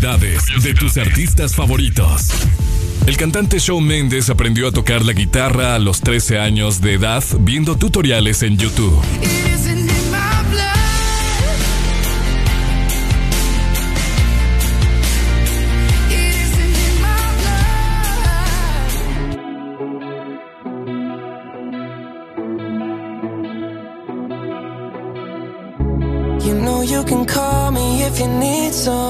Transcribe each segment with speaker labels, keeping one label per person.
Speaker 1: De tus artistas favoritos. El cantante Shawn Mendes aprendió a tocar la guitarra a los 13 años de edad viendo tutoriales en YouTube.
Speaker 2: you can call me if you need someone.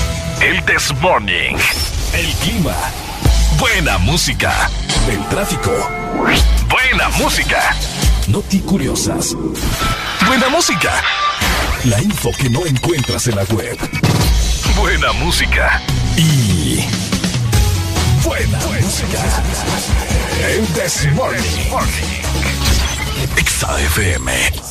Speaker 1: El This Morning. El clima. Buena música. El tráfico. Buena música. Noti curiosas. Buena música. La info que no encuentras en la web. Buena música. Y. Buena, música. El This Morning. XAFM.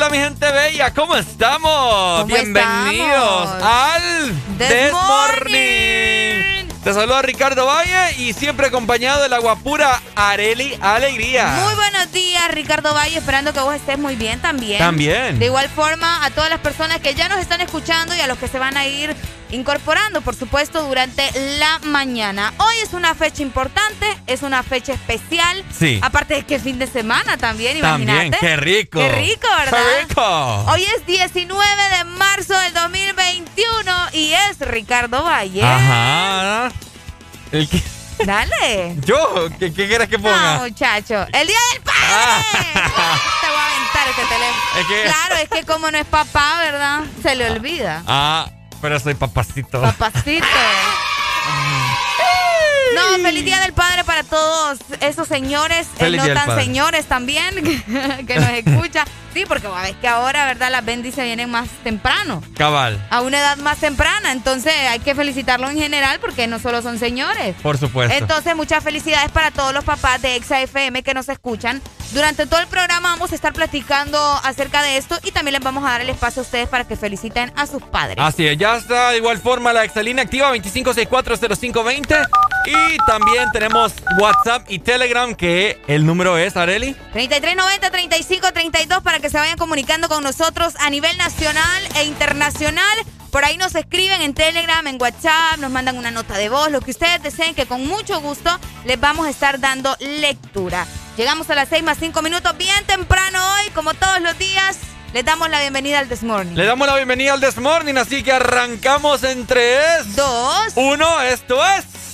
Speaker 3: chula, mi gente bella! ¿Cómo estamos?
Speaker 4: ¿Cómo
Speaker 3: Bienvenidos
Speaker 4: estamos?
Speaker 3: al
Speaker 4: This
Speaker 3: This
Speaker 4: Morning.
Speaker 3: Te saluda Ricardo Valle y siempre acompañado de la guapura Areli Alegría.
Speaker 4: Muy buenos días, Ricardo Valle, esperando que vos estés muy bien también.
Speaker 3: También.
Speaker 4: De igual forma, a todas las personas que ya nos están escuchando y a los que se van a ir incorporando, por supuesto, durante la mañana. Hoy es una fecha importante, es una fecha especial.
Speaker 3: Sí.
Speaker 4: Aparte de que es fin de semana también, imagínate.
Speaker 3: También, qué rico.
Speaker 4: Qué rico, ¿verdad?
Speaker 3: Qué rico.
Speaker 4: Hoy es 19 de marzo del 2021 y es Ricardo Valle.
Speaker 3: Ajá. El que-
Speaker 4: Dale.
Speaker 3: Yo, ¿qué, qué quieres que
Speaker 4: No,
Speaker 3: ponga?
Speaker 4: muchacho. ¡El Día del Padre!
Speaker 3: Ah.
Speaker 4: Te voy a aventar este teléfono.
Speaker 3: Es que-
Speaker 4: Claro, es que como no es papá, ¿verdad? Se le olvida.
Speaker 3: Ah, pero soy papacito.
Speaker 4: Papacito. No, feliz Día del Padre para todos esos señores, eh, no tan
Speaker 3: Padre.
Speaker 4: señores también, que, que nos escuchan. Sí, porque ves que ahora, ¿verdad? Las bendis se vienen más temprano,
Speaker 3: Cabal,
Speaker 4: a una edad más temprana. Entonces hay que felicitarlo en general porque no solo son señores.
Speaker 3: por supuesto.
Speaker 4: Entonces, muchas felicidades para todos los papás de Exa FM que nos escuchan. Durante todo el programa vamos a estar platicando acerca de esto y también les vamos a dar el espacio a ustedes para que feliciten a sus padres.
Speaker 3: Así es, ya está de igual forma la exalina activa 25640520 y también tenemos WhatsApp y Telegram que el número es Areli
Speaker 4: 3390-3532 para que se vayan comunicando con nosotros a nivel nacional e internacional. Por ahí nos escriben en Telegram, en WhatsApp, nos mandan una nota de voz, lo que ustedes deseen, que con mucho gusto les vamos a estar dando lectura. Llegamos a las 6 más 5 minutos, bien temprano hoy, como todos los días. Les damos la bienvenida al This Morning.
Speaker 3: Le damos la bienvenida al This Morning, así que arrancamos en 3,
Speaker 4: Dos.
Speaker 3: 1, esto es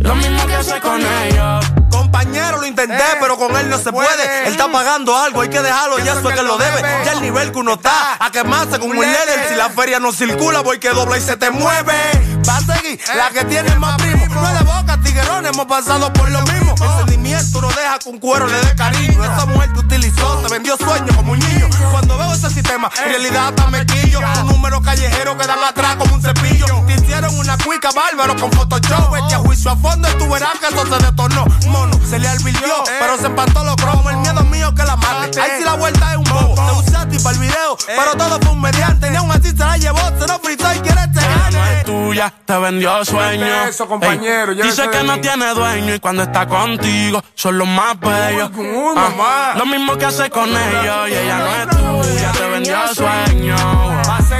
Speaker 5: Lo mismo que hace con ellos.
Speaker 6: Compañero, lo intenté, pero con él no se puede. Él está pagando algo, hay que dejarlo, ya eso es que lo debe. Ya el nivel que uno está, a quemarse con un líder. Si la feria no circula, voy que dobla y se te mueve. Va a seguir la que tiene más primo. No es de boca, tiguerón, hemos pasado por lo mismo. El sentimiento no deja que un cuero le dé cariño. Esa mujer te utilizó, te vendió sueños como un niño. Cuando veo ese sistema, en realidad hasta me quillo. Un número callejero que dan atrás como un cepillo. Te hicieron una cuica bárbaro con Photoshop. Este a juicio a fondo tú verás que eso se detonó. Mono, se le alvirtió, pero se empantó los cromos. El miedo mío que la mate. Ahí sí la vuelta es un bobo. Te usaste para el video, pero todo fue un mediante. Ni aún así se la llevó, se lo fritó y quiere este
Speaker 5: no es tuya, te vendió sueño.
Speaker 7: Eso, compañero,
Speaker 5: Ey, dice que no tiene dueño y cuando está contigo son los más bellos.
Speaker 7: Uy,
Speaker 5: Ah, lo mismo que hace con ellos y ella no es tuya, te vendió sueño.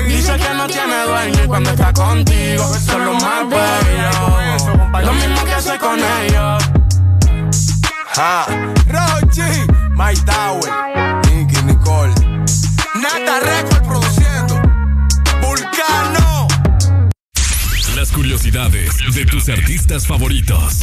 Speaker 5: Dice que no tiene dueño y cuando está contigo son los más bellos. Lo mismo que hace con ellos.
Speaker 7: Ah, Rochi, My Tower, Nicky Nicole, Nata Record produciendo, Vulcano.
Speaker 1: Las curiosidades de tus artistas favoritos.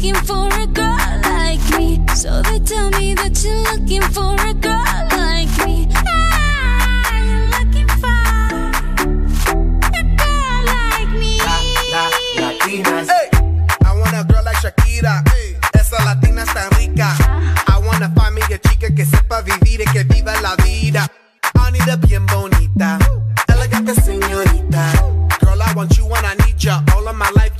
Speaker 8: looking for a girl like me. So they tell me that you're looking for a girl like me. Ah, you're looking for a girl like me.
Speaker 7: Hey, I want a girl like Shakira. Esa latina está rica. I wanna find me a chica que sepa vivir y que viva la vida. Anita bien bonita. Elegante señorita. Girl, I want you and I need ya. All of my life, yeah,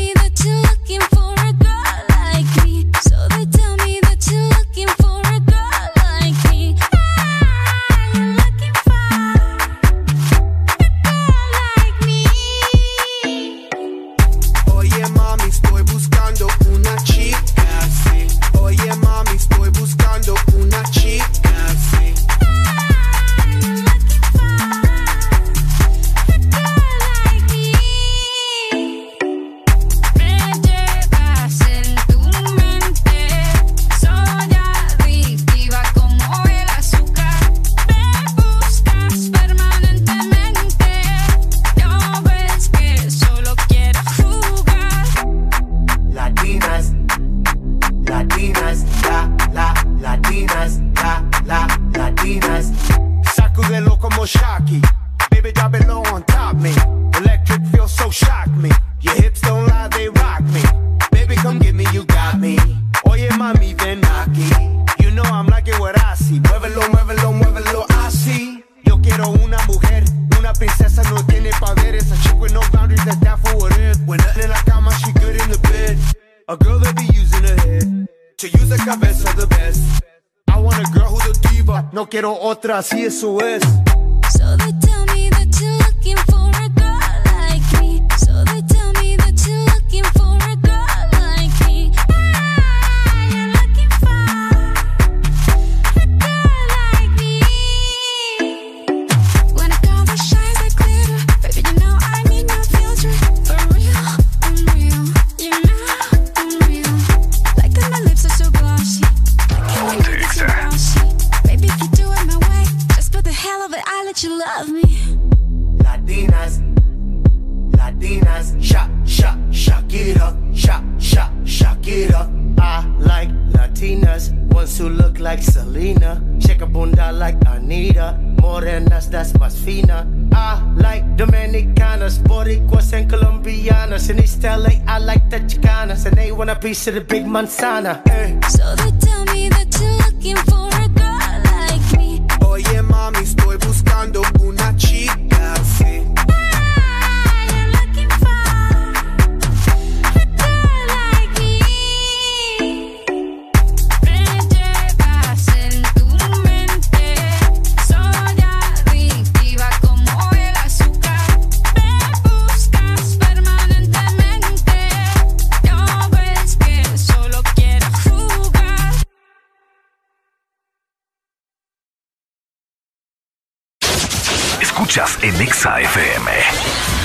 Speaker 7: I want a girl who's a diva. No quiero otra, así eso es.
Speaker 8: Like
Speaker 7: Selena, shake a bunda like Anita, morenas that's más fina. I like Dominicanas, Boricuas and Colombianas, in East LA I like the Chicanas, and they want a piece of the big manzana. eh.
Speaker 8: So they tell me that you're looking for a girl like me.
Speaker 7: Oye mami, estoy buscando una chica así.
Speaker 1: Escuchas en Exa FM.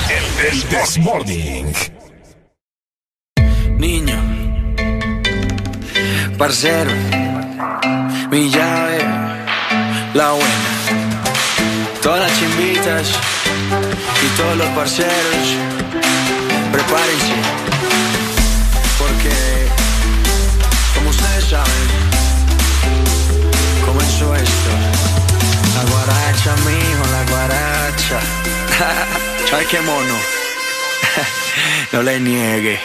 Speaker 1: El Morning.
Speaker 9: Niño, parcero, mi llave, la buena. Todas las chimbitas y todos los parceros, prepárense. Porque, como ustedes saben, comenzó esto. La guaracha, mijo, la guaracha. Ay, qué mono. no le niegue.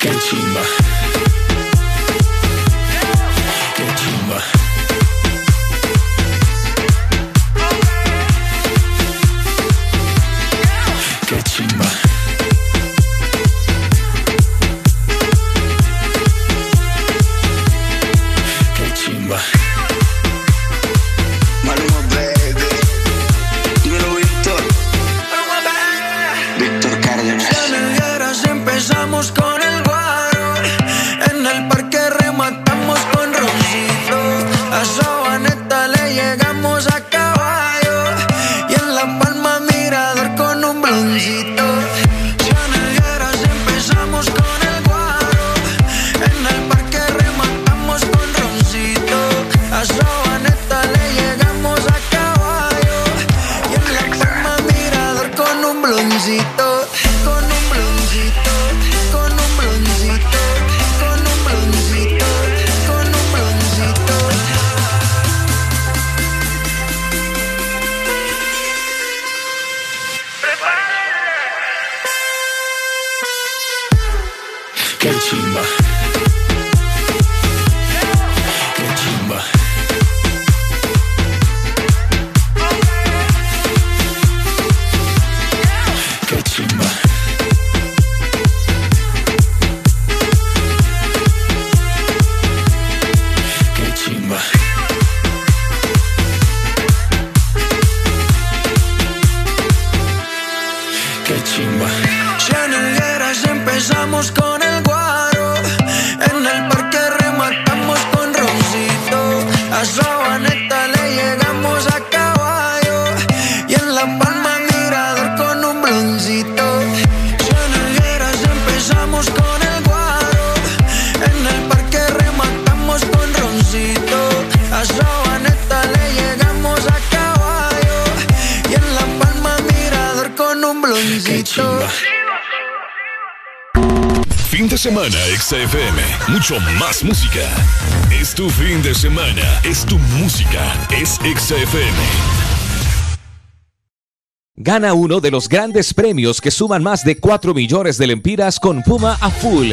Speaker 9: Qué chimba.
Speaker 1: Más música. Es tu fin de semana. Es tu música. Es XFM.
Speaker 10: Gana uno de los grandes premios que suman más de 4 millones de lempiras con Puma a full.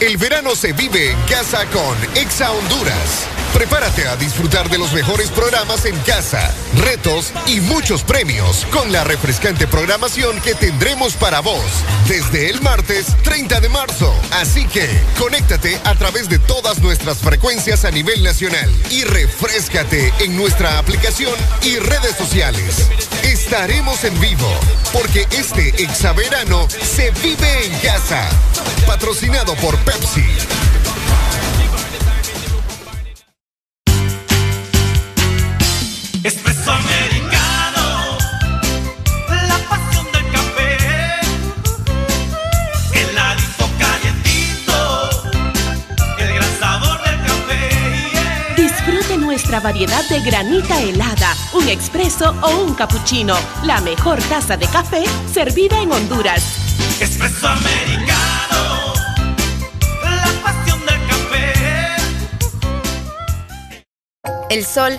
Speaker 11: El verano se vive en casa con Exa Honduras. Prepárate a disfrutar de los mejores programas en casa, retos y muchos premios con la refrescante programación que tendremos para vos desde el martes 30 de marzo. Así que conéctate a través de todas nuestras frecuencias a nivel nacional y refrescate en nuestra aplicación y redes sociales. Estaremos en vivo porque este exaverano se vive en casa. Patrocinado por Pepsi.
Speaker 12: Nuestra variedad de granita helada, un expreso o un cappuccino. La mejor taza de café servida en Honduras.
Speaker 13: Espresso americano, la pasión del café.
Speaker 14: El sol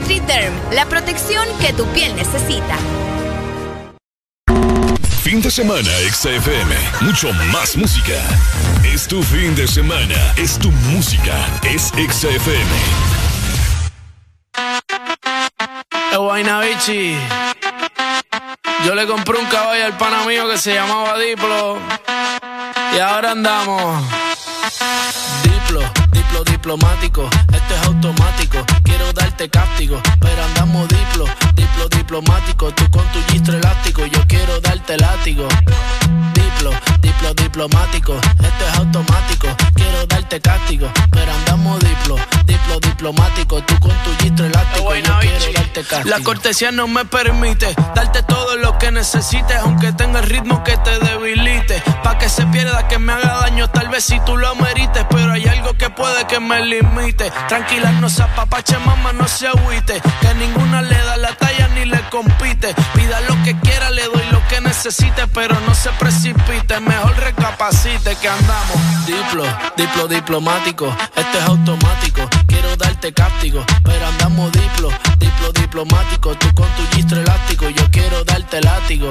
Speaker 14: NutriDerm, la protección que tu piel necesita.
Speaker 1: Fin de semana, XFM. Mucho más música. Es tu fin de semana. Es tu música. Es XFM.
Speaker 15: Eh, Guayna Bichi. Yo le compré un caballo al pana mío que se llamaba Diplo. Y ahora andamos. Diplo, diplo diplomático. Esto es automático. Quiero darte cáptico. Pero andamos diplo, diplo diplomático. Tú con tu gistro elástico. Yo quiero darte látigo. Diplo, diplo diplomático. Esto es automático. Quiero darte cáptico. Pero andamos diplo, diplo diplomático. Tú con tu gistro elástico. Yo quiero darte cáptico. La cortesía no me permite darte todo lo que necesites. Aunque tenga el ritmo que te debilite. Pa' que se pierda, que me haga daño. Tal vez si tú lo amerites. Pero hay algo que puede que me limite. Tranquila, no se apapache, mamá, no se agüite. Que ninguna le da la talla ni le compite. Pida lo que quiera, le doy lo que necesite. Pero no se precipite, mejor recapacite que andamos. Diplo, diplo diplomático. Esto es automático. Quiero darte cáptico. Pero andamos diplo, diplo diplomático. Tú con tu gistro elástico. Yo quiero darte látigo.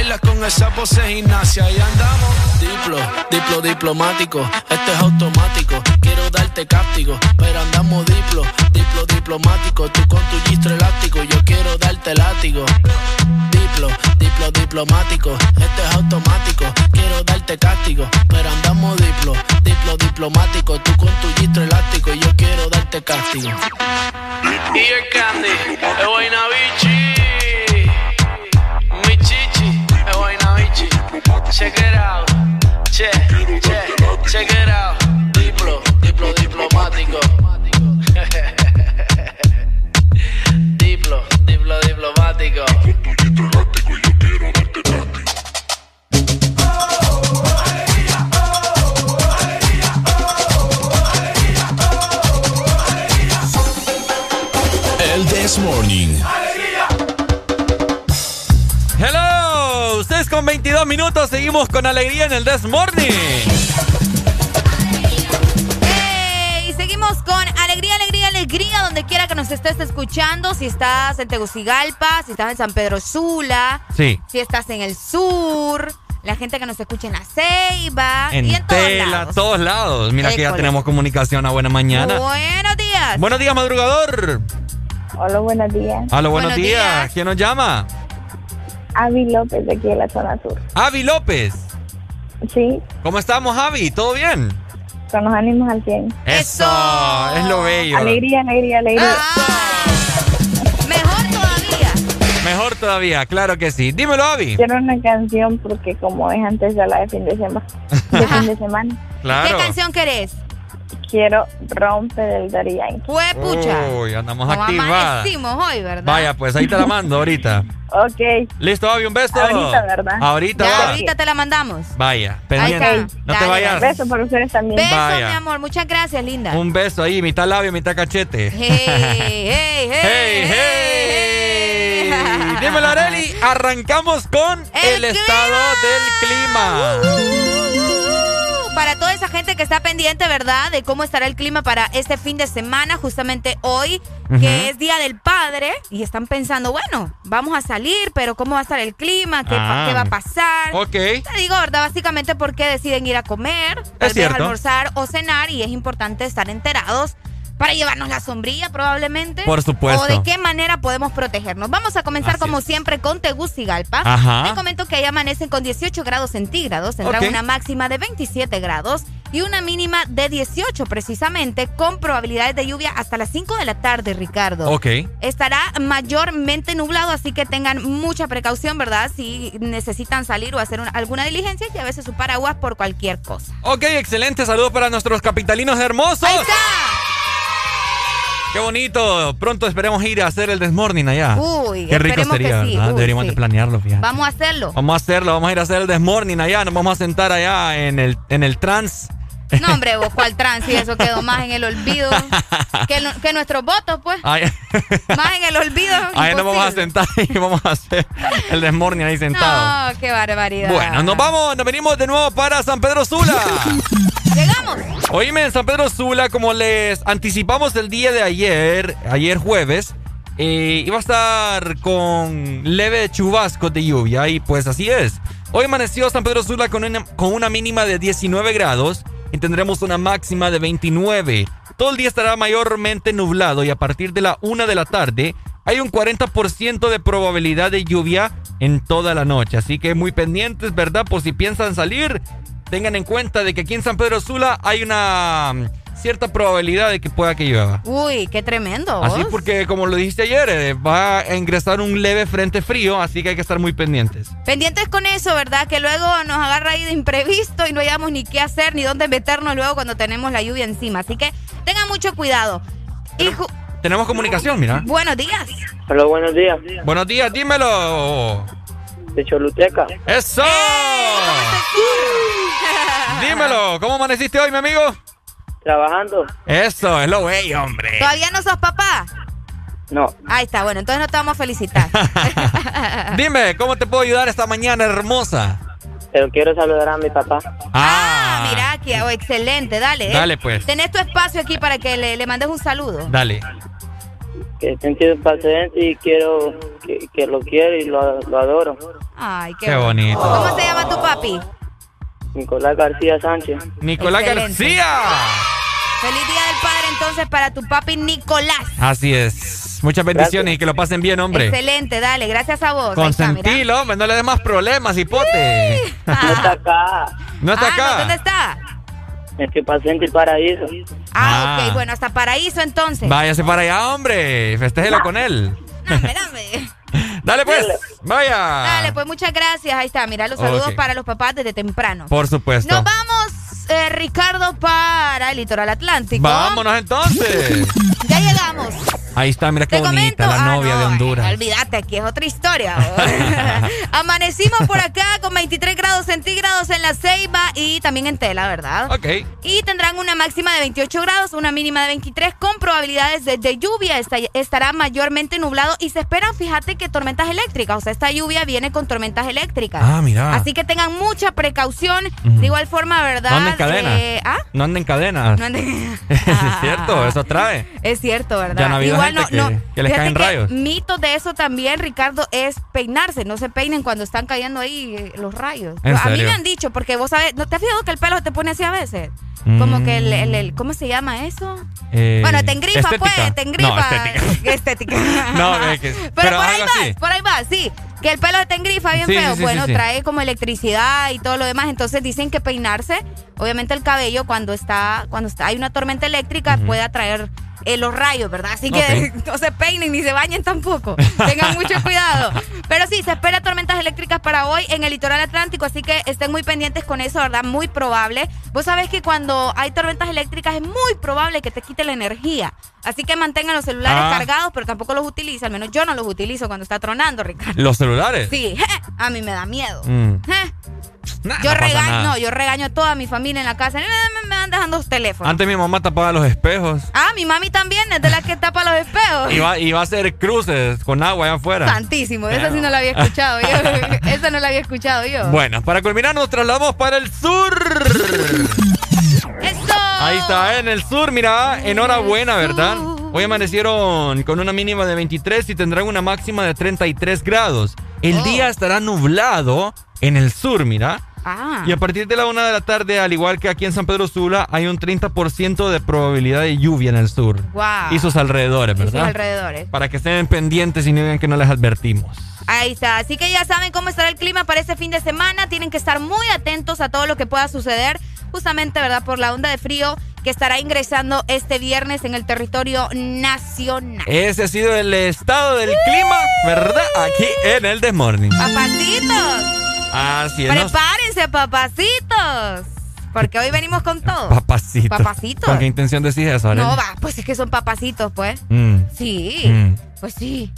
Speaker 15: bailas con esa pose gimnasia. Y andamos diplo, diplo diplomático. Esto es automático. Quiero darte cáptico. Pero andamos diplo, diplo diplomático. Tú con tu gistro elástico. Yo quiero darte látigo. Diplo, diplo diplomático. Esto es automático. Quiero darte cáptico. Pero andamos diplo, diplo diplomático. Tú con tu gistro elástico. Yo quiero darte castigo. Y el candy, es Check it out. Che, che, check it out. Diplo, diplo diplomático. diplo, diplo diplomático.
Speaker 1: El This.
Speaker 3: Con 22 minutos seguimos con alegría en el This Morning.
Speaker 4: Y seguimos con alegría, alegría, alegría, donde quiera que nos estés escuchando. Si estás en Tegucigalpa, si estás en San Pedro Sula,
Speaker 3: Sí.
Speaker 4: si estás en el sur, la gente que nos escucha en la Ceiba
Speaker 3: En
Speaker 4: y en todos
Speaker 3: tela,
Speaker 4: lados.
Speaker 3: todos lados. Mira que ya tenemos comunicación a buena mañana.
Speaker 4: Buenos días.
Speaker 3: Buenos días, madrugador.
Speaker 16: Hola, buenos días.
Speaker 3: Hola, buenos,
Speaker 4: Buenos
Speaker 3: días.
Speaker 4: días.
Speaker 3: ¿Quién nos llama?
Speaker 16: Avi López de aquí de la zona sur.
Speaker 3: Avi López.
Speaker 16: Sí,
Speaker 3: ¿Cómo estamos, Avi? ¿Todo bien?
Speaker 16: con los ánimos al 100.
Speaker 3: Eso, es lo bello.
Speaker 16: Alegría, alegría, alegría.
Speaker 4: Mejor todavía.
Speaker 3: Mejor todavía, claro que sí. Dímelo, Avi.
Speaker 16: Quiero una canción porque como es antes de la de fin de semana. De fin de semana.
Speaker 3: Claro.
Speaker 4: ¿Qué canción querés?
Speaker 16: Quiero Rompe del Daddy Yankee.
Speaker 4: Fue pucha.
Speaker 3: Uy, andamos
Speaker 4: Como
Speaker 3: activadas.
Speaker 4: hoy, ¿verdad?
Speaker 3: Vaya, pues ahí te la mando ahorita.
Speaker 16: Ok.
Speaker 3: Listo, Avi, un beso.
Speaker 16: Ahorita, ¿verdad?
Speaker 3: Ahorita
Speaker 4: Ya,
Speaker 3: va.
Speaker 4: ahorita te la mandamos.
Speaker 3: Vaya,
Speaker 4: Ahí
Speaker 3: pendiente.
Speaker 4: está.
Speaker 3: No te vayas.
Speaker 16: Besos para ustedes también.
Speaker 3: Vaya.
Speaker 4: mi amor. Muchas gracias, linda.
Speaker 3: Un beso ahí, mitad labio, mitad cachete.
Speaker 4: Hey, hey, hey,
Speaker 3: hey, hey. Dímelo, Areli. Arrancamos con el, estado del clima.
Speaker 4: Para toda esa gente que está pendiente, ¿verdad? De cómo estará el clima para este fin de semana, justamente hoy, que es Día del Padre, y están pensando, bueno, vamos a salir, pero ¿cómo va a estar el clima? ¿Qué,
Speaker 3: Ah.
Speaker 4: va a pasar?
Speaker 3: Ok.
Speaker 4: Te digo, ¿verdad? Básicamente porque deciden ir a comer, tal vez
Speaker 3: cierto.
Speaker 4: almorzar o cenar, y es importante estar enterados para llevarnos la sombrilla probablemente.
Speaker 3: Por supuesto.
Speaker 4: O de qué manera podemos protegernos. Vamos a comenzar
Speaker 3: Así
Speaker 4: como
Speaker 3: es.
Speaker 4: siempre con Tegucigalpa.
Speaker 3: Ajá.
Speaker 4: Te comento que ahí amanecen con 18 grados centígrados, tendrán
Speaker 3: Ok.
Speaker 4: una máxima de 27 grados y una mínima de 18 precisamente, con probabilidades de lluvia hasta las 5 de la tarde, Ricardo.
Speaker 3: Ok.
Speaker 4: Estará mayormente nublado, así que tengan mucha precaución, ¿verdad? Si necesitan salir o hacer una- alguna diligencia, llévese su paraguas por cualquier cosa.
Speaker 3: Ok, excelente. Saludos para nuestros capitalinos hermosos.
Speaker 4: ¡Ahí está!
Speaker 3: Qué bonito. Pronto esperemos ir a hacer el desmorning allá.
Speaker 4: Uy,
Speaker 3: Qué rico
Speaker 4: esperemos que
Speaker 3: sería,
Speaker 4: sí. Uy,
Speaker 3: Deberíamos
Speaker 4: sí.
Speaker 3: de planearlo, fíjate.
Speaker 4: Vamos a hacerlo.
Speaker 3: Vamos a hacerlo, vamos a ir a hacer el desmorning allá. Nos vamos a sentar allá en el, en el trans.
Speaker 4: No, hombre, vos, ¿cuál trance? Y eso quedó más en el olvido que, no- que nuestros votos, pues. Más en el olvido.
Speaker 3: ahí nos vamos a sentar y vamos a hacer el desmorning ahí sentados.
Speaker 4: No, qué barbaridad.
Speaker 3: Bueno, nos vamos, nos venimos de nuevo para San Pedro Sula.
Speaker 4: Llegamos.
Speaker 3: Oíme, en San Pedro Sula, como les anticipamos el día de ayer, ayer jueves, eh, iba a estar con leve chubascos de lluvia y pues así es. Hoy amaneció San Pedro Sula con una, con una mínima de 19 grados y tendremos una máxima de 29. Todo el día estará mayormente nublado y a partir de la una de la tarde hay un 40% de probabilidad de lluvia en toda la noche. Así que muy pendientes, ¿verdad? Por si piensan salir, tengan en cuenta de que aquí en San Pedro Sula hay una cierta probabilidad de que pueda que llueva.
Speaker 4: Uy, qué tremendo.
Speaker 3: Así porque, como lo dijiste ayer, eh, va a ingresar un leve frente frío, así que hay que estar muy pendientes.
Speaker 4: Pendientes con eso, ¿verdad? Que luego nos agarra ahí de imprevisto y no hayamos ni qué hacer ni dónde meternos luego cuando tenemos la lluvia encima. Así que tengan mucho cuidado. Y ju-
Speaker 3: Tenemos comunicación, mira.
Speaker 4: buenos días.
Speaker 17: Hola, buenos días.
Speaker 3: Buenos días, dímelo.
Speaker 17: De Choluteca.
Speaker 3: ¡Eso! Dímelo, ¿cómo amaneciste hoy, mi amigo?
Speaker 17: Trabajando.
Speaker 3: Eso, es lo bello, hombre.
Speaker 4: ¿Todavía no sos papá?
Speaker 17: No.
Speaker 4: Ahí está, bueno, entonces no te vamos a felicitar.
Speaker 3: Dime, ¿cómo te puedo ayudar esta mañana hermosa?
Speaker 17: Pero quiero saludar a mi papá.
Speaker 3: Ah,
Speaker 4: Mira, aquí, oh, excelente, dale. ¿eh?
Speaker 3: Dale, pues.
Speaker 4: Tenés tu espacio aquí para que le, le mandes un saludo.
Speaker 3: Dale.
Speaker 17: Que sentido un paciente y quiero que, que lo quiero y lo, lo adoro.
Speaker 4: Ay, qué,
Speaker 3: Qué bonito.
Speaker 4: ¿Cómo se llama tu papi?
Speaker 17: Nicolás García Sánchez.
Speaker 3: Nicolás
Speaker 4: Excelente.
Speaker 3: García.
Speaker 4: Feliz Día del Padre entonces para tu papi Nicolás.
Speaker 3: Así es. Muchas bendiciones y que lo pasen bien, hombre.
Speaker 4: Excelente, dale, gracias a vos.
Speaker 3: Consentilo, hombre, no le des más problemas, hipote.
Speaker 17: No está acá.
Speaker 3: No está
Speaker 4: Ah, no. ¿Dónde está?
Speaker 17: En tu paciente el paraíso.
Speaker 4: Ah,
Speaker 3: Ah.
Speaker 4: ok, bueno, hasta Paraíso entonces.
Speaker 3: Váyase para allá, hombre. Festéjelo con él.
Speaker 4: Dame, dame.
Speaker 3: Dale, pues. Vaya.
Speaker 4: Dale, pues muchas gracias. Ahí está, mira, los saludos para los papás desde temprano.
Speaker 3: Por supuesto.
Speaker 4: Nos vamos, eh, Ricardo, para el litoral atlántico.
Speaker 3: Vámonos entonces.
Speaker 4: Ya llegamos.
Speaker 3: Ahí está, mira qué
Speaker 4: Te
Speaker 3: bonita
Speaker 4: comento.
Speaker 3: la
Speaker 4: Ah,
Speaker 3: novia
Speaker 4: no,
Speaker 3: de Honduras.
Speaker 4: Olvídate, aquí es otra historia. Amanecimos por acá con 23 grados centígrados en la Ceiba y también en Tela, ¿verdad?
Speaker 3: Ok.
Speaker 4: Y tendrán una máxima de 28 grados, una mínima de 23 con probabilidades de, de lluvia. Esta- estará mayormente nublado y se esperan, fíjate, que tormentas eléctricas. O sea, esta lluvia viene con tormentas eléctricas.
Speaker 3: Ah, mira.
Speaker 4: Así que tengan mucha precaución. De igual forma, ¿verdad?
Speaker 3: No anden cadenas.
Speaker 4: Eh, ¿Ah?
Speaker 3: No anden cadenas.
Speaker 4: No anden-
Speaker 3: es cierto, eso trae.
Speaker 4: Es cierto, ¿verdad?
Speaker 3: Ya habido
Speaker 4: Igual
Speaker 3: gente
Speaker 4: no,
Speaker 3: que-
Speaker 4: no.
Speaker 3: que les
Speaker 4: Fíjate
Speaker 3: caen rayos.
Speaker 4: Mito de eso también, Ricardo, es peinarse. No se peinen cuando están cayendo ahí eh, los rayos.
Speaker 3: ¿En
Speaker 4: a mí me han dicho, porque vos sabes, ¿no te has fijado que el pelo te pone así a veces? Como que el, el- el- ¿cómo se llama eso?
Speaker 3: Eh,
Speaker 4: bueno, te engrifa,
Speaker 3: estética.
Speaker 4: pues, te engrifa.
Speaker 3: No, estética.
Speaker 4: Estética.
Speaker 3: No, es que-
Speaker 4: Pero,
Speaker 3: pero
Speaker 4: por ahí
Speaker 3: algo
Speaker 4: va,
Speaker 3: así.
Speaker 4: por ahí va, sí. Que el pelo te engrifa bien
Speaker 3: Sí,
Speaker 4: feo.
Speaker 3: sí,
Speaker 4: bueno,
Speaker 3: sí,
Speaker 4: trae como electricidad y todo lo demás. Entonces dicen que peinarse, obviamente el cabello cuando está, cuando está, hay una tormenta eléctrica puede atraer eh, los rayos, ¿verdad? Así que no se peinen ni se bañen tampoco. Tengan mucho cuidado. Pero sí, se espera tormentas eléctricas para hoy en el litoral atlántico, así que estén muy pendientes con eso, ¿verdad? Muy probable. Vos sabés que cuando hay tormentas eléctricas es muy probable que te quite la energía. Así que mantengan los celulares
Speaker 3: Ah.
Speaker 4: cargados, pero tampoco los utiliza. Al menos yo no los utilizo cuando está tronando, Ricardo.
Speaker 3: ¿Los celulares?
Speaker 4: Sí, a mí me da miedo.
Speaker 3: Mm. Nah,
Speaker 4: yo
Speaker 3: no
Speaker 4: regaño, no, yo regaño a toda mi familia en la casa. Me, van dejando los teléfonos.
Speaker 3: Antes mi mamá tapaba los espejos.
Speaker 4: Ah, mi mami también es de las que tapa los espejos.
Speaker 3: Y va, y va a hacer cruces con agua allá afuera.
Speaker 4: Santísimo, esa sí no la había escuchado yo. esa no la había escuchado yo.
Speaker 3: Bueno, para culminar nos trasladamos para el sur.
Speaker 4: ¡Eso!
Speaker 3: Ahí está, en el sur, mira, enhorabuena, ¿verdad? Hoy amanecieron con una mínima de 23 y tendrán una máxima de 33 grados. El
Speaker 4: Oh.
Speaker 3: día estará nublado en el sur, mira.
Speaker 4: Ah.
Speaker 3: Y a partir de la una de la tarde, al igual que aquí en San Pedro Sula, hay un 30% de probabilidad de lluvia en el sur.
Speaker 4: Wow.
Speaker 3: Y sus alrededores,
Speaker 4: Y sus
Speaker 3: ¿verdad?
Speaker 4: alrededores.
Speaker 3: Para que estén pendientes y no digan que no les advertimos.
Speaker 4: Ahí está. Así que ya saben cómo estará el clima para este fin de semana. Tienen que estar muy atentos a todo lo que pueda suceder, justamente, ¿verdad? Por la onda de frío que estará ingresando este viernes en el territorio nacional.
Speaker 3: Ese ha sido el estado del clima, ¿verdad? Aquí en el The Morning.
Speaker 4: Papacitos,
Speaker 3: Así es.
Speaker 4: prepárense, papacitos. Porque hoy venimos con todo.
Speaker 3: Papacitos.
Speaker 4: Papacitos.
Speaker 3: ¿Con qué intención decís eso, Arely?
Speaker 4: No, va, pues es que son papacitos, pues.
Speaker 3: Mm,
Speaker 4: Sí,
Speaker 3: Mm.
Speaker 4: pues sí.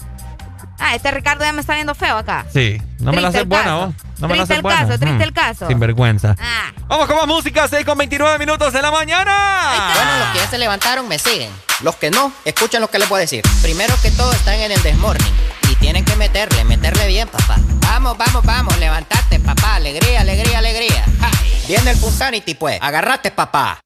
Speaker 4: Ah, este Ricardo ya me está viendo feo acá.
Speaker 3: Sí, no me la
Speaker 4: Triste
Speaker 3: haces
Speaker 4: el
Speaker 3: buena,
Speaker 4: caso.
Speaker 3: vos. No me la
Speaker 4: Triste
Speaker 3: haces
Speaker 4: el
Speaker 3: buena.
Speaker 4: caso, triste
Speaker 3: Mm,
Speaker 4: el caso.
Speaker 3: Sin vergüenza.
Speaker 4: Ah.
Speaker 3: Vamos con más música, 6 con 29 minutos de la mañana.
Speaker 18: Bueno, los que ya se levantaron me siguen. Los que no, escuchen lo que les voy a decir. Primero que todo están en el desmorning. Y tienen que meterle, meterle bien, papá. Vamos, vamos, vamos, levantate, papá. Alegría, alegría, alegría. Ja. Viene el Punsanity, pues. Agarrate, papá.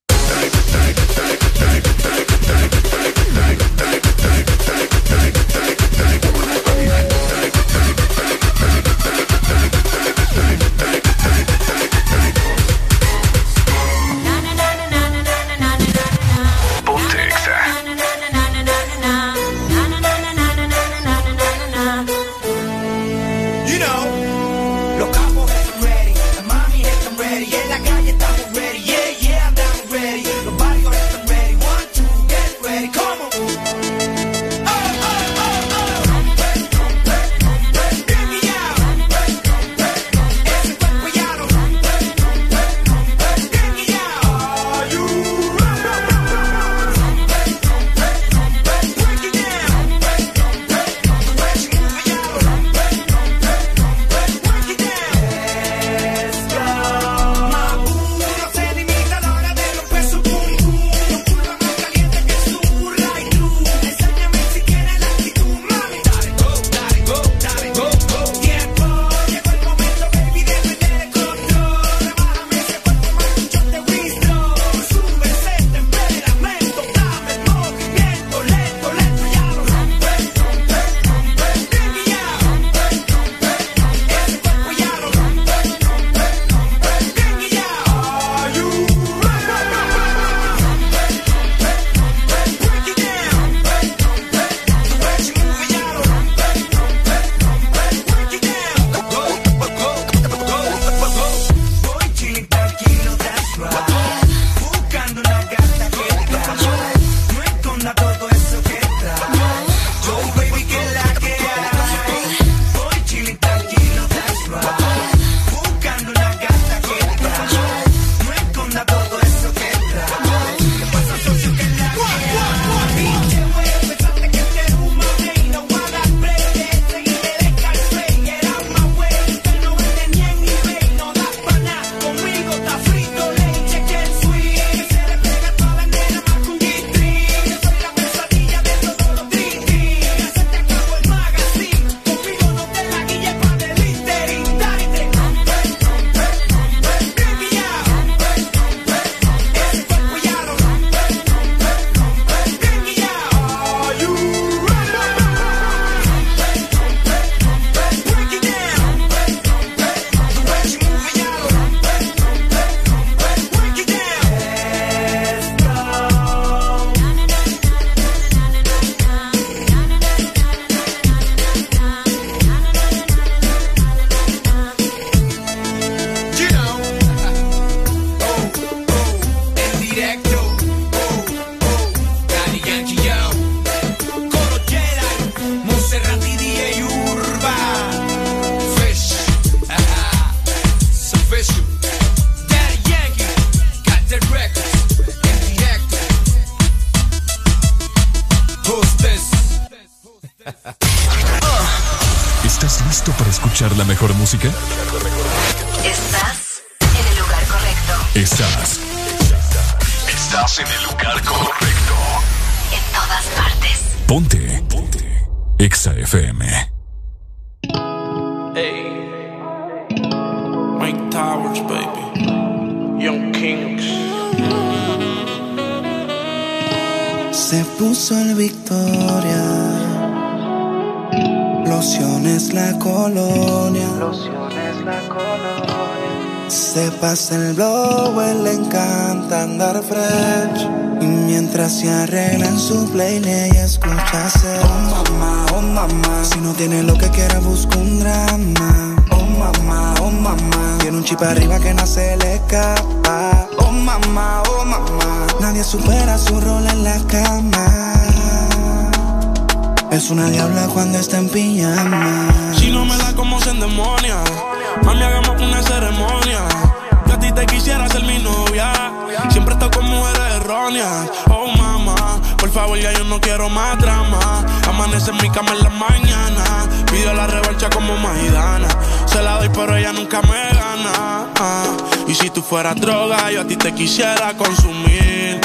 Speaker 5: En mi cama en la mañana. Pido la revancha como Maidana. Se la doy, pero ella nunca me gana. Ah, Y si tú fueras droga, yo a ti te quisiera consumir.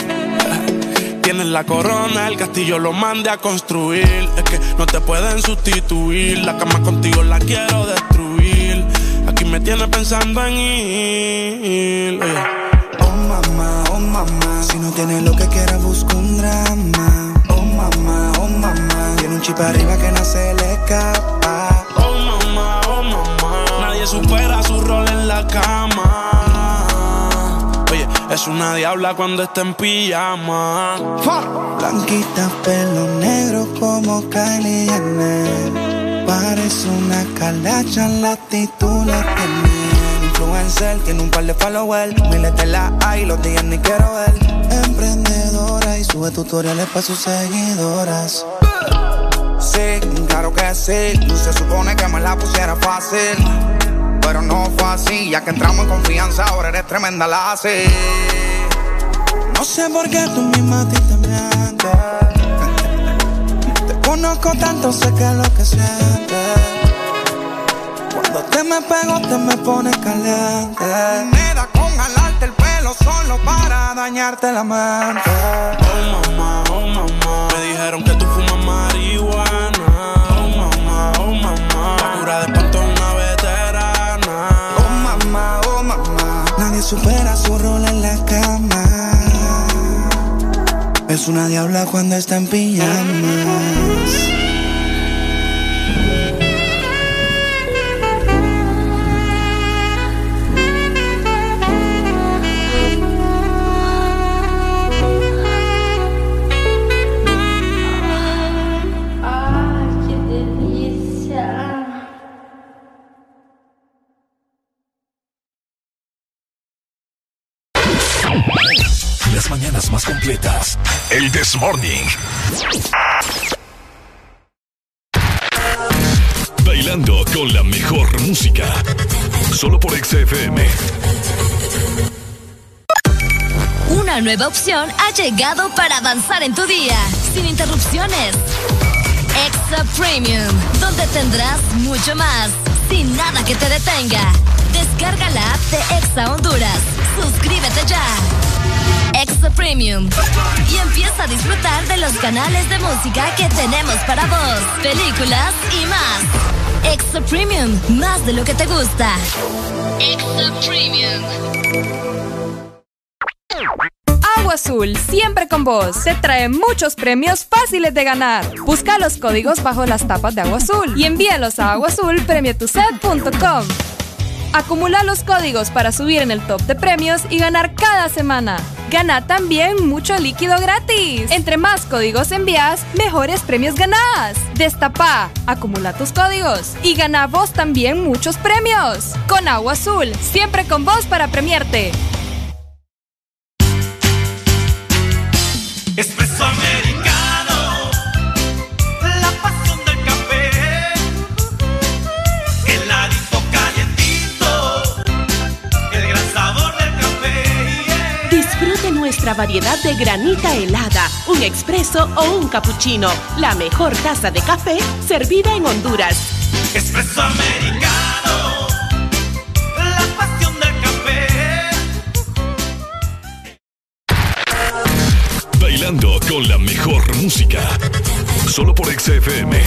Speaker 5: Tienes la corona, el castillo lo mande a construir. Es que no te pueden sustituir. La cama contigo la quiero destruir. Aquí me tienes pensando en ir. Oye.
Speaker 19: Oh mamá, oh mamá. Si no tiene lo que quiera, busca un drama. Un chip arriba que no se le escapa.
Speaker 5: Oh mamá, oh mamá. Nadie supera su rol en la cama. Oye, es una diabla cuando está en pijama.
Speaker 19: Blanquita, pelo negro como Kylie Jenner. Parece una calacha, la actitud la tiene. Influencer, tiene un par de followers. Miles de la hay, los días ni quiero ver. Emprendedora y sube tutoriales para sus seguidoras. Sí, claro que sí. Se supone que me la pusiera fácil. Pero no fue así, ya que entramos en confianza, ahora eres tremenda la así. No sé por qué tú misma a ti te mientes. Te conozco tanto, sé que es lo que sientes. Cuando te me pego, te me pones caliente. Me da con jalarte el pelo solo para dañarte la mente.
Speaker 5: Es una
Speaker 19: diabla cuando está en pijamas.
Speaker 1: Más completas. El This Morning. Bailando con la mejor música. Solo por XFM.
Speaker 20: Una nueva opción ha llegado para avanzar en tu día, sin interrupciones. Extra Premium, donde tendrás mucho más, sin nada que te detenga. Descarga la app de Exa Honduras. Suscríbete ya. Extra Premium. Y empieza a disfrutar de los canales de música que tenemos para vos, películas y más. Extra Premium, más de lo que te gusta. Extra Premium.
Speaker 21: Agua Azul, siempre con vos. Te trae muchos premios fáciles de ganar. Busca los códigos bajo las tapas de Agua Azul y envíalos a aguazulpremiotuset.com. Acumula los códigos para subir en el top de premios y ganar cada semana. Gana también mucho líquido gratis. Entre más códigos envías, mejores premios ganás. Destapa, acumula tus códigos y gana vos también muchos premios. Con Agua Azul, siempre con vos para premiarte.
Speaker 12: Nuestra variedad de granita helada, un expreso o un cappuccino. La mejor taza de café servida en Honduras.
Speaker 22: Espresso americano, la pasión del café.
Speaker 1: Bailando con la mejor música. Solo por XFM.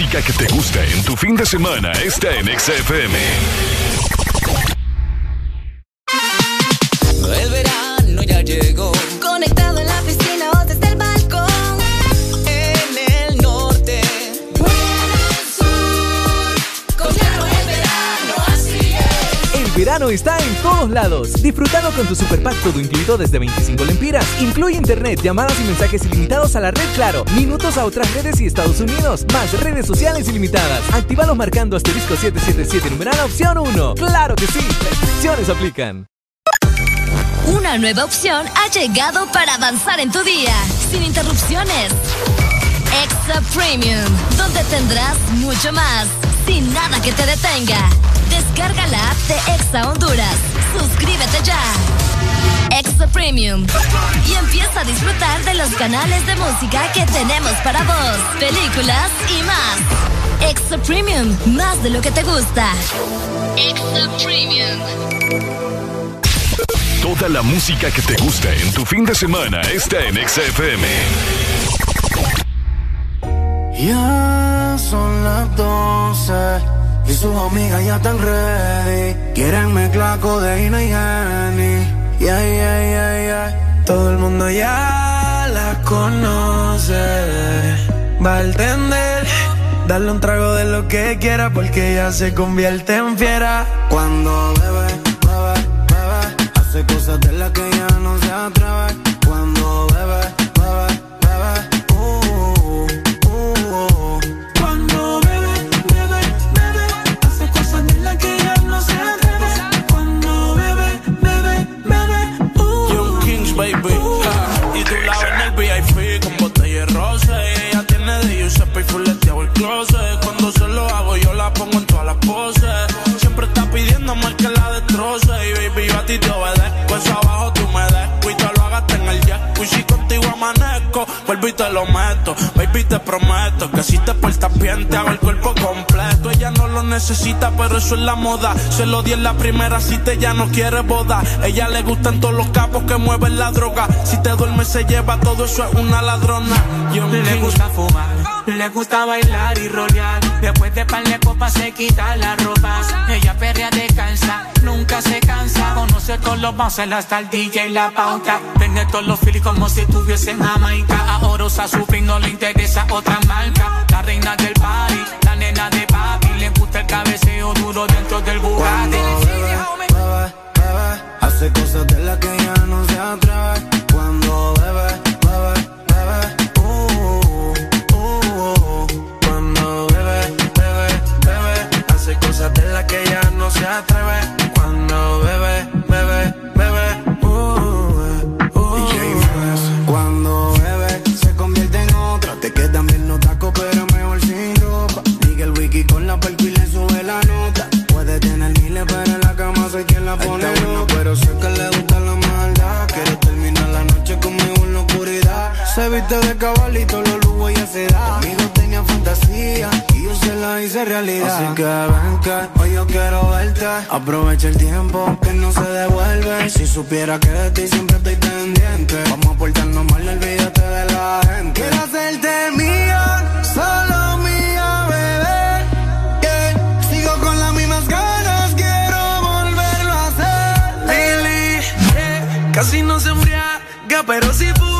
Speaker 1: Música que te gusta en tu fin de semana está en XFM.
Speaker 23: El verano ya llegó.
Speaker 20: Conectado en la piscina o desde el balcón.
Speaker 23: En el norte.
Speaker 20: Con Claro, el verano así es.
Speaker 24: El verano está en todos lados. Disfrutalo con tu super pack todo incluido desde 25 lempiras. Incluye internet, llamadas y mensajes ilimitados a la red Claro, minutos a otras redes y Estados Unidos, más redes sociales ilimitadas. Actívalos marcando asterisco 777 numeral opción 1. ¡Claro que sí! Restricciones aplican.
Speaker 20: Una nueva opción ha llegado para avanzar en tu día, sin interrupciones. Extra Premium, donde tendrás mucho más, sin nada que te detenga. Descarga la app de Exa Honduras. Suscríbete ya. Extra Premium. Y empieza a disfrutar de los canales de música que tenemos para vos, películas y más. Extra Premium, más de lo que te gusta. Extra Premium.
Speaker 1: Toda la música que te gusta en tu fin de semana está en XFM.
Speaker 25: Ya son las 12 y sus amigas ya están ready. Quieren mezclar codeína y Henny. Yeah, yeah, yeah, yeah. Todo el mundo ya la conoce. Va a entender. Darle un trago de lo que quiera porque ella se convierte en fiera. Cuando bebe, bebe, bebe. Hace cosas de las que ya no se atreve.
Speaker 5: En el jet. Y si contigo amanezco, vuelvo y te lo meto. Baby, te prometo que si te portas bien, te hago el cuerpo completo. Ella no lo necesita, pero eso es la moda. Se lo di en la primera cita, ella no quiere boda. Ella le gustan todos los capos que mueven la droga. Si te duermes, se lleva todo eso, es una ladrona.
Speaker 26: Le
Speaker 5: Kings.
Speaker 26: gusta fumar, le gusta bailar y rolear. Después de par de copas se quita la ropa. Ella perrea descansa, nunca se cansa. Conoce todos los bouncers, hasta el DJ y la pauta. Vende todos los filis como si estuviese en Jamaica. A Orosa Supreme no le interesa otra marca. La reina del party, la nena de papi. Le gusta el cabeceo duro dentro del Bugatti.
Speaker 25: Hace cosas de las que ya no se atreve. De cabalito, los lujos ella se da. Conmigo tenía fantasía se la hice realidad. Así que ven que hoy yo quiero verte. Aprovecha el tiempo que no se devuelve. Si supiera que de ti siempre estoy pendiente. Vamos a portarnos mal, olvídate de la gente. Quiero hacerte mía, solo mía, bebé. Yeah. Sigo con las mismas ganas, quiero volverlo a hacer.
Speaker 26: Lily, yeah. Casi no se embriaga, pero si fuma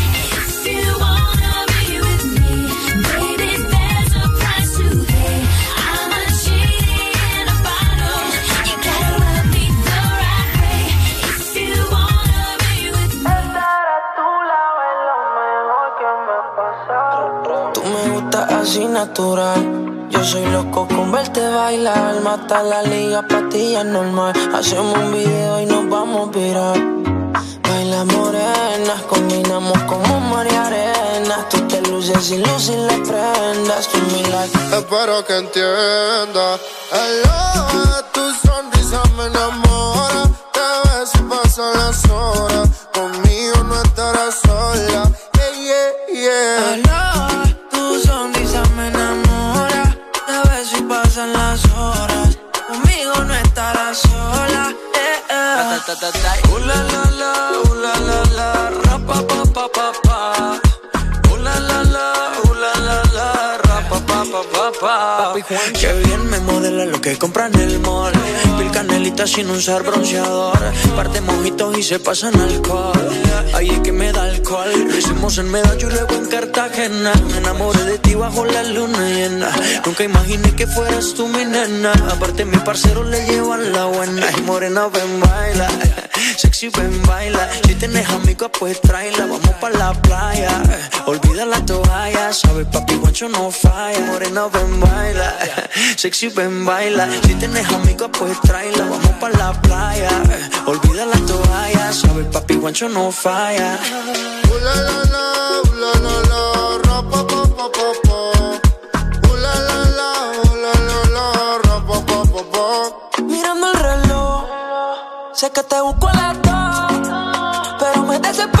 Speaker 2: Así natural. Yo soy loco con verte bailar, mata la liga, patilla normal. Hacemos un video y nos vamos a virar. Baila morena, combinamos como María Arena. Tú te luces y luces las prendas, tú mi like.
Speaker 27: Espero que entienda. Hello, tu sonrisa me enamora. Te ves y pasan las horas.
Speaker 2: Eh. Uh, la, la, la, uh, la, la, la, ra, pa, pa, pa, pa, pa. La, la, la, uh, la, la, la, ra, pa, pa, pa, pa, pa. Qué bien me modela lo que compra en el mall. Pil canelita sin usar bronceador. Parte mojitos y se pasan alcohol. Ahí es que me da Lo hicimos en Medallo y luego en Cartagena. Me enamoré de ti bajo la luna llena. Nunca imaginé que fueras tú mi nena. Aparte, mi parcero le llevan la buena. Y morena, ven, baila. Sexy, ven, baila. Si tienes amigos, pues tráela. Vamos pa' la playa. Olvida la toalla. Sabes, papi, guancho no falla. Morena, ven, baila. Sexy, ven, baila. Si tienes amigos, pues tráela. Vamos pa' la playa. Olvida la toalla. Sabes, papi, guancho no falla.
Speaker 27: Uh, la, la, la, uh, la, la, la, ra, pa, pa, pa. Uh, la, la.
Speaker 2: Mirando el reloj, sé que te busco a las dos, pero me desesperé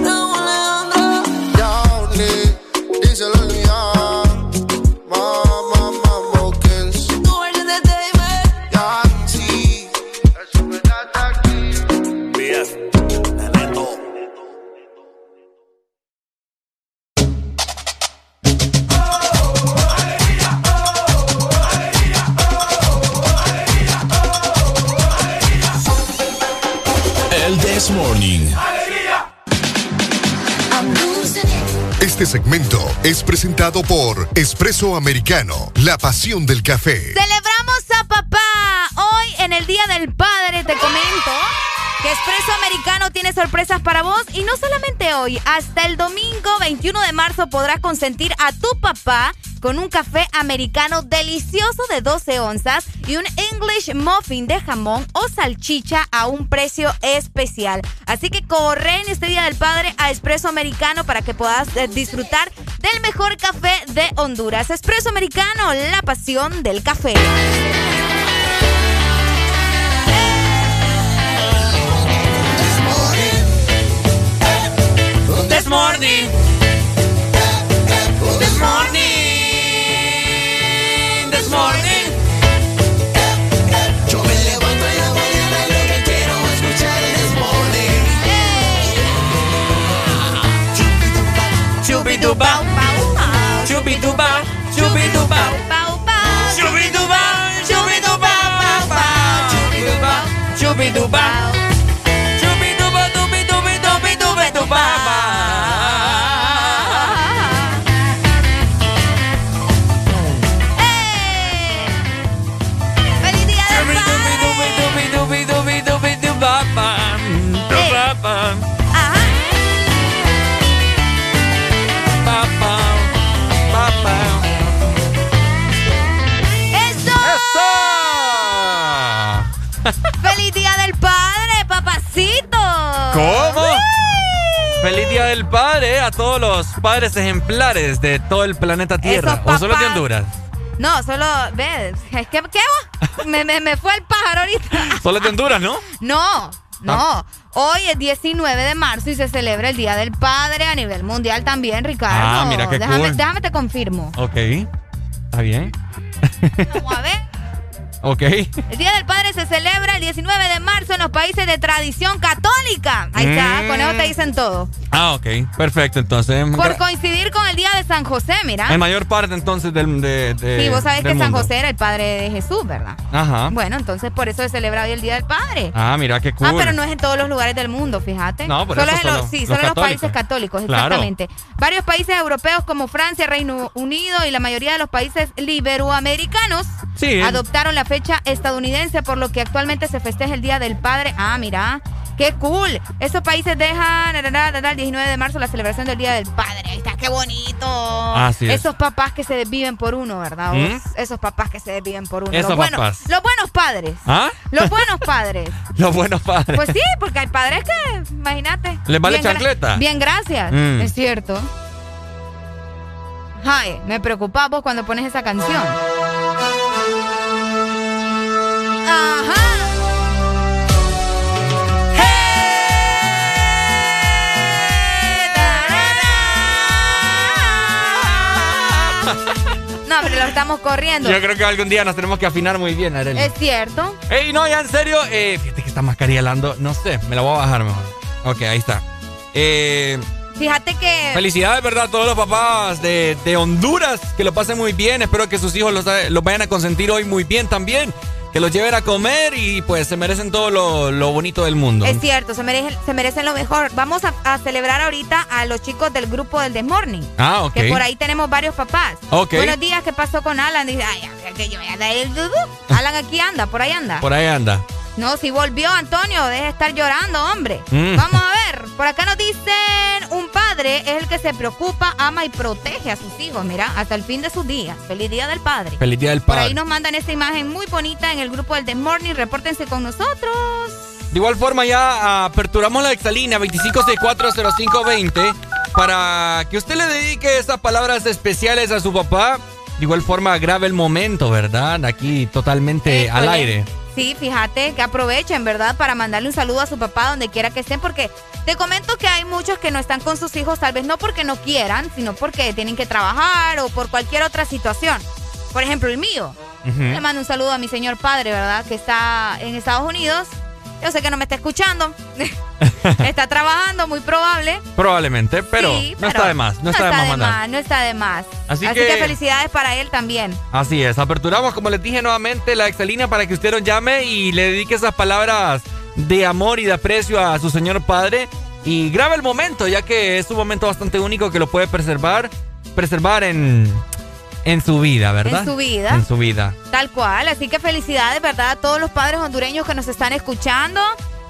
Speaker 11: es presentado por Espresso Americano, la pasión del café.
Speaker 4: Celebramos a papá. Hoy en el Día del Padre te comento que Espresso Americano tiene sorpresas para vos y no solamente hoy, hasta el domingo 21 de marzo podrás consentir a tu papá con un café americano delicioso de 12 onzas y un English muffin de jamón o salchicha a un precio especial. Así que corre en este Día del Padre a Espresso Americano para que puedas eh, disfrutar del mejor café de Honduras. Espresso Americano, la pasión del café.
Speaker 2: This morning. This morning morning.
Speaker 4: Yo me levanto
Speaker 3: en la mañana lo que quiero escuchar es
Speaker 4: morning.
Speaker 3: Chupidupa, chupidupa, chupidupa, chupidupa,
Speaker 4: chupidupa, chupidupa, chupidupa. Del Padre
Speaker 3: a todos los padres ejemplares de todo el planeta Tierra. ¿O solo de. Honduras?
Speaker 4: No, solo, ves, es que, ¿qué? Me, me, me fue el pájaro ahorita.
Speaker 3: Solo de Honduras, ¿no?
Speaker 4: No, no.
Speaker 3: Ah.
Speaker 4: Hoy es 19 de marzo y se celebra el Día del Padre a nivel mundial también, Ricardo.
Speaker 3: Ah, mira qué
Speaker 4: déjame,
Speaker 3: cool.
Speaker 4: déjame te confirmo.
Speaker 3: Ok. Está bien.
Speaker 4: Vamos a ver.
Speaker 3: Ok.
Speaker 4: El Día del Padre se celebra el 19 de marzo en los países de tradición católica. Ahí está,
Speaker 3: Mm.
Speaker 4: con eso te dicen todo.
Speaker 3: Ah, ok. Perfecto. Entonces,
Speaker 4: Por
Speaker 3: gra-
Speaker 4: coincidir con el Día de San José, mira.
Speaker 3: en mayor parte entonces del de, de-
Speaker 4: Sí, vos sabés que San. José era el padre de Jesús, ¿verdad?
Speaker 3: Ajá.
Speaker 4: Bueno, entonces por eso se celebra hoy el Día del Padre.
Speaker 3: Ah, mira qué cool.
Speaker 4: Ah, pero no es en todos los lugares del mundo, fíjate.
Speaker 3: No, por
Speaker 4: solo
Speaker 3: eso
Speaker 4: es en los,
Speaker 3: solo
Speaker 4: sí,
Speaker 3: los
Speaker 4: solo en los
Speaker 3: católicos.
Speaker 4: países católicos,
Speaker 3: Claro.
Speaker 4: exactamente. Varios países europeos como Francia, Reino Unido y la mayoría de los países liberoamericanos
Speaker 3: Sí.
Speaker 4: adoptaron la fecha estadounidense, por lo que actualmente se festeja el Día del Padre. Ah, mira. ¡Qué cool! Esos países dejan el 19 de marzo la celebración del Día del Padre. Ahí está, qué bonito.
Speaker 3: Así es.
Speaker 4: Esos papás que se desviven por uno, ¿verdad?
Speaker 3: ¿Mm?
Speaker 4: Esos papás que se desviven por uno.
Speaker 3: Esos
Speaker 4: los, buenos,
Speaker 3: papás.
Speaker 4: los buenos padres.
Speaker 3: ¿Ah?
Speaker 4: Los buenos padres.
Speaker 3: Los buenos padres.
Speaker 4: Pues sí, porque hay padres que, imagínate.
Speaker 3: ¿Les vale
Speaker 4: bien
Speaker 3: chancleta?
Speaker 4: Bien, gracias.
Speaker 3: Mm.
Speaker 4: Es cierto. Ay, me preocupa vos cuando pones esa canción. Ajá. No, pero lo estamos corriendo.
Speaker 3: Yo creo que algún día nos tenemos que afinar muy bien, Arely.
Speaker 4: Es cierto.
Speaker 3: Ey, no, ya en serio, eh, fíjate que esta mascarilla helando, no sé, me la voy a bajar mejor. Ok, ahí está. Eh,
Speaker 4: Fíjate que.
Speaker 3: felicidades, ¿verdad? A todos los papás de, de Honduras, que lo pasen muy bien. Espero que sus hijos los, los vayan a consentir hoy muy bien también. Que los lleven a comer y pues se merecen todo lo, lo bonito del mundo.
Speaker 4: Es cierto, se merecen, se merecen lo mejor. Vamos a, a celebrar ahorita a los chicos del grupo del The Morning.
Speaker 3: Ah, ok.
Speaker 4: Que por ahí tenemos varios papás.
Speaker 3: Ok.
Speaker 4: Buenos días, ¿qué pasó con Alan? Dice, ay, que yo voy a dar el dudú. Alan aquí anda, por ahí anda.
Speaker 3: Por ahí anda.
Speaker 4: No, si volvió Antonio, deje de estar llorando, hombre.
Speaker 3: Mm.
Speaker 4: Vamos a ver, por acá nos dicen, un padre es el que se preocupa, ama y protege a sus hijos, mira, hasta el fin de sus días. Feliz Día del Padre.
Speaker 3: Feliz Día del
Speaker 4: Por
Speaker 3: Padre.
Speaker 4: ahí nos mandan esta imagen muy bonita en el grupo del The Morning, repórtense con nosotros.
Speaker 3: De igual forma ya aperturamos la exalínea 25640520 para que usted le dedique esas palabras especiales a su papá. De igual forma grabe el momento, ¿verdad? Aquí totalmente al aire.
Speaker 4: Sí, fíjate que aprovechen, ¿verdad? Para mandarle un saludo a su papá donde quiera que estén, porque te comento que hay muchos que no están con sus hijos, tal vez no porque no quieran, sino porque tienen que trabajar o por cualquier otra situación. Por ejemplo, el mío. Le mando un saludo a mi señor padre, ¿verdad? Que está en Estados Unidos. Yo sé que no me está escuchando. está trabajando, muy probable.
Speaker 3: Probablemente, pero
Speaker 4: Sí,
Speaker 3: no está de más, no, está, de más mandar.
Speaker 4: no está de más.
Speaker 3: Así
Speaker 4: Así,
Speaker 3: que-
Speaker 4: que... felicidades para él también.
Speaker 3: Así es, aperturamos, como les dije nuevamente, la exalínea para que usted nos llame y le dedique esas palabras de amor y de aprecio a su señor padre. Y grabe el momento, ya que es un momento bastante único que lo puede preservar, preservar en, en su vida, ¿verdad?
Speaker 4: En su vida.
Speaker 3: En su vida.
Speaker 4: Tal cual, así que felicidades, ¿verdad? A todos los padres hondureños que nos están escuchando,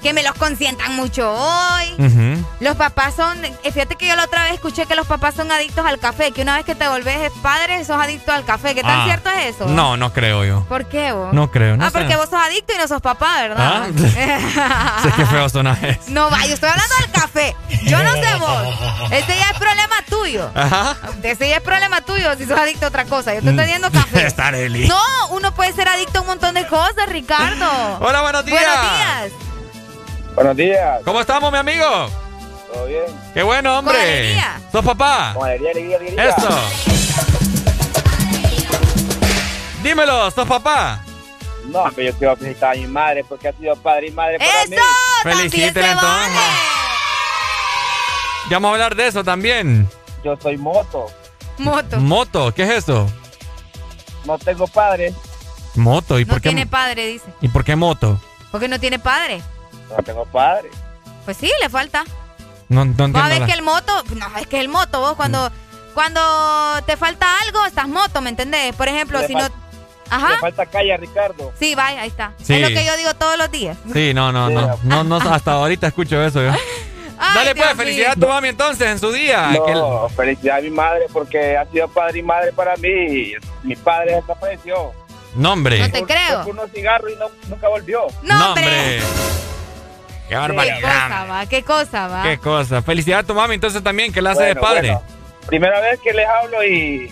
Speaker 4: que me los consientan mucho hoy. Los papás son, eh, fíjate que yo la otra vez escuché que los papás son adictos al café, que una vez que te volvés padre sos adicto al café. ¿Qué tan
Speaker 3: Ah,
Speaker 4: cierto es eso?
Speaker 3: No, no creo yo.
Speaker 4: ¿Por qué vos?
Speaker 3: No creo, no
Speaker 4: Ah,
Speaker 3: sé.
Speaker 4: porque vos sos adicto y no sos papá, ¿verdad?
Speaker 3: sé que feo eso.
Speaker 4: no, va, yo estoy hablando del café. Yo no sé vos. Ese ya es problema tuyo.
Speaker 3: Ajá.
Speaker 4: Ese ya es problema tuyo si sos adicto a otra cosa. Yo te estoy diciendo café.
Speaker 3: Está Arely.
Speaker 4: No, uno puede ser adicto a un montón de cosas, Ricardo.
Speaker 3: Hola, buenos días.
Speaker 4: Buenos días.
Speaker 28: Buenos días.
Speaker 3: ¿Cómo estamos, mi amigo?
Speaker 28: ¿Todo bien?
Speaker 3: Qué bueno, hombre.
Speaker 28: Con alegría.
Speaker 3: ¿Sos papá?
Speaker 28: Con alegría, alegría, alegría.
Speaker 3: Eso. Dímelo, ¿sos papá?
Speaker 28: No, pero yo quiero felicitar a mi madre porque ha sido padre y madre para mí.
Speaker 3: Felicítela entonces. Ya vamos a hablar de eso también.
Speaker 28: Yo soy moto.
Speaker 4: Moto.
Speaker 3: Moto, ¿qué es eso?
Speaker 28: No tengo padre.
Speaker 3: Moto, ¿y
Speaker 4: No
Speaker 3: por qué?
Speaker 4: tiene padre, dice.
Speaker 3: ¿Y por qué moto?
Speaker 4: Porque no tiene padre.
Speaker 28: No tengo padre.
Speaker 4: Pues sí, le falta.
Speaker 3: No, no entiendo. la-
Speaker 4: que el moto, no, es que el moto, vos cuando, cuando te falta algo, estás moto, ¿me entendés? Por ejemplo,
Speaker 28: Le
Speaker 4: si no... Ajá.
Speaker 28: Le falta calle a Ricardo.
Speaker 4: Sí, vaya, ahí está.
Speaker 3: Sí.
Speaker 4: Es lo que yo digo todos los días.
Speaker 3: Sí, no, no, no, no, no, hasta ahorita escucho eso yo.
Speaker 4: Ay,
Speaker 3: Dale pues, felicidad a tu mami entonces en su día.
Speaker 28: No, felicidad a mi madre porque ha sido padre y madre para mí. Mi padre desapareció.
Speaker 3: Nombre.
Speaker 4: No te creo.
Speaker 28: Fue unos cigarros y no- nunca volvió.
Speaker 3: Nombre. Qué
Speaker 4: Qué
Speaker 3: barbaridad.
Speaker 4: cosa va, qué cosa va.
Speaker 3: Qué cosa. Felicidad a tu mami entonces también, que la hace de padre.
Speaker 28: bueno. Primera vez que les hablo y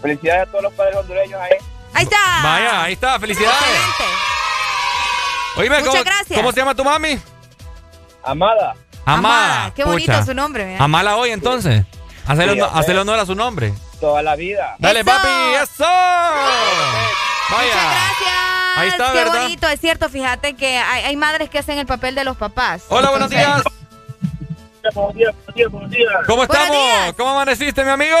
Speaker 28: felicidades a todos los padres hondureños ahí.
Speaker 4: Ahí está.
Speaker 3: Vaya, ahí está, felicidades. Oíme,
Speaker 4: Muchas
Speaker 3: ¿cómo,
Speaker 4: gracias.
Speaker 3: ¿cómo se llama tu mami?
Speaker 28: Amada.
Speaker 3: Amada.
Speaker 4: Qué bonito
Speaker 3: Pucha.
Speaker 4: su nombre. ¿verdad?
Speaker 3: Amala hoy entonces. Hacerle
Speaker 28: Sí,
Speaker 3: honor,
Speaker 28: ok.
Speaker 3: hacerle honor a su nombre.
Speaker 28: Toda la vida.
Speaker 3: Dale,
Speaker 4: Eso.
Speaker 3: papi, eso. Vaya.
Speaker 4: Muchas gracias.
Speaker 3: Ahí está,
Speaker 4: Qué
Speaker 3: ¿verdad?
Speaker 4: bonito, es cierto, fíjate que hay, hay madres que hacen el papel de los papás.
Speaker 3: Hola, buenos días.
Speaker 28: Buenos días, buenos días, buenos días.
Speaker 3: ¿Cómo estamos?
Speaker 4: días.
Speaker 3: ¿Cómo amaneciste, mi amigo?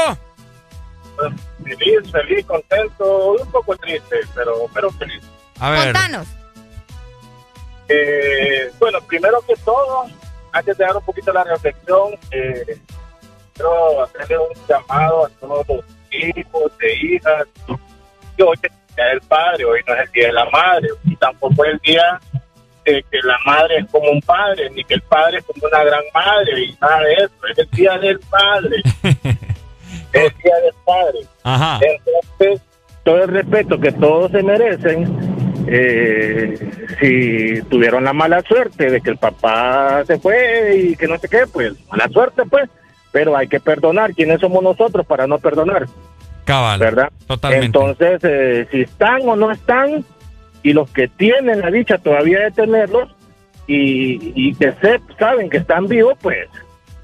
Speaker 28: Feliz, feliz, contento, un poco triste, pero, pero feliz.
Speaker 3: A ver.
Speaker 4: Contanos.
Speaker 28: Eh, bueno, primero que todo, antes de dar un poquito la reflexión, eh, quiero hacerle un llamado a todos los hijos e hijas. Que hoy día del padre, hoy no es el día de la madre, y tampoco es el día de que la madre es como un padre, ni que el padre es como una gran madre, y nada de eso. Es el día del padre. es el día del padre.
Speaker 3: Ajá.
Speaker 28: Entonces, todo el respeto que todos se merecen, eh, si tuvieron la mala suerte de que el papá se fue y que no sé qué, pues mala suerte, pues. Pero hay que perdonar. ¿Quiénes somos nosotros para no perdonar?
Speaker 3: Cabal.
Speaker 28: ¿Verdad?
Speaker 3: Totalmente.
Speaker 28: Entonces, eh, si están o no están, y los que tienen la dicha todavía de tenerlos, y, y que se, saben que están vivos, pues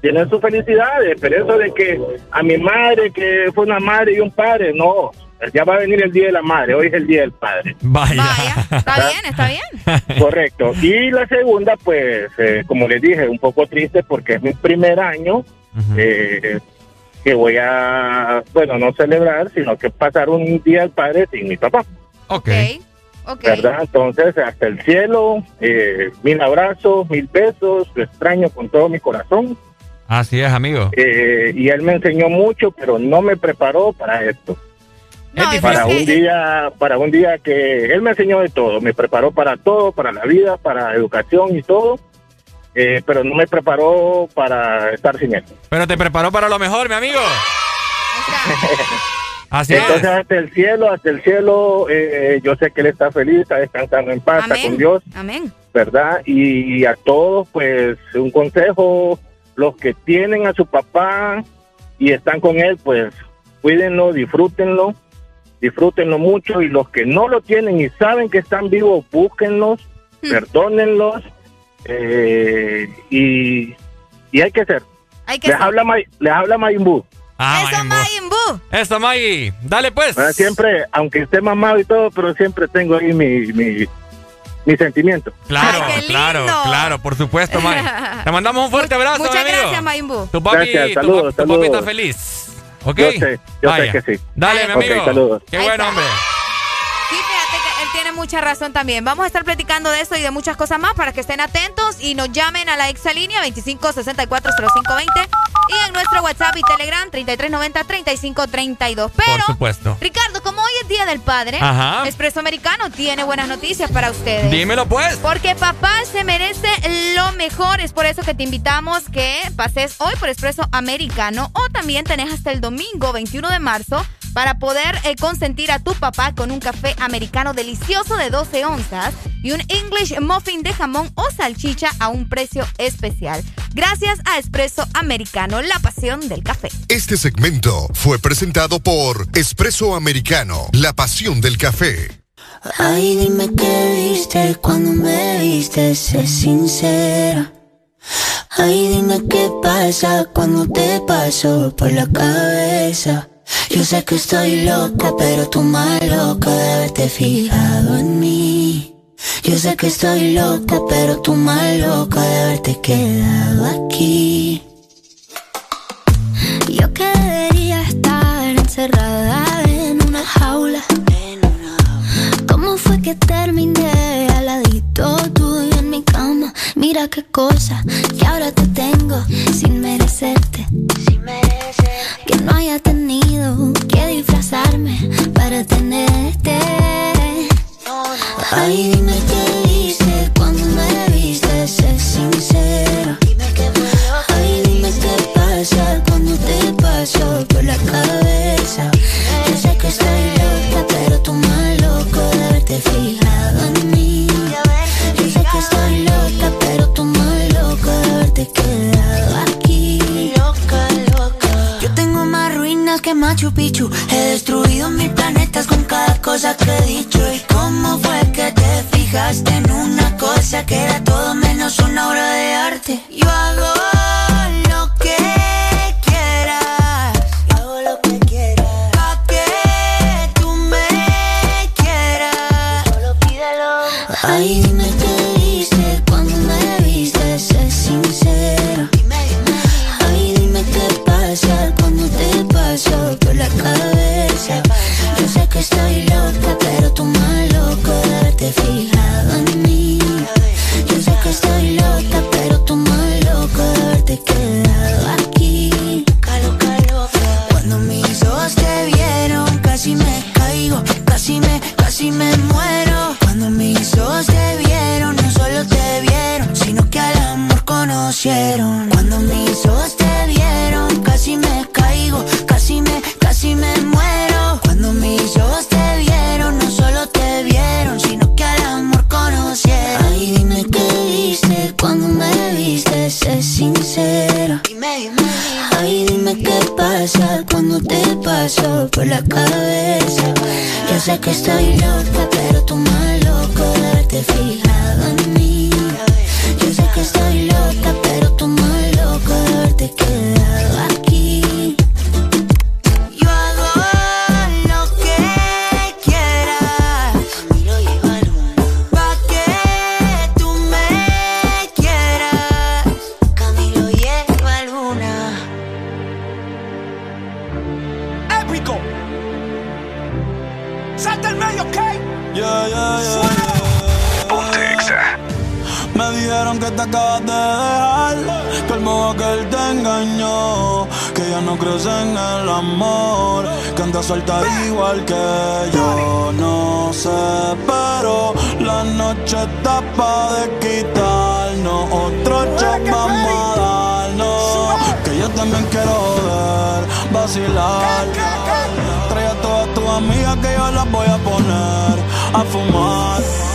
Speaker 28: tienen su felicidad. Pero eso de que a mi madre, que fue una madre y un padre, no. Ya va a venir el día de la madre, hoy es el día del padre.
Speaker 3: Vaya.
Speaker 4: Está bien, está bien.
Speaker 28: Correcto. Y la segunda, pues, eh, como les dije, un poco triste porque es mi primer año eh, que voy a, bueno, no celebrar, sino que pasar un día del padre sin mi papá.
Speaker 3: Ok.
Speaker 4: Ok.
Speaker 28: ¿Verdad? Entonces, hasta el cielo, eh, mil abrazos, mil besos, lo extraño con todo mi corazón.
Speaker 3: Así es, amigo.
Speaker 28: Eh, y él me enseñó mucho, pero no me preparó para esto.
Speaker 4: No, es
Speaker 28: para
Speaker 4: que-
Speaker 28: un día, para un día que él me enseñó de todo, me preparó para todo, para la vida, para educación y todo, eh, pero no me preparó para estar sin él.
Speaker 3: Pero te preparó para lo mejor, mi amigo. Así
Speaker 28: Entonces
Speaker 3: es.
Speaker 28: hasta el cielo, hasta el cielo, eh, yo sé que él está feliz, está descansando en paz, está con Dios.
Speaker 4: Amén.
Speaker 28: ¿verdad? Y a todos, pues, un consejo, los que tienen a su papá y están con él, pues, cuídenlo, disfrútenlo, disfrútenlo mucho, y los que no lo tienen y saben que están vivos, búsquenlos, perdónenlos, eh, y, y hay que ser.
Speaker 4: Hay que
Speaker 28: les, habla, May- les habla Mayimbu.
Speaker 3: Ah,
Speaker 4: Eso, Mayimbu.
Speaker 3: Eso, Maggie. Dale, pues.
Speaker 28: ¿verdad? Siempre, aunque esté mamado y todo, pero siempre tengo ahí mi, mi, mi sentimiento.
Speaker 3: Claro,
Speaker 4: Ay,
Speaker 3: claro, claro, por supuesto, Maggie. Te mandamos un fuerte abrazo,
Speaker 4: Muchas
Speaker 3: mi amigo.
Speaker 4: gracias, Mayimbu.
Speaker 3: Tu papi,
Speaker 28: Gracias,
Speaker 3: tu
Speaker 28: saludos,
Speaker 3: papi- tu,
Speaker 28: saludos.
Speaker 3: papi está feliz. ¿Ok?
Speaker 28: Yo sé, yo
Speaker 3: Vaya.
Speaker 28: sé que sí.
Speaker 3: Dale, mi amigo.
Speaker 28: saludos.
Speaker 3: Qué
Speaker 4: Ahí
Speaker 3: bueno,
Speaker 4: está.
Speaker 3: hombre.
Speaker 4: Mucha razón también. Vamos a estar platicando de eso y de muchas cosas más para que estén atentos y nos llamen a la exalínea 25640520 y en nuestro WhatsApp y Telegram 3390-3532.
Speaker 3: Por
Speaker 4: Pero,
Speaker 3: supuesto.
Speaker 4: Ricardo, como hoy es Día del Padre,
Speaker 3: Ajá.
Speaker 4: Expreso Americano tiene buenas noticias para ustedes.
Speaker 3: Dímelo, pues.
Speaker 4: Porque papá se merece lo mejor. Es por eso que te invitamos que pases hoy por Expreso Americano o también tenés hasta el domingo 21 de marzo para poder eh, consentir a tu papá con un café americano delicioso de 12 onzas y un English muffin de jamón o salchicha a un precio especial. Gracias a Expreso Americano, la pasión del café.
Speaker 29: Este segmento fue presentado por Espresso Americano, la pasión del café.
Speaker 30: Ay, dime qué viste cuando me viste, sé sincera. Ay, dime qué pasa cuando te paso por la cabeza. Yo sé que estoy loca, pero tú más loca de haberte fijado en mí. Yo sé que estoy loca, pero tú más loca de haberte quedado aquí. Yo quedé encerrada en una jaula. ¿Cómo fue que terminé al ladito en mi cama? Mira qué cosa que ahora te tengo sin merecerte. Que no haya tenido que disfrazarme para tenerte. Ay, dime qué viste cuando me viste, sé sincero. Ay, dime qué pasa cuando te paso por la cabeza. Yo sé que estoy Machu Picchu. He destruido mil planetas con cada cosa que he dicho. ¿Y cómo fue que te fijaste en una cosa que era todo menos una obra de arte? Yo hago lo que quieras. Yo hago lo que quieras. Pa' que tú me quieras. Solo pídelo. Ay, estoy loca, pero tú más loco de haberte fijado en mí. Yo sé que estoy loca, pero tú más loco de haberte quedado aquí. Cuando mis ojos te vieron, casi me caigo, casi me, casi me muero. Cuando mis ojos te vieron, no solo te vieron, sino que al amor conocieron. Cuando te paso por la cabeza. Yo sé que estoy loca, pero tú más loco de fijado en mí. Yo sé que estoy loca, pero tú más loco de quedado que
Speaker 31: te acabas de dejar, que el modo que él te engañó, que ya no crees en el amor, que andas suelta igual que yo. No sé, pero la noche está pa' de quitarnos, otro shot vamos a darnos, que yo también quiero joder, vacilar. Trae a todas tus amigas que yo las voy a poner a fumar.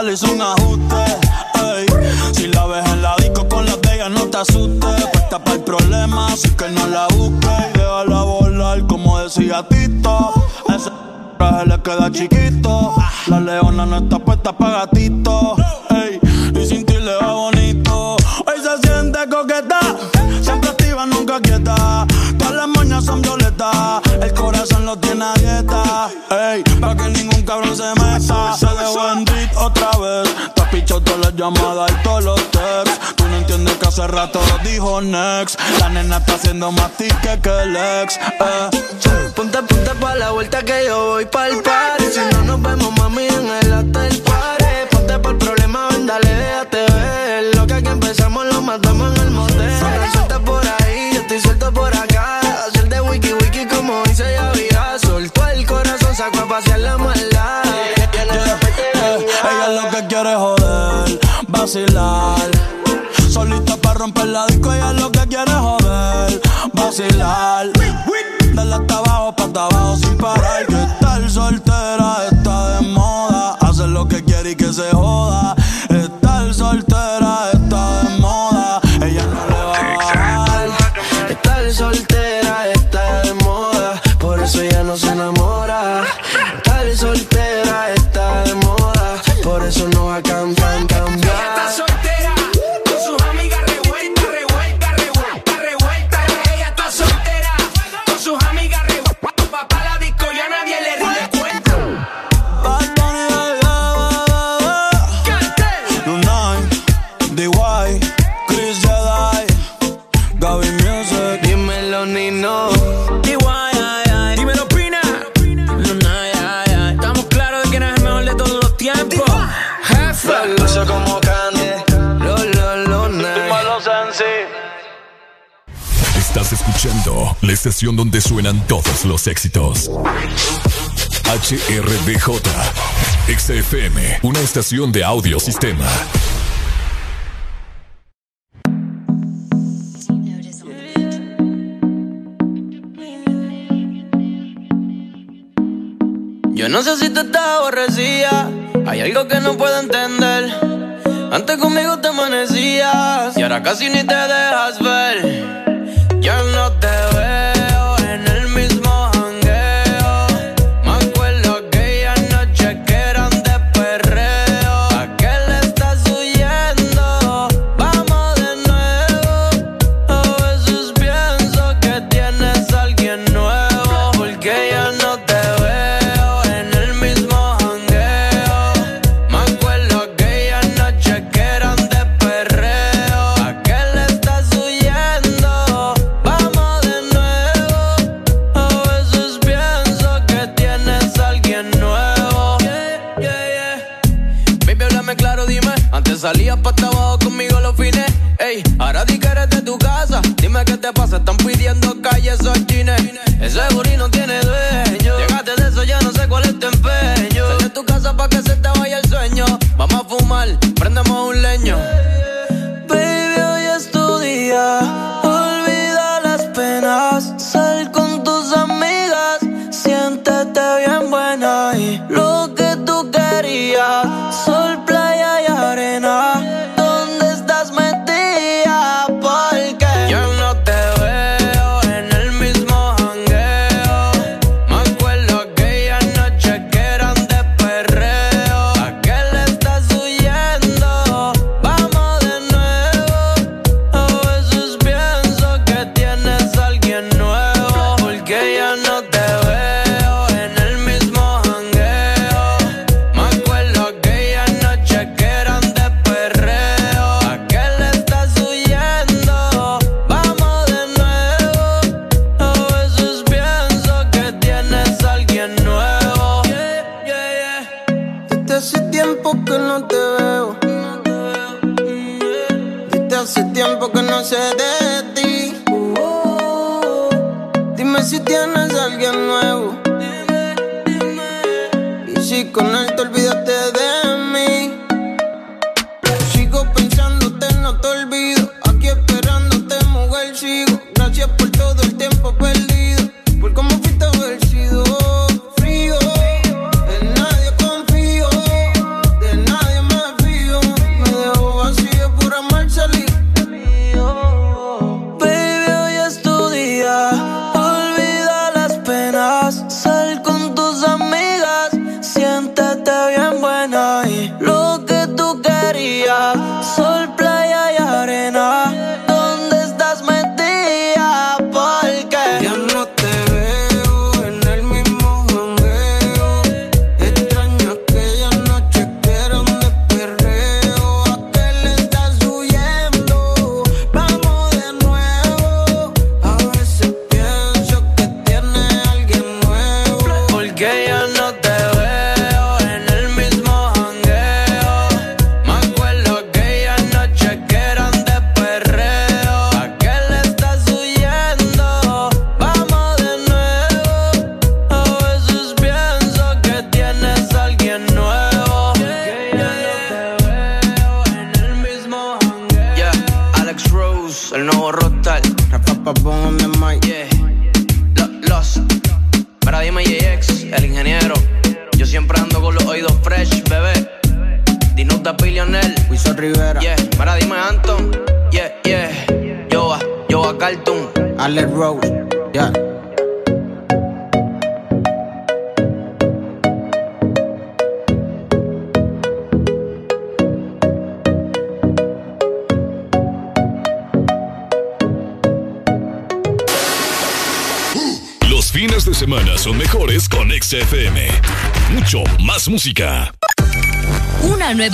Speaker 32: real es un
Speaker 31: ajuste. Ey. Si la ves en la disco con las de no te asustes. Puesta para el problema, así que no la busques. Y déjala volar, como decía Tito. Ese
Speaker 33: traje le queda chiquito. La leona no está puesta para gatito. Ey. llamada y todos los texts. Tú no entiendes que hace rato dijo next. La nena está haciendo más tique que el ex. Eh.
Speaker 34: Punta, punta pa' la vuelta que yo voy pa el party. Si no nos vemos, mami, en el hotel party. Ponte pa el problema, ven, dale, déjate
Speaker 33: vacilar. Solita para romper la disco, ella lo que quiere joder, vacilar. Dale hasta abajo, pa' abajo sin parar. Que estar soltera está de moda. hace lo que quiere y que se joda.
Speaker 35: La
Speaker 1: estación donde suenan todos los éxitos. HRDJ. XFM. Una estación de audio sistema.
Speaker 34: Yo no sé si te estás aborrecida. Hay algo que no puedo entender. Antes conmigo te amanecías y ahora casi ni te dejas ver.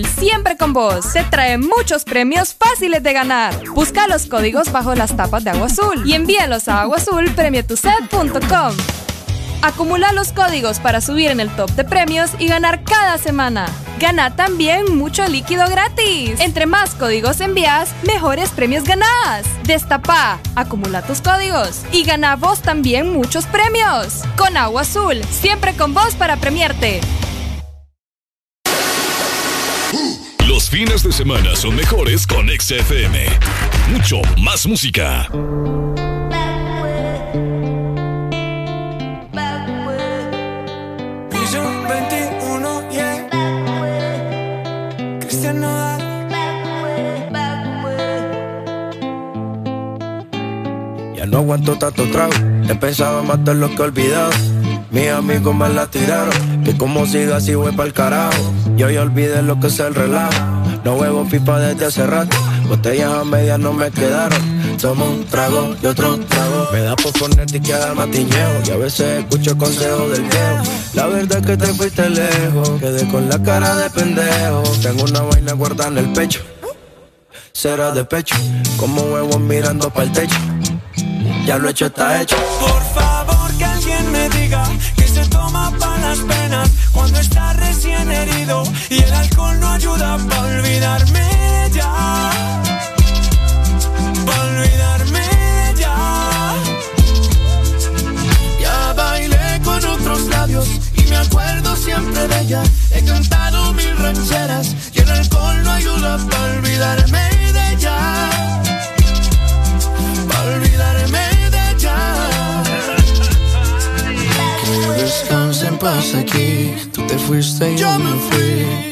Speaker 36: Siempre con vos. Te trae muchos premios fáciles de ganar. Busca los códigos bajo las tapas de Agua Azul y envíalos a aguazulpremietuset.com. Acumula los códigos para subir en el top de premios y ganar cada semana. Gana también mucho líquido gratis. Entre más códigos envías, mejores premios ganás. Destapa, acumula tus códigos y gana vos también muchos premios. Con Agua Azul, siempre con vos para premiarte.
Speaker 1: Fines de semana son mejores con XFM. Mucho más música.
Speaker 37: Prisión 21, yeah. Cristian Nodal.
Speaker 38: Ya no aguanto tanto trago. He pensado matar lo que he olvidado. Mis amigos me la tiraron. Que como siga así voy pa'l carajo. Yo ya olvidé lo que es el relajo. No huevo pipa desde hace rato. Botellas a medias no me quedaron. Tomo un trago y otro trago. Me da por ponerte y queda matiñeo. Y a veces escucho consejos del viejo. La verdad es que te fuiste lejos. Quedé con la cara de pendejo. Tengo una vaina guardada en el pecho. Será de pecho. Como huevos mirando para el techo. Ya lo hecho está hecho.
Speaker 37: Por favor que alguien me diga para olvidarme de ya. Para olvidarme de ya. Ya bailé con otros labios y me acuerdo siempre de ella. He cantado mil rancheras y el alcohol no ayuda para olvidarme de ella. Para olvidarme de ella.
Speaker 31: Que descanse en paz aquí. Tú te fuiste y yo me fui.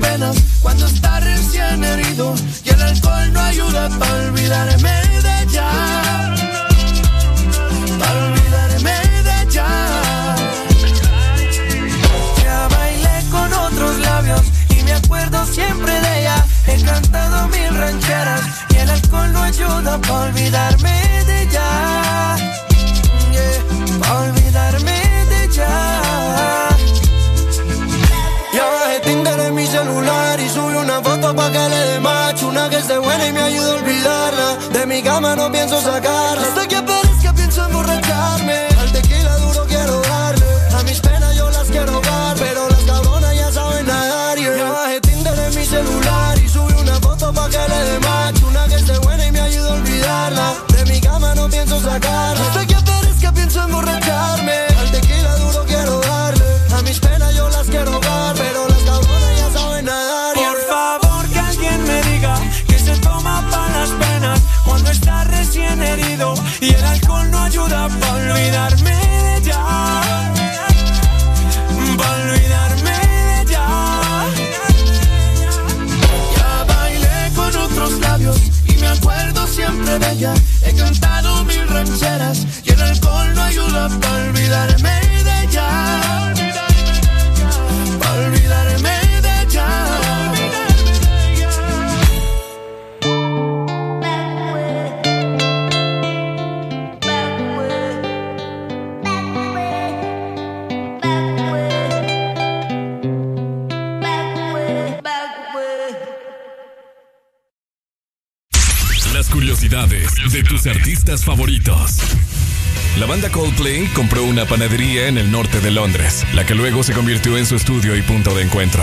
Speaker 37: penas cuando está recién herido y el alcohol no ayuda para olvidarme de ella. Para olvidarme de ella. Ya bailé con otros labios y me acuerdo siempre de ella. He cantado mil rancheras y el alcohol no ayuda para olvidarme de ella.
Speaker 1: y me ayuda a olvidarla. De mi cama no pienso sacarla. Hasta que en
Speaker 39: el
Speaker 40: norte de Londres, la que luego se convirtió en su estudio y punto de encuentro.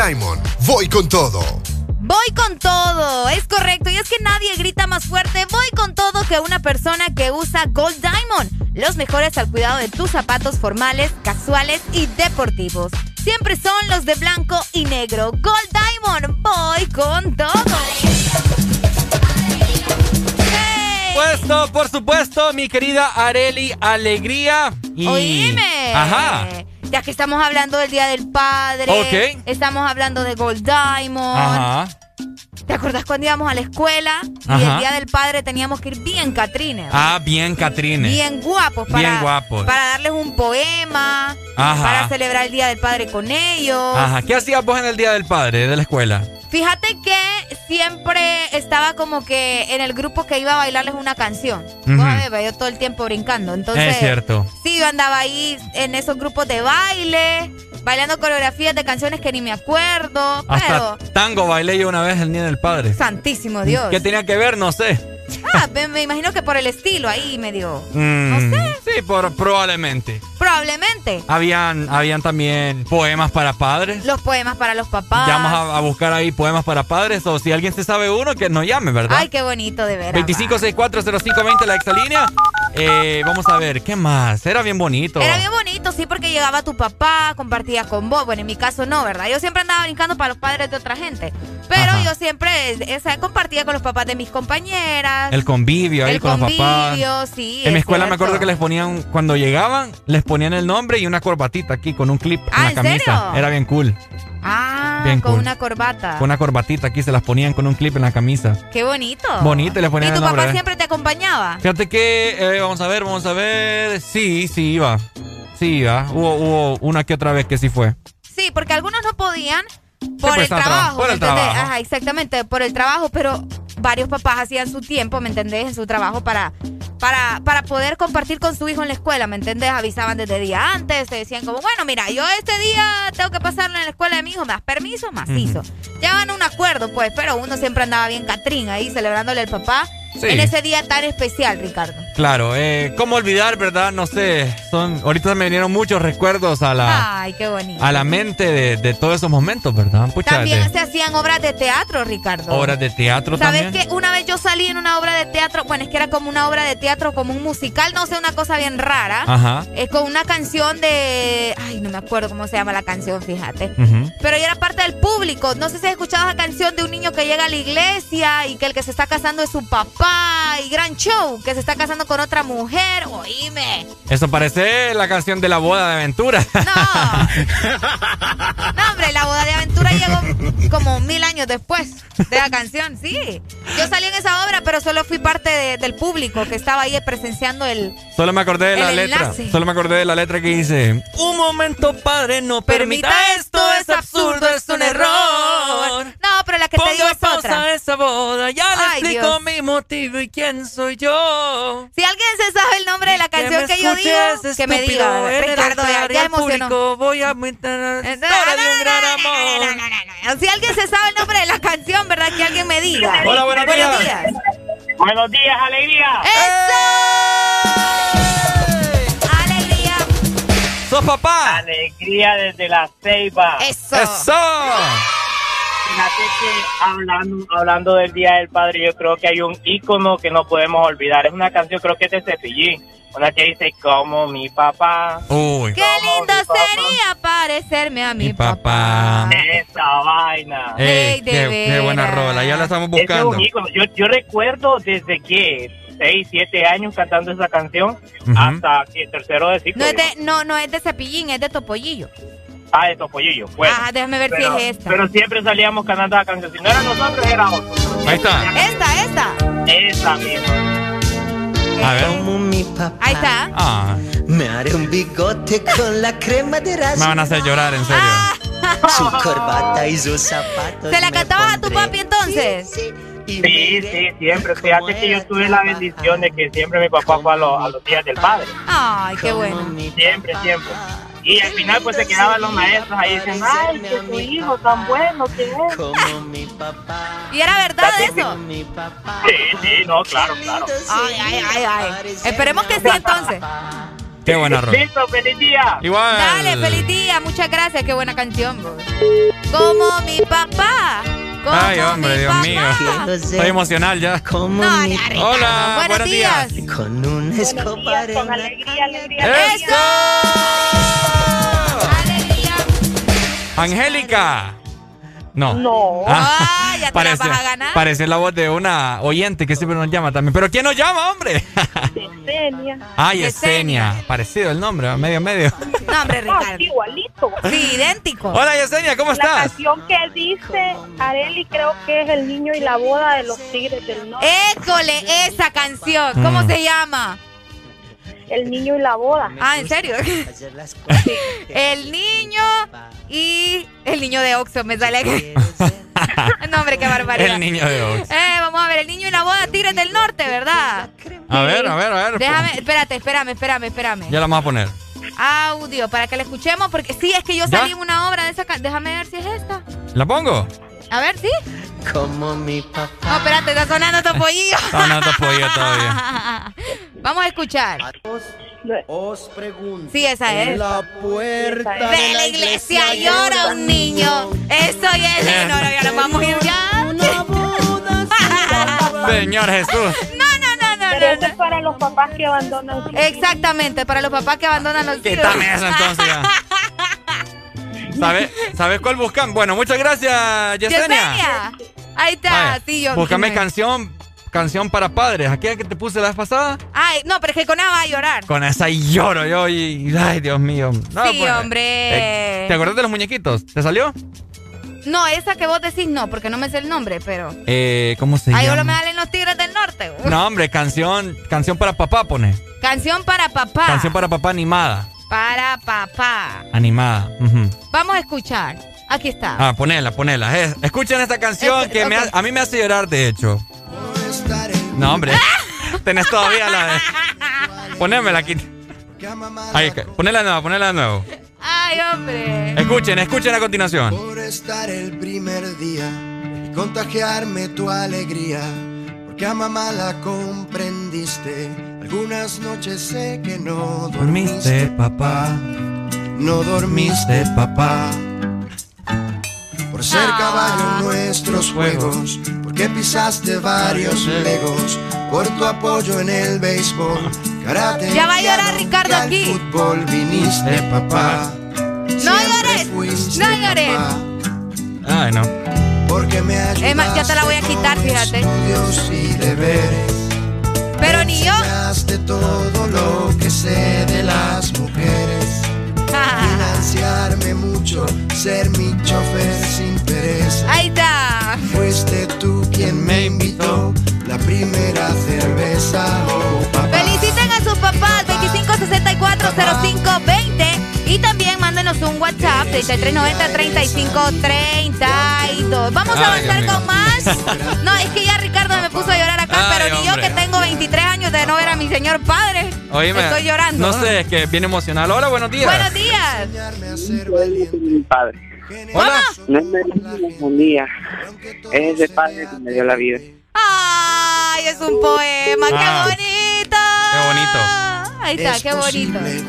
Speaker 29: Diamond. Voy con todo.
Speaker 4: Voy con todo, es correcto. Y es que nadie grita más fuerte, voy con todo que una persona que usa Gold Diamond. Los mejores al cuidado de tus zapatos formales, casuales y deportivos. Siempre son los de blanco y negro. Gold Diamond, voy con todo.
Speaker 3: Puesto, por supuesto, mi querida Areli Alegría. Y...
Speaker 4: Oíme.
Speaker 3: Ajá.
Speaker 4: Ya que estamos hablando del Día del Padre.
Speaker 3: Ok.
Speaker 4: Estamos hablando de Gold Diamond.
Speaker 3: Ajá.
Speaker 4: ¿Te acuerdas cuando íbamos a la escuela? Y
Speaker 3: Ajá.
Speaker 4: el Día del Padre teníamos que ir bien Catrines.
Speaker 3: Ah, bien, Catrine.
Speaker 4: Bien guapos para,
Speaker 3: Bien guapos.
Speaker 4: para darles un poema,
Speaker 3: Ajá.
Speaker 4: para celebrar el Día del Padre con ellos.
Speaker 3: Ajá. ¿Qué hacías vos en el Día del Padre de la escuela?
Speaker 4: Fíjate que siempre estaba como que en el grupo que iba a bailarles una canción. Vos sabés, yo todo el tiempo brincando. Entonces,
Speaker 3: es cierto.
Speaker 4: Yo andaba ahí en esos grupos de baile, bailando coreografías de canciones que ni me acuerdo.
Speaker 3: Hasta
Speaker 4: Pero,
Speaker 3: tango bailé yo una vez el Día del Padre.
Speaker 4: santísimo Dios.
Speaker 3: ¿Qué tenía que ver? No sé.
Speaker 4: Ah, me, me imagino que por el estilo ahí medio.
Speaker 3: Mm, Sí, por, probablemente.
Speaker 4: Probablemente.
Speaker 3: Habían, habían también poemas para padres.
Speaker 4: Los poemas para los papás.
Speaker 3: Vamos a, a buscar ahí poemas para padres. O si alguien se sabe uno, que nos llame, ¿verdad?
Speaker 4: Ay, qué bonito de ver.
Speaker 3: 25640520 la exalínea. Eh, vamos a ver, ¿qué más? Era bien bonito.
Speaker 4: Era bien bonito, sí, porque llegaba tu papá, compartía con vos. Bueno, en mi caso no, ¿verdad? Yo siempre andaba brincando para los padres de otra gente. Pero
Speaker 3: Ajá.
Speaker 4: yo siempre o sea, compartía con los papás de mis compañeras.
Speaker 3: El convivio ahí
Speaker 4: El
Speaker 3: con los papás.
Speaker 4: convivio, sí.
Speaker 3: En mi
Speaker 4: es
Speaker 3: escuela me acuerdo que les ponían, cuando llegaban, les ponían el nombre y una corbatita aquí con un clip en
Speaker 4: Ah,
Speaker 3: la
Speaker 4: ¿en
Speaker 3: camisa.
Speaker 4: serio?
Speaker 3: Era bien cool.
Speaker 4: Ah,
Speaker 3: Bien
Speaker 4: con
Speaker 3: cool.
Speaker 4: una corbata.
Speaker 3: Con una corbatita aquí se las ponían con un clip en la camisa.
Speaker 4: Qué bonito.
Speaker 3: Bonito, y le ponían
Speaker 4: ¿Y tu
Speaker 3: nombre.
Speaker 4: papá siempre te acompañaba?
Speaker 3: Fíjate que, eh, vamos a ver, vamos a ver. Sí, sí iba. Sí iba. Hubo, hubo una que otra vez que sí fue.
Speaker 4: Sí, porque algunos no podían por
Speaker 3: pues,
Speaker 4: el
Speaker 3: están
Speaker 4: trabajo,
Speaker 3: traba- por
Speaker 4: ¿me
Speaker 3: el
Speaker 4: entendés?
Speaker 3: trabajo.
Speaker 4: Ajá, exactamente, por el trabajo, pero varios papás hacían su tiempo, ¿me entendés? En su trabajo para, para, para poder compartir con su hijo en la escuela, ¿me entendés? Avisaban desde día antes, te decían como, bueno, mira, yo este día tengo que pasarlo en la escuela de mi hijo, ¿me das permiso? Macizo. Llevan un acuerdo, pues, pero uno siempre andaba bien Catrín ahí celebrándole al papá
Speaker 3: Sí.
Speaker 4: en ese día tan especial, Ricardo.
Speaker 3: Claro, eh, ¿cómo olvidar, verdad? No sé. Son, ahorita me vinieron muchos recuerdos a la,
Speaker 4: Ay, qué bonito.
Speaker 3: a la mente de, de todos esos momentos, ¿verdad? Pucha,
Speaker 4: También
Speaker 3: de
Speaker 4: se hacían obras de teatro, Ricardo.
Speaker 3: obras de teatro
Speaker 4: ¿Sabes
Speaker 3: también.
Speaker 4: que una vez yo salí en una obra de teatro? Bueno, es que era como una obra de teatro, como un musical, no sé, una cosa bien rara.
Speaker 3: Ajá.
Speaker 4: Es con una canción de. Ay, no me acuerdo cómo se llama la canción, fíjate.
Speaker 3: Ujú.
Speaker 4: Pero yo era parte del público. No sé si has escuchado esa canción de un niño que llega a la iglesia y que el que se está casando es su papá. Y gran show, que se está casando con otra mujer. Oíme.
Speaker 3: Eso parece la canción de la boda de aventura.
Speaker 4: No, hombre, la boda de aventura llegó como mil años después de la canción, sí. Yo salí en esa obra, pero solo fui parte de- del público que estaba ahí presenciando el.
Speaker 3: Solo me acordé de la letra. Solo me acordé de la letra que dice: Un momento, padre, no permita esto, es absurdo, es un error.
Speaker 4: No, pero la que te
Speaker 3: Ponga
Speaker 4: digo es
Speaker 3: pausa
Speaker 4: otra.
Speaker 3: a esa boda, ya le
Speaker 4: Ay,
Speaker 3: explico
Speaker 4: Dios.
Speaker 3: mi motivo y quién soy yo.
Speaker 4: Si alguien se sabe el nombre de la canción que, yo digo, que me diga. Ricardo, ya, ya emocionó.
Speaker 3: Voy a amor.
Speaker 4: Si alguien se sabe el nombre de la canción, ¿verdad? Que alguien me diga.
Speaker 3: Hola, buenos días.
Speaker 28: Buenos días, alegría.
Speaker 4: ¡Alegría!
Speaker 3: ¡Sos papá!
Speaker 28: Alegría desde la ceiba.
Speaker 4: ¡Eso!
Speaker 3: ¡Eso!
Speaker 28: Fíjate que hablando, hablando del Día del Padre, yo creo que hay un ícono que no podemos olvidar. Es una canción, creo que es de Cepillín. Una que dice, como mi papá.
Speaker 3: Uy.
Speaker 4: ¡Qué lindo sería parecerme a mi,
Speaker 3: Mi papá.
Speaker 28: Esa vaina.
Speaker 3: Ey,
Speaker 4: Ey, de
Speaker 3: qué, qué buena rola, ya la estamos
Speaker 28: es
Speaker 3: buscando.
Speaker 28: un ícono. Yo, yo recuerdo desde que 6, 7 años cantando esa canción
Speaker 3: Ujú.
Speaker 28: hasta que tercero de ciclo.
Speaker 4: No es de, no, no es de cepillín, es de topollillo.
Speaker 28: Ah, de Topollillo. Bueno,
Speaker 4: Ajá, déjame ver
Speaker 28: pero,
Speaker 4: si es esta.
Speaker 28: pero siempre salíamos cantando la canción. Si no era nosotros, era otro.
Speaker 3: Ahí está.
Speaker 4: Esta, esta.
Speaker 28: Esa misma.
Speaker 3: A ver.
Speaker 41: Como mi papá.
Speaker 4: Ahí está.
Speaker 3: Ah,
Speaker 41: Me haré un bigote con la crema de
Speaker 3: me
Speaker 41: raza.
Speaker 3: van a hacer llorar, en serio.
Speaker 4: Ah.
Speaker 41: Su corbata y sus zapatos.
Speaker 4: ¿Se la
Speaker 41: me
Speaker 4: cantabas a tu papi entonces?
Speaker 41: Sí, sí.
Speaker 28: Sí, sí, siempre. Fíjate que yo tuve la bendición de que siempre mi papá fue a los días del padre.
Speaker 4: Ay, qué bueno.
Speaker 28: Siempre, siempre. Y al final pues se quedaban los maestros ahí diciendo, ay, que tu hijo tan bueno que es.
Speaker 4: ¿Y era verdad eso?
Speaker 28: Sí, sí, no, claro, claro.
Speaker 4: Ay, ay, ay, ay. Esperemos que sí entonces.
Speaker 3: Qué buena rola.
Speaker 28: Listo, feliz día.
Speaker 3: Igual.
Speaker 4: Dale, feliz día. Muchas gracias. Qué buena canción, bro. Como mi papá. Como
Speaker 3: Ay, hombre,
Speaker 4: mi
Speaker 3: Dios
Speaker 4: papá.
Speaker 3: mío. Estoy emocional ya.
Speaker 4: No, ya, Ricardo.
Speaker 3: Hola,
Speaker 4: buenos,
Speaker 3: buenos
Speaker 4: días.
Speaker 41: Con un escobar
Speaker 42: Con alegría, alegría.
Speaker 3: ¡Eso! Angélica. No.
Speaker 42: No.
Speaker 3: Ah,
Speaker 4: Ah, ya te la
Speaker 3: parece,
Speaker 4: vas a ganar.
Speaker 3: parece la voz de una oyente que siempre nos llama también. ¿Pero quién nos llama, hombre?
Speaker 42: Yesenia.
Speaker 3: Ay, Yesenia. Parecido el nombre, medio medio.
Speaker 4: No, hombre,
Speaker 42: No,
Speaker 4: Ricardo.
Speaker 42: igualito.
Speaker 4: Sí, idéntico.
Speaker 3: Hola, Yesenia, ¿cómo
Speaker 42: La
Speaker 3: estás?
Speaker 42: canción que dice Areli creo que es El niño y la boda de los tigres del norte.
Speaker 4: École, esa canción. ¿Cómo
Speaker 3: Mm.
Speaker 4: se llama?
Speaker 42: El niño y la boda.
Speaker 4: Ah, ¿en serio? el niño y el niño de Oxxo me sale aquí. no, hombre, qué barbaridad.
Speaker 3: El niño de Ox.
Speaker 4: Eh, vamos a ver, el niño y la boda Tigres del Norte, ¿verdad?
Speaker 3: A ver, a ver, a ver.
Speaker 4: Déjame, espérate, espérame, espérame, espérame.
Speaker 3: Ya la vamos a poner.
Speaker 4: Audio, para que la escuchemos, porque sí, es que yo
Speaker 3: ¿Ya?
Speaker 4: salí en una obra de esa canción. Déjame ver si es esta.
Speaker 3: ¿La pongo?
Speaker 4: A ver, ¿sí?
Speaker 41: Como mi papá.
Speaker 4: No, espérate, está sonando Topollillo.
Speaker 3: No, no te apoyo todavía.
Speaker 4: Vamos a escuchar.
Speaker 41: Os pregunto.
Speaker 4: Sí, esa es.
Speaker 41: En la puerta
Speaker 4: De la iglesia llora un niño. Estoy en. No, no, ya nos vamos a ir ya.
Speaker 3: Señor Jesús.
Speaker 4: No, no, no, no.
Speaker 42: Pero
Speaker 4: no,
Speaker 42: eso es para los papás que abandonan.
Speaker 4: Exactamente, para los papás que abandonan los hijos.
Speaker 3: Quítame eso entonces ya. ¿Sabes ¿Sabes cuál buscan? Bueno, muchas gracias, Yesenia.
Speaker 4: Yesenia. Ahí está, sí, yo.
Speaker 3: Búscame
Speaker 4: me-
Speaker 3: canción, canción para padres. ¿Aquella que te puse la vez pasada?
Speaker 4: Ay, no, pero es que con ella va a llorar.
Speaker 3: Con esa lloro yo y... Ay, Dios mío. No,
Speaker 4: sí,
Speaker 3: pues,
Speaker 4: hombre.
Speaker 3: eh, ¿Te acuerdas de los muñequitos? ¿Te salió?
Speaker 4: No, esa que vos decís no, porque no me sé el nombre, pero.
Speaker 3: Eh, ¿Cómo se
Speaker 4: Ahí solo
Speaker 3: llama?
Speaker 4: me salen los tigres del norte.
Speaker 3: No, hombre, canción, canción para papá pone.
Speaker 4: Canción para papá.
Speaker 3: Canción para papá animada.
Speaker 4: Para papá.
Speaker 3: Animada.
Speaker 4: Vamos a escuchar. Aquí está.
Speaker 3: Ah, ponela, ponela. Es- escuchen esta canción
Speaker 4: Es-
Speaker 3: que me ha- a mí me hace llorar, de hecho. No, hombre. Tenés todavía la de... Ponémela aquí. Ahí, que- ponela de nuevo, ponela de nuevo.
Speaker 4: Ay, hombre.
Speaker 3: Escuchen, escuchen a continuación.
Speaker 25: Por estar el primer día y contagiarme tu alegría. Porque a mamá la comprendiste. Algunas noches sé que no dormiste, papá. No dormiste, papá. Por ser caballo en nuestros juegos. Porque pisaste varios legos. Por tu apoyo en el béisbol. Karate,
Speaker 4: Ya va a llorar Ricardo
Speaker 25: que
Speaker 4: aquí.
Speaker 25: fútbol viniste, papá.
Speaker 4: No llores. No llores.
Speaker 3: Ay, no.
Speaker 25: Porque me
Speaker 4: Es más, ya te la voy a quitar, fíjate.
Speaker 25: estudios y deberes.
Speaker 4: Pero ni yo.
Speaker 25: todo lo que sé de las mujeres. Financiarme mucho, ser mi chofer sin pereza.
Speaker 4: Ahí está.
Speaker 25: Fuiste tú quien me invitó la primera cerveza. Oh, papá.
Speaker 4: Feliciten a sus papás 25640520 y también mándenos un WhatsApp 3390-3532. Vamos a
Speaker 3: Ay,
Speaker 4: avanzar con más. No, es que ya Ricardo me puso a llorar acá,
Speaker 3: Ay,
Speaker 4: pero ni yo que tengo 23 años de no ver a mi señor padre.
Speaker 3: Oíme,
Speaker 4: Estoy llorando.
Speaker 3: No sé, es que viene emocional. Hola, buenos días.
Speaker 4: Buenos días.
Speaker 28: Mi padre.
Speaker 3: Hola.
Speaker 28: No es un día. Es ese padre que me dio la vida.
Speaker 4: Ay, es un poema,
Speaker 3: Ah.
Speaker 4: qué bonito.
Speaker 3: Qué bonito.
Speaker 4: Ahí está,
Speaker 25: Es
Speaker 4: qué bonito.
Speaker 25: posible.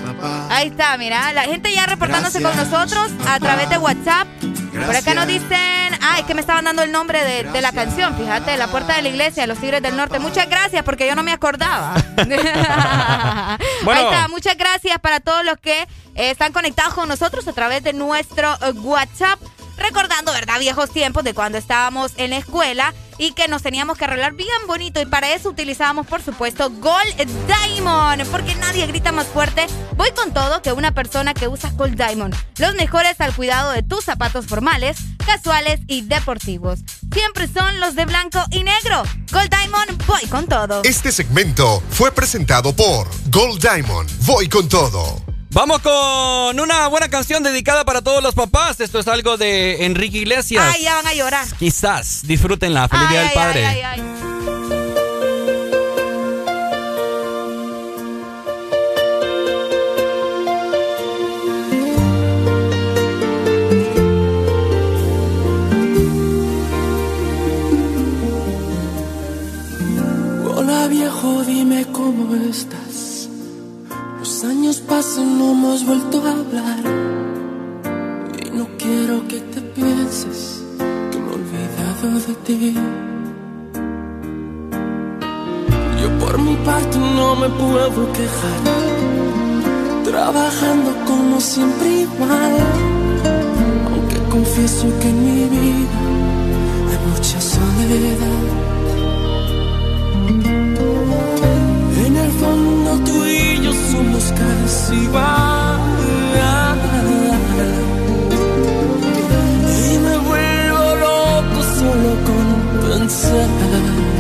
Speaker 4: Ahí está, mira, la gente ya reportándose con
Speaker 25: Gracias,
Speaker 4: nosotros a través de WhatsApp. Por acá nos
Speaker 25: Gracias.
Speaker 4: dicen, ah, es que me estaban dando el nombre de, de la canción, fíjate, La Puerta de la Iglesia, Los Tigres del Norte. Muchas gracias, porque yo no me acordaba.
Speaker 3: Bueno.
Speaker 4: Ahí está, muchas gracias para todos los que eh, están conectados con nosotros a través de nuestro eh, WhatsApp. Recordando, ¿verdad? Viejos tiempos de cuando estábamos en la escuela y que nos teníamos que arreglar bien bonito y para eso utilizábamos, por supuesto, Gold Diamond, porque nadie grita más fuerte. Voy con todo que una persona que usa Gold Diamond. Los mejores al cuidado de tus zapatos formales, casuales y deportivos. Siempre son los de blanco y negro. Gold Diamond, voy con todo.
Speaker 29: Este segmento fue presentado por Gold Diamond. Voy con todo.
Speaker 3: Vamos con una buena canción dedicada para todos los papás. Esto es algo de Enrique Iglesias.
Speaker 4: Ay, ya van a llorar.
Speaker 3: Quizás. Disfrútenla. Feliz Día del Padre.
Speaker 4: Ay, ay, ay.
Speaker 23: Hola viejo, dime cómo estás. Años pasan, no hemos vuelto a hablar. Y no quiero que te pienses que me he olvidado de ti. Yo por mi parte no me puedo quejar. Trabajando como siempre igual. Aunque confieso que en mi vida hay mucha soledad. Y me vuelvo loco solo con pensar.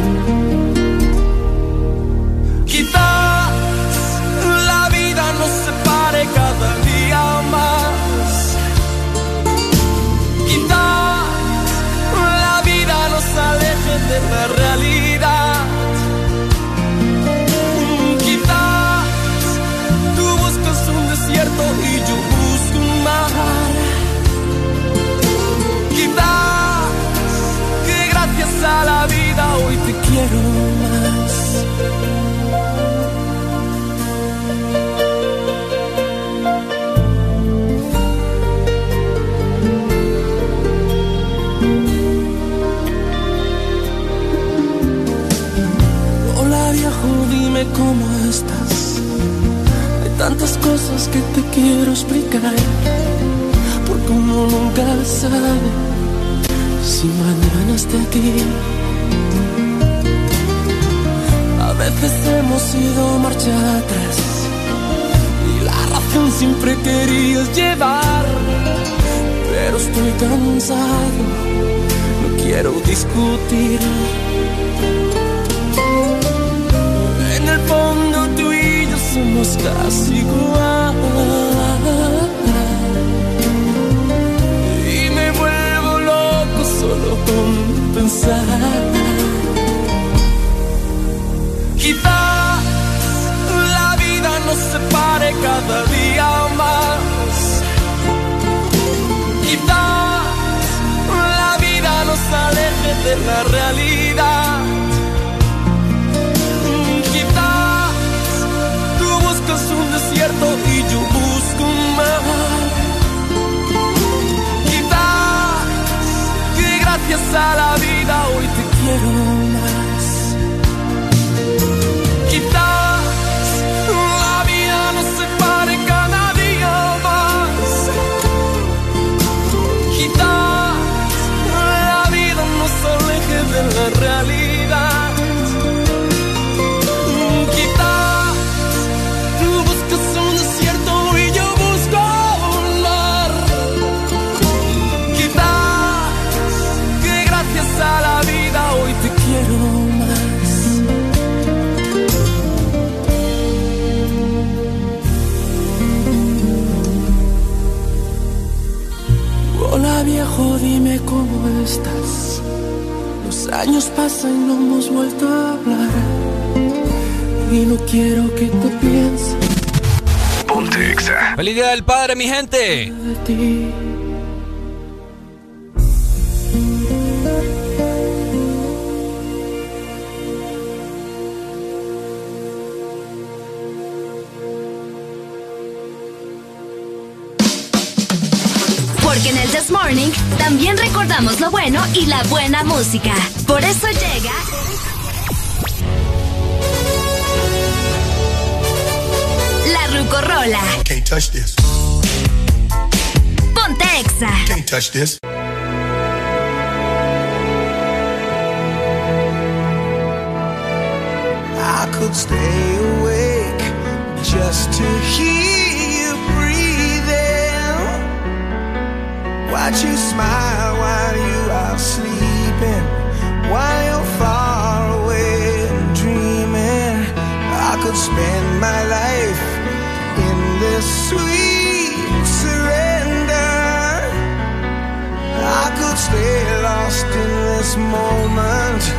Speaker 23: Tantas cosas que te quiero explicar. Porque uno nunca sabe si mañana esté aquí. A veces hemos ido marcha atrás. Y la razón siempre querías llevar. Pero estoy cansado, no quiero discutir. Somos casi igual. Y me vuelvo loco solo con pensar. Quizás la vida nos separe cada día más. Quizás la vida nos aleje de la realidad. Gracias a la vida hoy te quiero años pasan y no hemos vuelto a hablar. Y no quiero que te pienses
Speaker 1: Ponte Exa.
Speaker 3: ¡Feliz Día del Padre, mi gente!
Speaker 23: de ti.
Speaker 20: Porque en el This Morning también recordamos lo bueno y la buena música. Por eso llega. La Rucorola.
Speaker 43: Can't touch this.
Speaker 20: Ponte Exa.
Speaker 43: Can't touch this.
Speaker 44: I could stay this
Speaker 45: moment.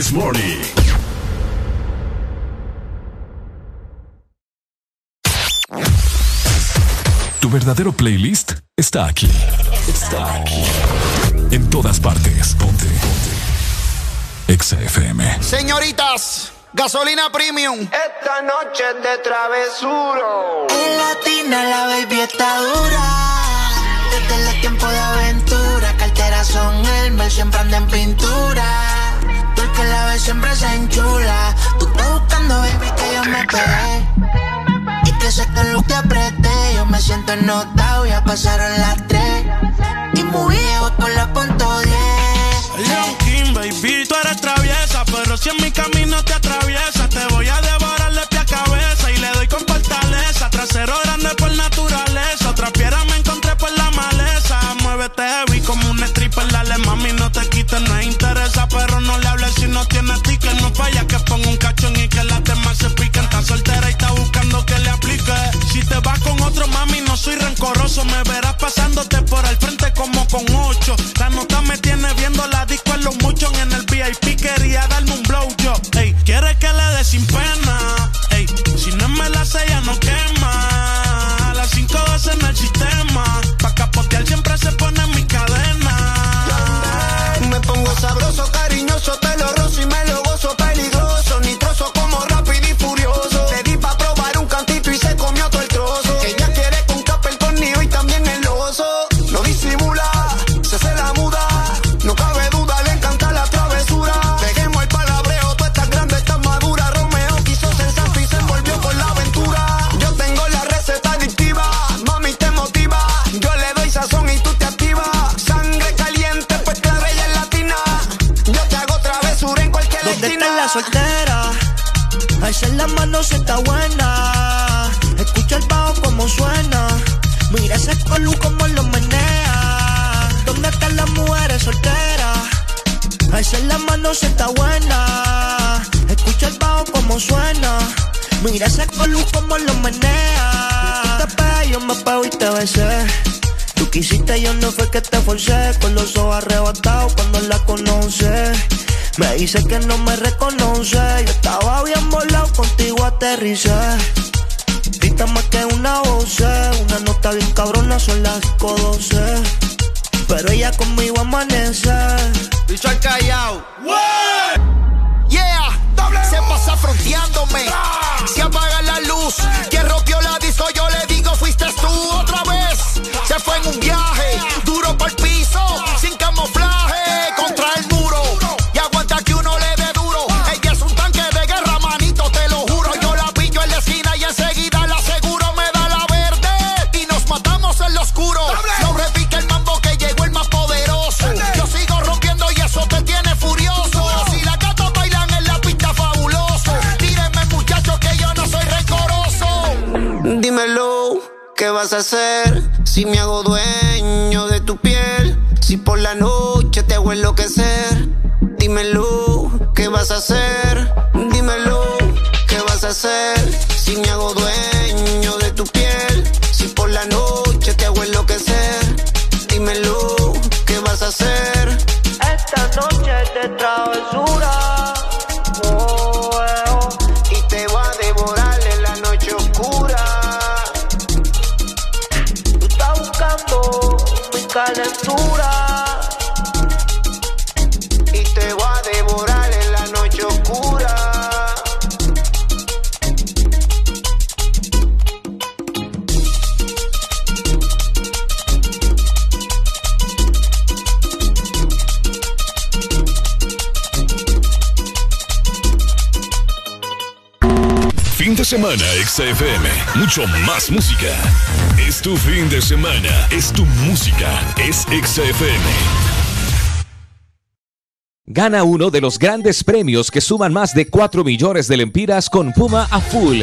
Speaker 45: This
Speaker 1: Morning. Tu verdadero playlist está aquí. Está aquí. En todas partes. Ponte. Ponte. Exa FM.
Speaker 11: Señoritas, gasolina premium.
Speaker 45: Esta noche es de travesuro.
Speaker 46: En Latina la baby está dura. Desde los tiempos de aventura. Carteras son el siempre anda en pintura siempre se enchula. Tú estás buscando, baby, que yo me pegué. Y que sé que el te apreté. Yo me siento notado, ya pasaron las tres. Y muy viejo con la punto 10.
Speaker 5: Leon King, baby, tú eres traviesa. Pero si en mi camino te atraviesas, te voy a devorar de pie a cabeza. Y le doy con fortaleza. Trasero grande por naturaleza. Otra piedra me encontré por la maleza. Muévete heavy como un stripper. Dale, mami, no te quites, no interesa, pero no le mami, no
Speaker 47: soy rencoroso. Me verás pasándote por el frente como con ocho. La nota me tiene viendo la disco en los muchos en el VIP como lo menea. Tú te pegas, yo me pego y te besé. Tú quisiste, yo no fue que te forcé. Con los ojos arrebatados cuando la conoce. Me dice que no me reconoce. Yo estaba bien volado, contigo aterricé. Grita más que una voz, una nota bien cabrona, son las 5.12. Pero ella conmigo amanece.
Speaker 11: Bicho al callao.
Speaker 1: XFM. Mucho más música. Es tu fin de semana. Es tu música. Es XFM.
Speaker 10: Gana uno de los grandes premios que suman más de 4 millones de lempiras con Puma a full.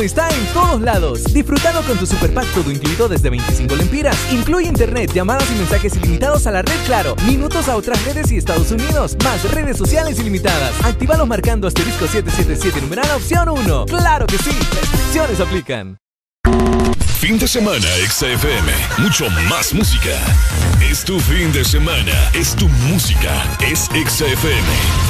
Speaker 48: Está en todos lados. Disfrutando con tu super pack todo incluido desde 25 lempiras. Incluye internet, llamadas y mensajes ilimitados a la red Claro, minutos a otras redes y Estados Unidos, más redes sociales ilimitadas. Actívalos marcando asterisco 777 numeral opción 1. ¡Claro que sí! Restricciones aplican.
Speaker 1: Fin de semana, XFM. Mucho más música. Es tu fin de semana. Es tu música. Es XFM.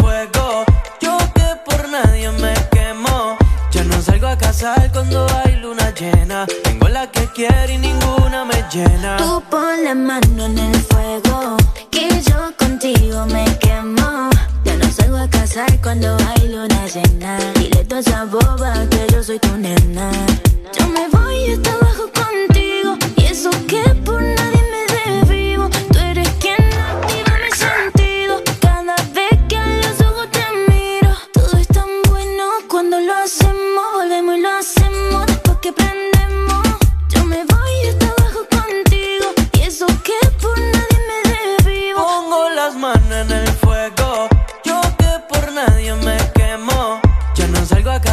Speaker 49: cazar cuando hay luna llena. Tengo la que quiero y ninguna me llena.
Speaker 50: Tú pon la mano en el fuego, que yo contigo me quemo. Ya no salgo a casar cuando hay luna llena. Dile toda esa boba que yo soy tu nena. Yo me voy hasta abajo contigo, y eso que por nadie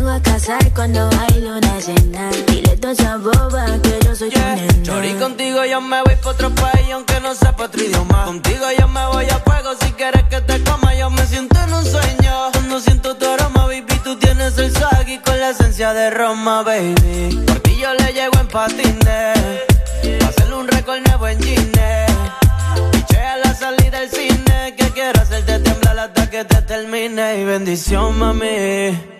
Speaker 20: Salgo a casar cuando hay luna llena. Dile toda esa boba que yo soy tu nena.
Speaker 49: Chori, contigo yo me voy pa' otro país aunque no sepa otro idioma. Contigo yo me voy a fuego si quieres que te coma. Yo me siento en un sueño. Cuando siento tu aroma, baby, tú tienes el swag y con la esencia de Roma, baby. Por ti yo le llego en patines. Pa' hacerle un récord nuevo en Gine. Piché a la salida del cine. Que quiero hacerte temblar hasta que te termine. Y bendición, mami.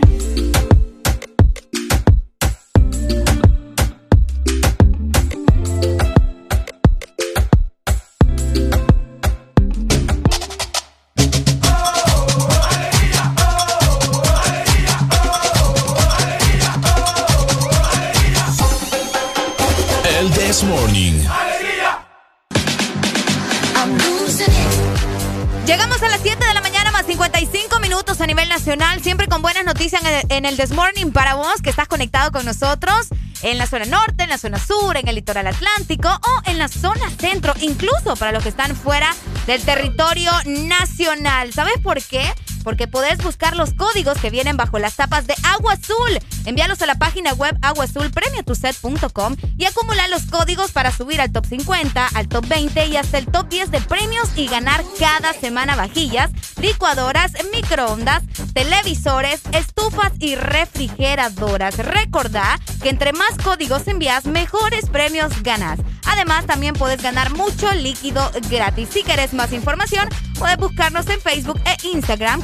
Speaker 4: Llegamos a las 7 de la mañana más 55 minutos a nivel nacional, siempre con buenas noticias en el This Morning para vos que estás conectado con nosotros en la zona norte, en la zona sur, en el litoral atlántico o en la zona centro, incluso para los que están fuera del territorio nacional. ¿Sabes por qué? Porque podés buscar los códigos que vienen bajo las tapas de Agua Azul. Envíalos a la página web aguazulpremiotuset.com y acumular los códigos para subir al top 50, al top 20 y hasta el top 10 de premios y ganar cada semana vajillas, licuadoras, microondas, televisores, estufas y refrigeradoras. Recordá que entre más códigos envías, mejores premios ganas. Además, también puedes ganar mucho líquido gratis. Si querés más información, puedes buscarnos en Facebook e Instagram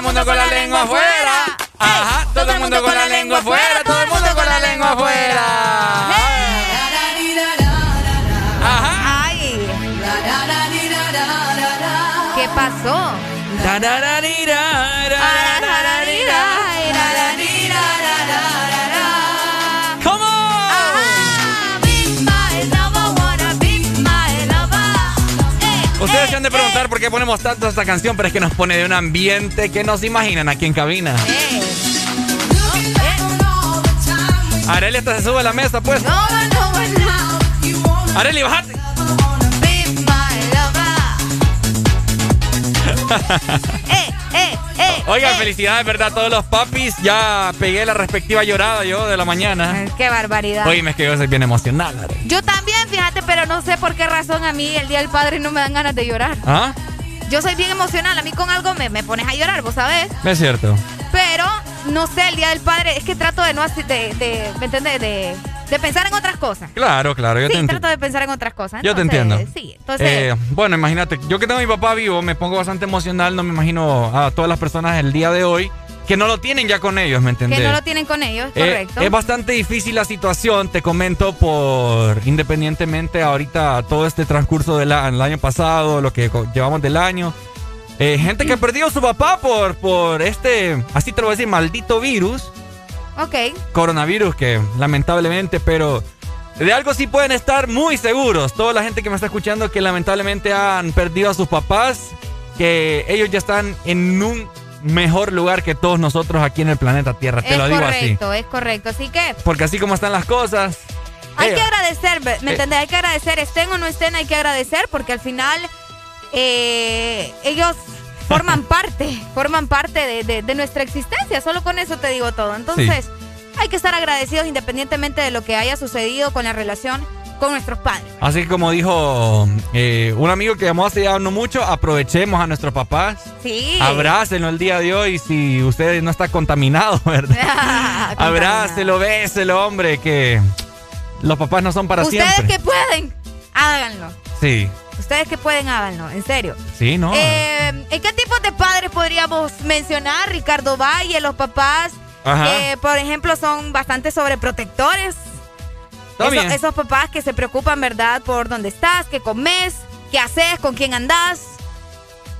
Speaker 3: El mundo con la lengua afuera. Ajá. Todo el mundo con la lengua afuera. Han de preguntar por qué ponemos tanto esta canción, pero es que nos pone de un ambiente que no se imaginan aquí en cabina. Areli hasta se sube a la mesa, pues. Areli, bájate.
Speaker 4: eh, eh, eh.
Speaker 3: Oigan, felicidades, ¿verdad? A todos los papis. Ya pegué la respectiva llorada yo de la mañana.
Speaker 4: Qué barbaridad.
Speaker 3: Oye, es que yo soy bien emocional. Arely.
Speaker 4: Yo también, fíjate, pero no sé por qué razón a mí el Día del Padre no me dan ganas de llorar.
Speaker 3: ¿Ah?
Speaker 4: Yo soy bien emocional, a mí con algo me, me pones a llorar, vos sabés.
Speaker 3: Es cierto.
Speaker 4: Pero, no sé, el Día del Padre, es que trato de no de, de ¿me entiendes? De, de pensar en otras cosas.
Speaker 3: Claro, claro, yo
Speaker 4: sí,
Speaker 3: te entiendo.
Speaker 4: trato de pensar en otras cosas.
Speaker 3: Yo te entiendo.
Speaker 4: Sí, entonces...
Speaker 3: Eh, bueno, imagínate, yo que tengo a mi papá vivo, me pongo bastante emocional, no me imagino a todas las personas el día de hoy que no lo tienen ya con ellos, ¿me entendés?
Speaker 4: que no lo tienen con ellos,
Speaker 3: Eh,
Speaker 4: correcto.
Speaker 3: es bastante difícil la situación, te comento, por independientemente ahorita todo este transcurso del el año pasado, lo que llevamos del año. Eh, gente que ha perdido a su papá por, por este, así te lo voy a decir, maldito virus,
Speaker 4: ok.
Speaker 3: coronavirus, que lamentablemente, pero de algo sí pueden estar muy seguros. Toda la gente que me está escuchando que lamentablemente han perdido a sus papás, que ellos ya están en un mejor lugar que todos nosotros aquí en el planeta Tierra. Te
Speaker 4: es
Speaker 3: lo digo así.
Speaker 4: correcto, es correcto. Así que
Speaker 3: Porque así como están las cosas.
Speaker 4: hay
Speaker 3: eh,
Speaker 4: que agradecer, ¿me
Speaker 3: Eh.
Speaker 4: entendés? Hay que agradecer, estén o no estén, hay que agradecer porque al final eh, ellos forman parte, forman parte de, de- de nuestra existencia. Solo con eso te digo todo. Entonces, hay que estar agradecidos independientemente de lo que haya sucedido con la relación con nuestros padres.
Speaker 3: Así que como dijo eh, un amigo que llamó hace ya no mucho, aprovechemos a nuestros papás.
Speaker 4: Sí.
Speaker 3: Abrácenlo el día de hoy si usted no está contaminado, ¿verdad? Abrácelo, béselo, hombre, que los papás no son para
Speaker 4: Ustedes
Speaker 3: siempre.
Speaker 4: que pueden, háganlo.
Speaker 3: Sí,
Speaker 4: Ustedes que pueden, háganlo, en serio.
Speaker 3: sí, ¿no?
Speaker 4: Eh, ¿En qué tipos de padres podríamos mencionar? Ricardo Valle, los papás que, por ejemplo, son bastante sobreprotectores. Esos, esos papás que se preocupan, ¿verdad?, por dónde estás, qué comes, qué haces, con quién andás.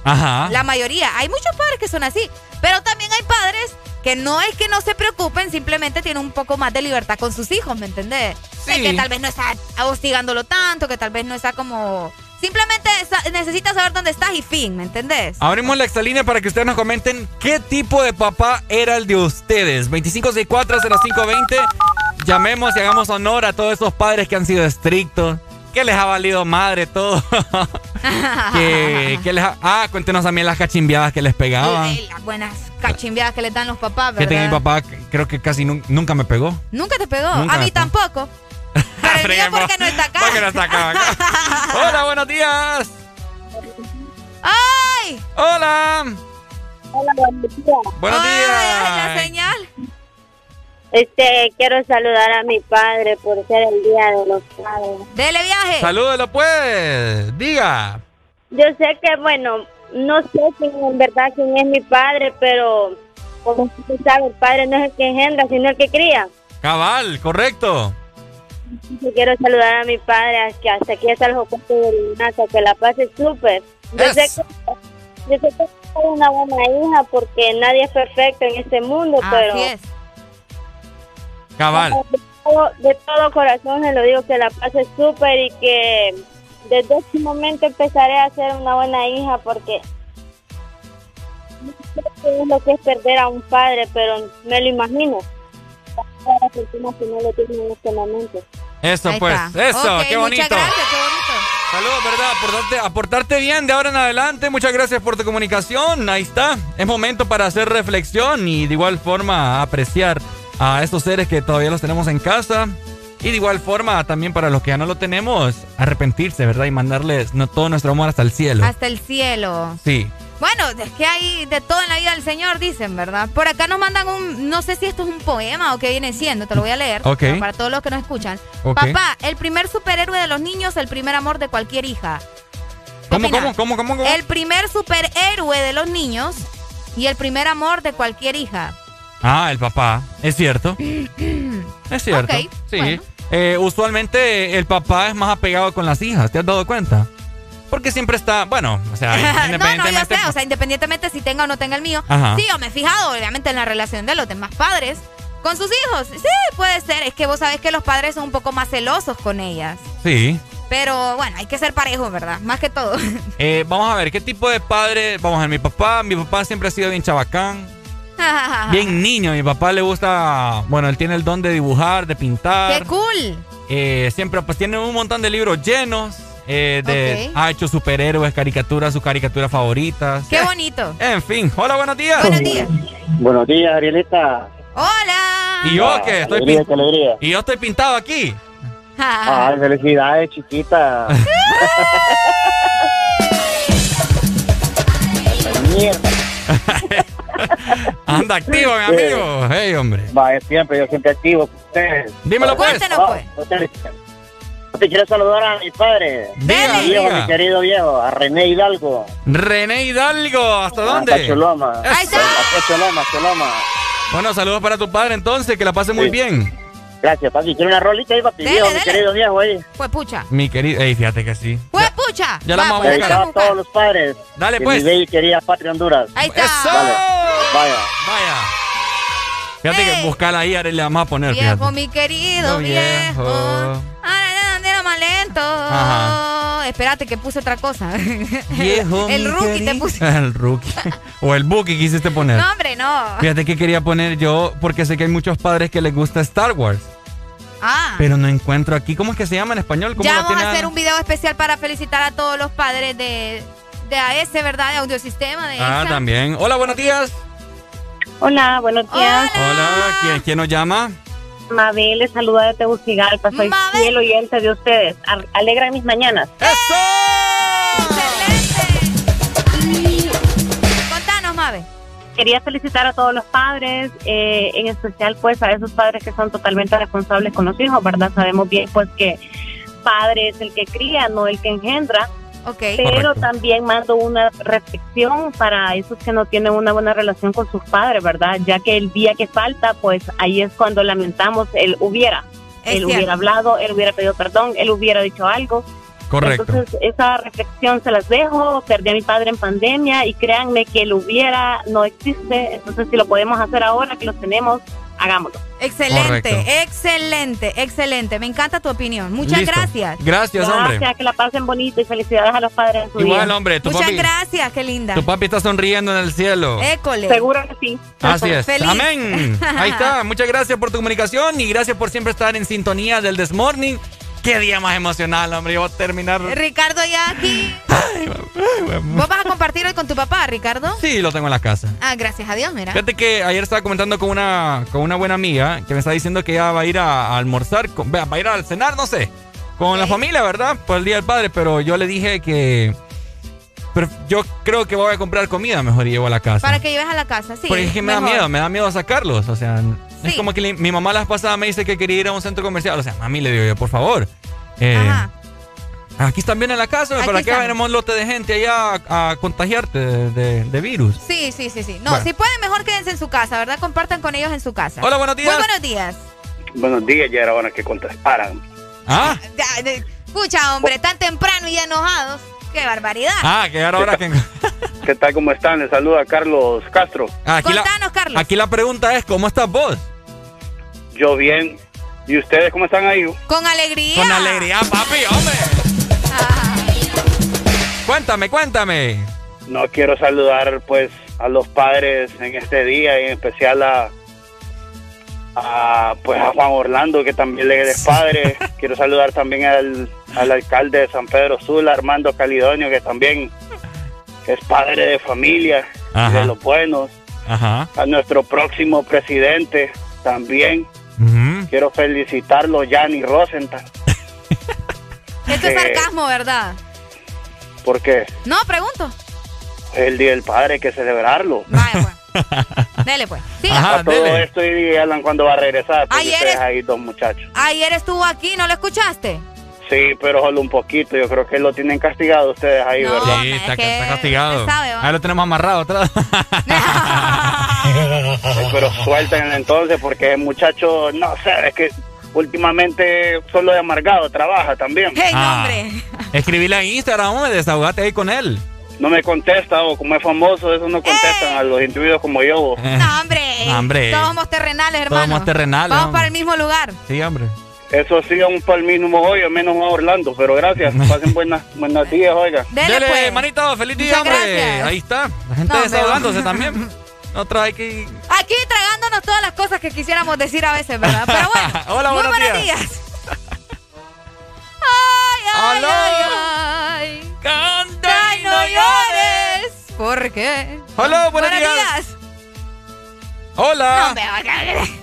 Speaker 3: Ajá.
Speaker 4: La mayoría. Hay muchos padres que son así. Pero también hay padres que no es que no se preocupen, simplemente tienen un poco más de libertad con sus hijos, ¿me entendés?
Speaker 3: Sí.
Speaker 4: que tal vez no está hostigándolo tanto, que tal vez no está como... Simplemente necesitas saber dónde estás y fin, ¿me entendés?
Speaker 3: Abrimos la exalínea para que ustedes nos comenten qué tipo de papá era el de ustedes. 25640520. Llamemos y hagamos honor a todos esos padres que han sido estrictos, que les ha valido madre todo. que, que les ha- ah, cuéntenos también las cachimbiadas que les pegaban.
Speaker 4: Las buenas cachimbiadas que le dan los papás,
Speaker 3: Fíjate que
Speaker 4: ¿verdad?
Speaker 3: mi papá creo que casi nun- nunca me pegó.
Speaker 4: Nunca te pegó.
Speaker 3: Nunca
Speaker 4: a mí
Speaker 3: pegó.
Speaker 4: tampoco. Porque no está acá.
Speaker 3: Porque no está acá, acá. Hola, buenos días.
Speaker 4: ¡Ay!
Speaker 3: Hola.
Speaker 42: Hola, buenos días.
Speaker 3: Buenos
Speaker 4: Ay, la señal.
Speaker 42: Este, quiero saludar a mi padre por ser el día de los padres.
Speaker 4: Dele viaje.
Speaker 3: Salúdelo pues. Diga.
Speaker 42: Yo sé que, bueno, no sé quién en verdad quién es mi padre, pero como usted sabe, el padre no es el que engendra, sino el que cría.
Speaker 3: Cabal, correcto.
Speaker 42: Yo quiero saludar a mi padre, que hasta aquí está el jocote del NASA, que la pase súper. Yo sé que, yo sé que soy una buena hija porque nadie es perfecto en este mundo, pero
Speaker 4: Así es.
Speaker 3: Cabal.
Speaker 42: de todo, de todo corazón se lo digo que la pase súper y que desde este momento empezaré a ser una buena hija porque no sé qué es lo que es perder a un padre, pero me lo imagino. Para las personas que no lo tienen en este momento.
Speaker 3: Eso
Speaker 4: Ahí
Speaker 3: pues.
Speaker 4: está.
Speaker 3: Eso, qué bonito.
Speaker 4: Muchas gracias, qué bonito.
Speaker 3: Saludos, ¿verdad? Aportarte, aportarte bien de ahora en adelante. Muchas gracias por tu comunicación. Ahí está. Es momento para hacer reflexión y de igual forma apreciar a estos seres que todavía los tenemos en casa. Y de igual forma también para los que ya no lo tenemos, arrepentirse, ¿verdad? Y mandarles no, todo nuestro amor hasta el cielo.
Speaker 4: Hasta el cielo.
Speaker 3: Sí.
Speaker 4: Bueno, es que hay de todo en la vida del Señor, dicen, ¿verdad? Por acá nos mandan un, no sé si esto es un poema o qué viene siendo, te lo voy a leer.
Speaker 3: Ok.
Speaker 4: pero Para todos los que nos escuchan.
Speaker 3: Ok.
Speaker 4: Papá, el primer superhéroe de los niños, el primer amor de cualquier hija. ¿Qué
Speaker 3: ¿Cómo, cómo, cómo, cómo, cómo?
Speaker 4: El primer superhéroe de los niños y el primer amor de cualquier hija.
Speaker 3: Ah, el papá. Es cierto. Es cierto.
Speaker 4: Ok,
Speaker 3: sí.
Speaker 4: bueno.
Speaker 3: Eh, usualmente el papá es más apegado con las hijas, ¿te has dado cuenta? Porque siempre está, bueno, o sea,
Speaker 4: no, no, yo
Speaker 3: independientemente.
Speaker 4: sé, o sea, independientemente si tenga o no tenga el mío.
Speaker 3: Ajá.
Speaker 4: Sí, yo me he fijado, obviamente, en la relación de los demás padres con sus hijos. Sí, puede ser. Es que vos sabés que los padres son un poco más celosos con ellas.
Speaker 3: Sí.
Speaker 4: Pero bueno, hay que ser parejos, ¿verdad? Más que todo.
Speaker 3: Eh, vamos a ver, ¿qué tipo de padre? Vamos a ver, mi papá, mi papá siempre ha sido bien chabacán, bien niño. Mi papá le gusta, bueno, él tiene el don de dibujar, de pintar.
Speaker 4: ¡Qué cool!
Speaker 3: Eh, siempre, pues tiene un montón de libros llenos. eh, de. Ha hecho superhéroes, caricaturas, sus caricaturas favoritas.
Speaker 4: ¡Qué bonito!
Speaker 3: En fin, hola, buenos días.
Speaker 4: Buenos días.
Speaker 28: Buenos días, Arielita.
Speaker 4: ¡Hola!
Speaker 3: ¿Y yo qué? Estoy
Speaker 28: alegría, qué alegría.
Speaker 3: Y yo estoy pintado aquí.
Speaker 28: Ay, felicidades, chiquita. Mierda.
Speaker 3: Anda activo, mi amigo. Hey, hombre.
Speaker 28: Va, siempre, yo siempre activo ustedes.
Speaker 3: Dímelo, pues.
Speaker 28: Te quiero saludar a mi padre.
Speaker 3: Diga,
Speaker 28: viejo, mi querido viejo, a René Hidalgo.
Speaker 3: René Hidalgo, ¿hasta dónde?
Speaker 28: A Choloma.
Speaker 4: Ahí está.
Speaker 28: A Choloma, Choloma.
Speaker 3: Bueno, saludos para tu padre entonces, que la pase muy bien.
Speaker 28: Gracias, papi. ¿Quiere una rolita ahí, papi?
Speaker 4: Dele,
Speaker 28: viejo, mi querido viejo ahí.
Speaker 4: Fue pucha.
Speaker 3: Mi querido, ey, fíjate que sí.
Speaker 4: Fue pucha.
Speaker 3: Ya la
Speaker 4: Va,
Speaker 3: vamos a
Speaker 4: pues,
Speaker 3: buscar.
Speaker 28: a
Speaker 4: buscar.
Speaker 28: todos los padres.
Speaker 3: Dale, pues.
Speaker 28: Mi bella y querida patria Honduras.
Speaker 4: Ahí está.
Speaker 3: ¡Eso!
Speaker 28: Dale. Vaya.
Speaker 3: Vaya. Fíjate
Speaker 4: Ey.
Speaker 3: que buscarla ahí, ahora le vamos a poner,
Speaker 4: Viejo,
Speaker 3: fíjate.
Speaker 4: mi querido
Speaker 3: No,
Speaker 4: viejo.
Speaker 3: viejo.
Speaker 4: A siento. Espérate que puse otra cosa.
Speaker 3: Viejo,
Speaker 4: el rookie te puse.
Speaker 3: El rookie. O el Buki quisiste poner.
Speaker 4: No, hombre, no.
Speaker 3: Fíjate que quería poner yo, porque sé que hay muchos padres que les gusta Star Wars.
Speaker 4: Ah.
Speaker 3: Pero no encuentro aquí. ¿Cómo es que se llama en español? ¿Cómo
Speaker 4: Ya vamos a hacer un video especial para felicitar a todos los padres de, de AS, ¿verdad? De Audiosistema, de
Speaker 3: Ah, también. Hola, buenos días.
Speaker 49: Hola, buenos días.
Speaker 3: Hola, ¿quién, quién nos llama?
Speaker 49: Mabel les saluda de Tegucigalpa. Soy fiel oyente de ustedes. Alegran mis mañanas.
Speaker 4: Contanos, Mabe.
Speaker 49: Quería felicitar a todos los padres, eh, en especial pues a esos padres que son totalmente responsables con los hijos, ¿verdad? Sabemos bien pues que padre es el que cría, no el que engendra. Pero
Speaker 4: Correcto.
Speaker 49: también mando una reflexión para esos que no tienen una buena relación con sus padres, ¿verdad? Ya que el día que falta, pues ahí es cuando lamentamos el hubiera.
Speaker 4: Es
Speaker 49: él
Speaker 4: cierto.
Speaker 49: hubiera hablado, él hubiera pedido perdón, él hubiera dicho algo.
Speaker 3: Correcto.
Speaker 49: Entonces, esa reflexión se las dejo. Perdí a mi padre en pandemia y créanme que el hubiera no existe. Entonces, si lo podemos hacer ahora que lo tenemos, hagámoslo.
Speaker 4: Excelente,
Speaker 49: Correcto.
Speaker 4: excelente, excelente. Me encanta tu opinión. Muchas
Speaker 3: Listo.
Speaker 4: gracias.
Speaker 3: Gracias, hombre.
Speaker 49: Gracias, que la pasen bonito y felicidades a los padres en su
Speaker 3: Igual,
Speaker 49: día.
Speaker 3: hombre, tu
Speaker 4: Muchas
Speaker 3: papi,
Speaker 4: gracias, qué linda.
Speaker 3: tu papi está sonriendo en el cielo.
Speaker 4: École.
Speaker 49: Seguro que sí.
Speaker 3: Así es.
Speaker 4: Feliz.
Speaker 3: Amén. Ahí está. Muchas gracias por tu comunicación y gracias por siempre estar en sintonía del This Morning. Qué día más emocional, hombre. Yo voy a terminar.
Speaker 4: Ricardo ya aquí. ¿Vos vas a compartir hoy con tu papá, Ricardo?
Speaker 3: Sí, lo tengo en la casa.
Speaker 4: Ah, gracias a Dios, mira.
Speaker 3: Fíjate que ayer estaba comentando con una, con una buena amiga que me está diciendo que ella va a ir a, a almorzar, con- va a ir a cenar, no sé, con la familia, ¿verdad? Por el Día del Padre, pero yo le dije que... Pero yo creo que voy a comprar comida mejor y llevo a la casa.
Speaker 4: Para que lleves a la casa, sí.
Speaker 3: Porque es que me da miedo, me da miedo sacarlos. O sea, es como que le- mi mamá la vez pasada me dice que quería ir a un centro comercial. O sea, mami, le digo yo, por favor. eh,
Speaker 4: Ajá.
Speaker 3: Aquí están bien en la casa,
Speaker 4: Aquí
Speaker 3: ¿para qué venimos un lote de gente allá a, a contagiarte de, de- de virus?
Speaker 4: Sí, sí, sí, sí. No,
Speaker 3: Bueno.
Speaker 4: si pueden, mejor quédense en su casa, ¿verdad? Compartan con ellos en su casa.
Speaker 3: Hola, buenos días.
Speaker 4: Muy buenos días.
Speaker 51: Buenos días, ya era hora que contestaran.
Speaker 3: Ah,
Speaker 4: Ya, de- Escucha, hombre, tan temprano y ya enojados. ¡Qué barbaridad!
Speaker 3: ah, que ahora ahora que...
Speaker 51: ¿Qué tal? ¿Cómo están? Les saluda Carlos Castro.
Speaker 3: Aquí la,
Speaker 4: Contanos, Carlos.
Speaker 3: aquí la pregunta es, ¿cómo estás vos?
Speaker 51: Yo bien. ¿Y ustedes cómo están ahí?
Speaker 4: Con alegría.
Speaker 3: Con alegría, papi, hombre. Cuéntame, cuéntame.
Speaker 51: No quiero saludar pues a los padres en este día y en especial a, a pues a Juan Orlando que también le es padre. quiero saludar también al, al alcalde de San Pedro Sula, Armando Calidonio, que también es padre de familia
Speaker 3: Ajá.
Speaker 51: de los buenos.
Speaker 3: Ajá.
Speaker 51: A nuestro próximo presidente también. Quiero felicitarlo, Yanni Rosenthal.
Speaker 4: Esto es
Speaker 51: Eh,
Speaker 4: sarcasmo, ¿verdad?
Speaker 51: Porque
Speaker 4: No, pregunto.
Speaker 51: el Día del Padre, hay que celebrarlo.
Speaker 4: Dele, pues. Sí.
Speaker 51: a todo esto y Alan cuando va a regresar,
Speaker 4: Ayer es-
Speaker 51: ahí dos muchachos.
Speaker 4: Ayer estuvo aquí, ¿no lo escuchaste?
Speaker 51: Sí, pero solo un poquito. Yo creo que lo tienen castigado ustedes ahí, ¿verdad?
Speaker 3: Sí, está, está castigado. Ahí lo tenemos amarrado atrás.
Speaker 51: Pero suéltenlo entonces, porque el muchacho, no sé, es que últimamente solo de amargado trabaja también.
Speaker 3: Ah. Escribile en Instagram, hombre, desahogate ahí con él.
Speaker 51: No me contesta, o como es famoso, eso no contestan a los individuos como yo.
Speaker 4: No, hombre.
Speaker 3: No, hombre.
Speaker 4: Todos somos terrenales,
Speaker 51: Todos
Speaker 4: hermano.
Speaker 51: somos terrenales,
Speaker 4: Vamos
Speaker 51: hombre.
Speaker 4: para el mismo lugar.
Speaker 3: Sí, hombre.
Speaker 51: Eso sí, aún para el mismo hoy, menos a Orlando, pero gracias. Pasen buenas, buenas días, oiga.
Speaker 4: Dele, pues.
Speaker 3: manito, feliz día,
Speaker 4: Muchas
Speaker 3: hombre.
Speaker 4: gracias.
Speaker 3: Ahí está. La gente
Speaker 4: No,
Speaker 3: desahogándose también. Otra hay que...
Speaker 4: Aquí tragándonos todas las cosas que quisiéramos decir a veces, ¿verdad? Pero bueno.
Speaker 3: Hola,
Speaker 4: muy
Speaker 3: buenos
Speaker 4: buenos
Speaker 3: días.
Speaker 4: días. Ay, ay,
Speaker 3: Aló.
Speaker 4: ay, ay. Canta y no llores. ¿Por qué?
Speaker 3: Hola, buenos días. Hola.
Speaker 4: No, hombre,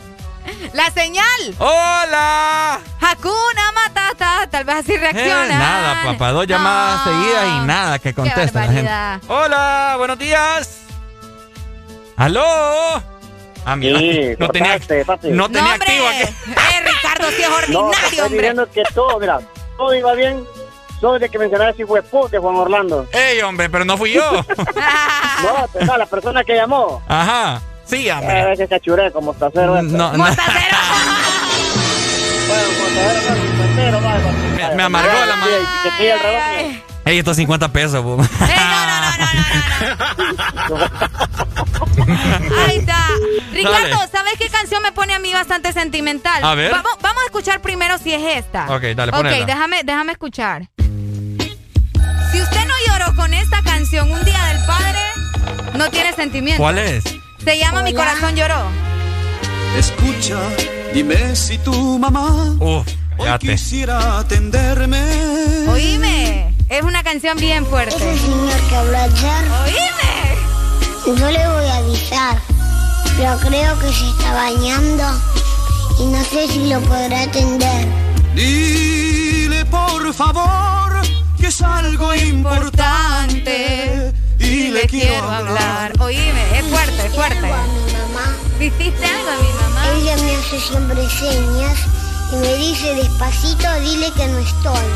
Speaker 4: La señal.
Speaker 3: Hola.
Speaker 4: Hakuna Matata. Tal vez así
Speaker 3: Eh,
Speaker 4: reacciona.
Speaker 3: nada, papá. Dos llamadas seguidas y nada que contesta la gente. Hola, buenos días. ¿Aló? Ah, mira,
Speaker 52: Sí,
Speaker 3: no tenía, no tenía
Speaker 52: No,
Speaker 3: activo aquí.
Speaker 4: Eh, Ricardo, sí es
Speaker 52: No,
Speaker 4: ordinario,
Speaker 52: estoy
Speaker 4: hombre.
Speaker 52: diciendo que todo, mira, todo iba bien. Solo de que mencionaste si fue de Juan Orlando.
Speaker 3: Ey, hombre, pero no fui yo.
Speaker 52: no, te- no, la persona que llamó.
Speaker 3: Ajá. Sí,
Speaker 52: A
Speaker 3: hombre.
Speaker 52: veces cachuré como mostacero. este.
Speaker 3: No, no.
Speaker 52: Bueno, mostacero, no, va, va.
Speaker 3: Me, me amargó la mano.
Speaker 52: Que sigue el reloj.
Speaker 3: Ey, estos 50 pesos, bo.
Speaker 4: Ahí está. Ricardo, ¿sabes qué canción me pone a mí bastante sentimental?
Speaker 8: A ver.
Speaker 4: Vamos, vamos a escuchar primero si es esta.
Speaker 8: Ok, dale,
Speaker 4: Ok,
Speaker 8: ponela.
Speaker 4: déjame, déjame escuchar. Si usted no lloró con esta canción un día del padre, no tiene sentimiento.
Speaker 8: ¿Cuál es?
Speaker 4: Se llama Mi corazón lloró.
Speaker 9: Escucha, dime si tu mamá hoy quisiera atenderme.
Speaker 4: Oíme, es una canción bien fuerte.
Speaker 53: Ese señor que habló ayer.
Speaker 4: Oíme.
Speaker 53: Yo le voy a avisar, pero creo que se está bañando y no sé si lo podrá atender.
Speaker 9: Dile por favor que es algo importante y le quiero hablar.
Speaker 4: Oíme, es fuerte, es fuerte. ¿Hiciste algo a mi mamá?
Speaker 53: Ella me hace siempre señas y me dice despacito, dile que no estoy.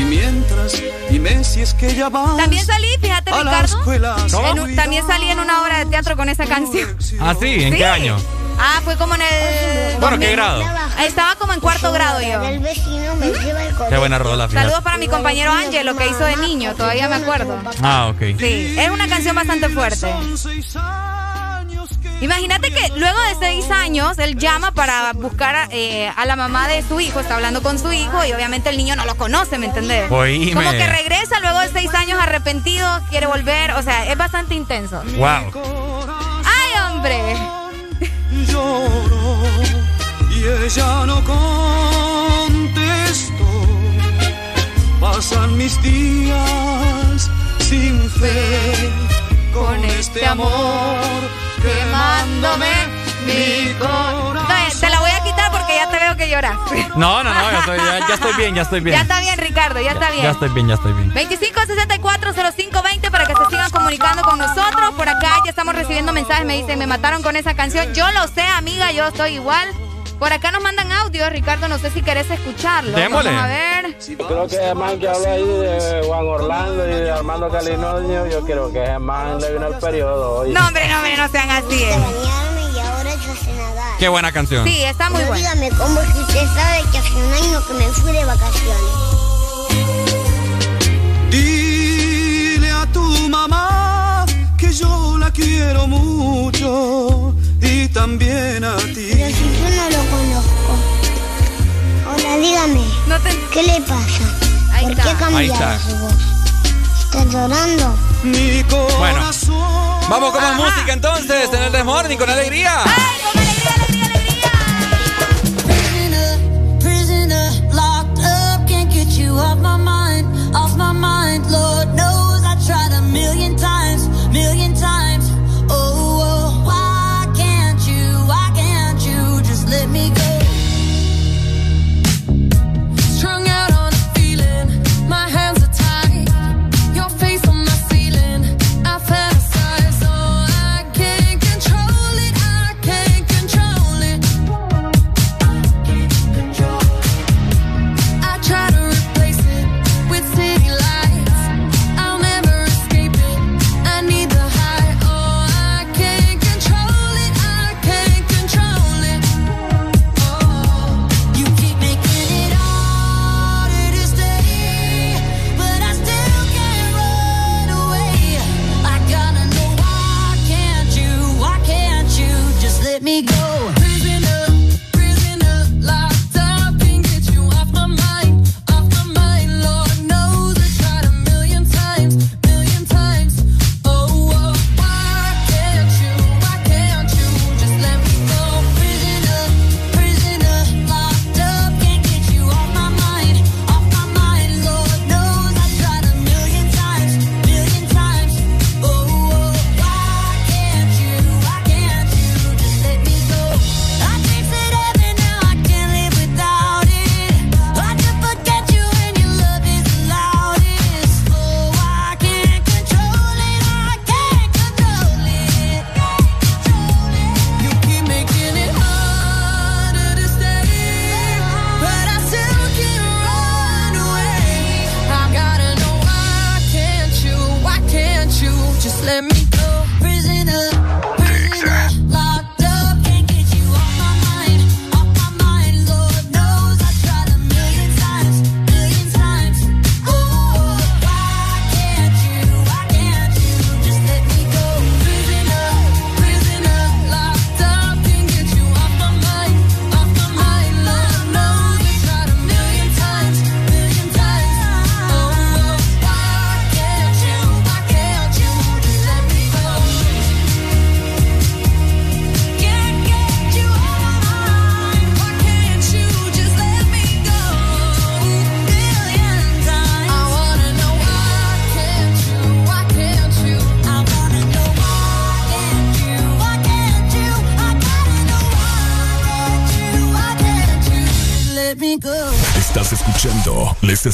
Speaker 9: Y mientras, dime si es que ya vas
Speaker 4: También salí, fíjate,
Speaker 9: a la
Speaker 4: Ricardo.
Speaker 9: escuela.
Speaker 4: En un- también salí en una obra de teatro con esa canción.
Speaker 8: ¿Ah, sí? ¿En
Speaker 4: Sí.
Speaker 8: qué año?
Speaker 4: Ah, fue como en el.
Speaker 8: Bueno, ¿qué grado?
Speaker 4: Estaba como en cuarto grado yo.
Speaker 53: El vecino me lleva el
Speaker 8: Qué buena rola, fíjate.
Speaker 4: Saludos para mi compañero Ángelo que hizo de niño, todavía me acuerdo.
Speaker 8: Ah, ok.
Speaker 4: Sí, es una canción bastante fuerte. Imagínate que luego de seis años él llama para buscar a, eh, a la mamá de su hijo, está hablando con su hijo y obviamente el niño no lo conoce, ¿me entendés?
Speaker 8: Oíme.
Speaker 4: Como que regresa luego de seis años arrepentido, quiere volver, o sea, es bastante intenso.
Speaker 8: Wow.
Speaker 4: ¡Ay, hombre!
Speaker 9: Lloró y ella no contestó. Pasan mis días sin fe con este amor quemándome mi corazón.
Speaker 4: Veo que lloras.
Speaker 8: No, no, no, ya estoy, ya, ya estoy bien, ya estoy bien.
Speaker 4: Ya está bien, Ricardo, ya está bien.
Speaker 8: Ya estoy bien, ya estoy bien.
Speaker 4: 25640520 para que se sigan comunicando con nosotros. Por acá ya estamos recibiendo mensajes, me dicen, me mataron con esa canción. Yo lo sé, amiga, yo estoy igual. Por acá nos mandan audio, Ricardo, no sé si querés escucharlo.
Speaker 54: Démosle.
Speaker 4: Vamos a ver.
Speaker 54: Yo creo que el man que habla ahí de Juan Orlando y de Armando Calinoño, yo creo que ese man le vino el periodo hoy.
Speaker 4: No, hombre, no, hombre, no sean así. eh.
Speaker 53: Sé nadar.
Speaker 8: Qué buena canción.
Speaker 4: Sí, está muy
Speaker 53: No
Speaker 4: bueno.
Speaker 53: dígame cómo si usted sabe que hace un año que me fui de vacaciones.
Speaker 9: Dile a tu mamá que yo la quiero mucho y también a ti.
Speaker 53: Pero si yo no lo conozco. Ahora dígame, ¿qué le pasa? ¿Por qué cambió
Speaker 8: está.
Speaker 53: su voz? ¿Está llorando?
Speaker 9: Mi
Speaker 8: Bueno, vamos con más música entonces en el Desmorning con alegría.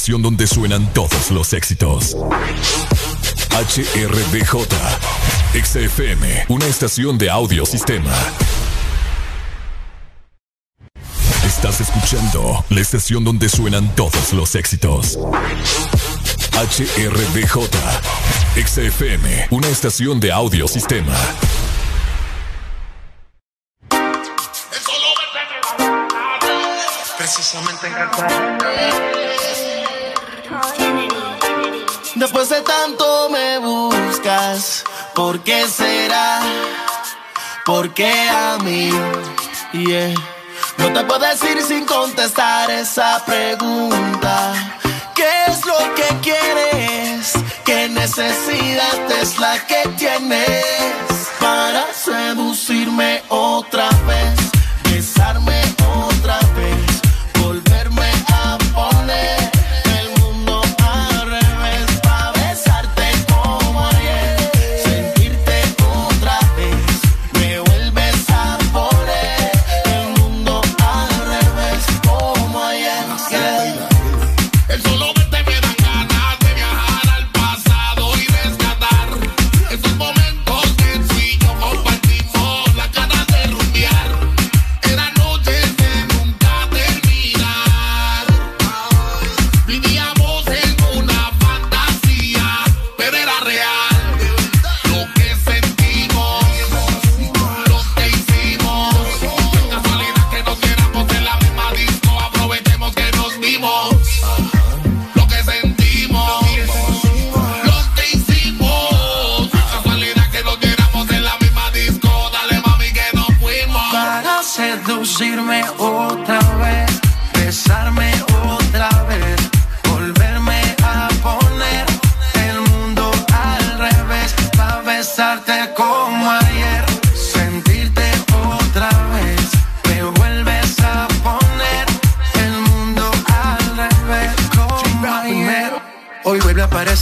Speaker 1: Estación donde suenan todos los éxitos. HRDJ, XFM, una estación de audio sistema. Estás escuchando la estación donde suenan todos los éxitos. HRDJ, XFM, una estación de audio
Speaker 55: De tanto me buscas, ¿por qué será? ¿Por qué a mí? No te puedo decir sin contestar esa pregunta. ¿Qué es lo que quieres? ¿Qué necesidad es la que tienes para seducirme otra vez?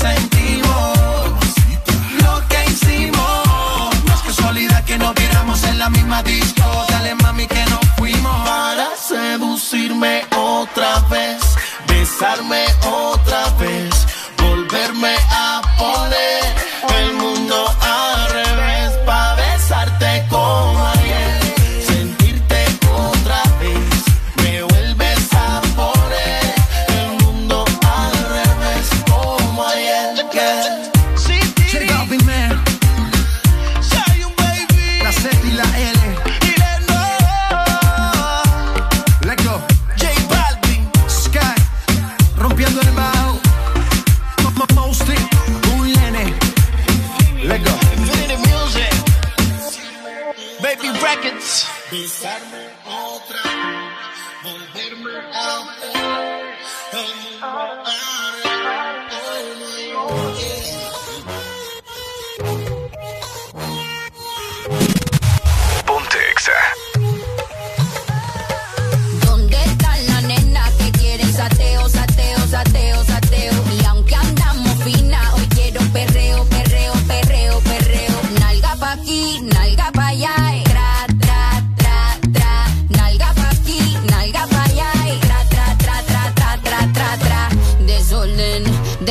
Speaker 55: sentimos, lo que hicimos. No es casualidad que nos viéramos en la misma disco. Dale mami que nos fuimos. Para seducirme otra vez, besarme otra vez,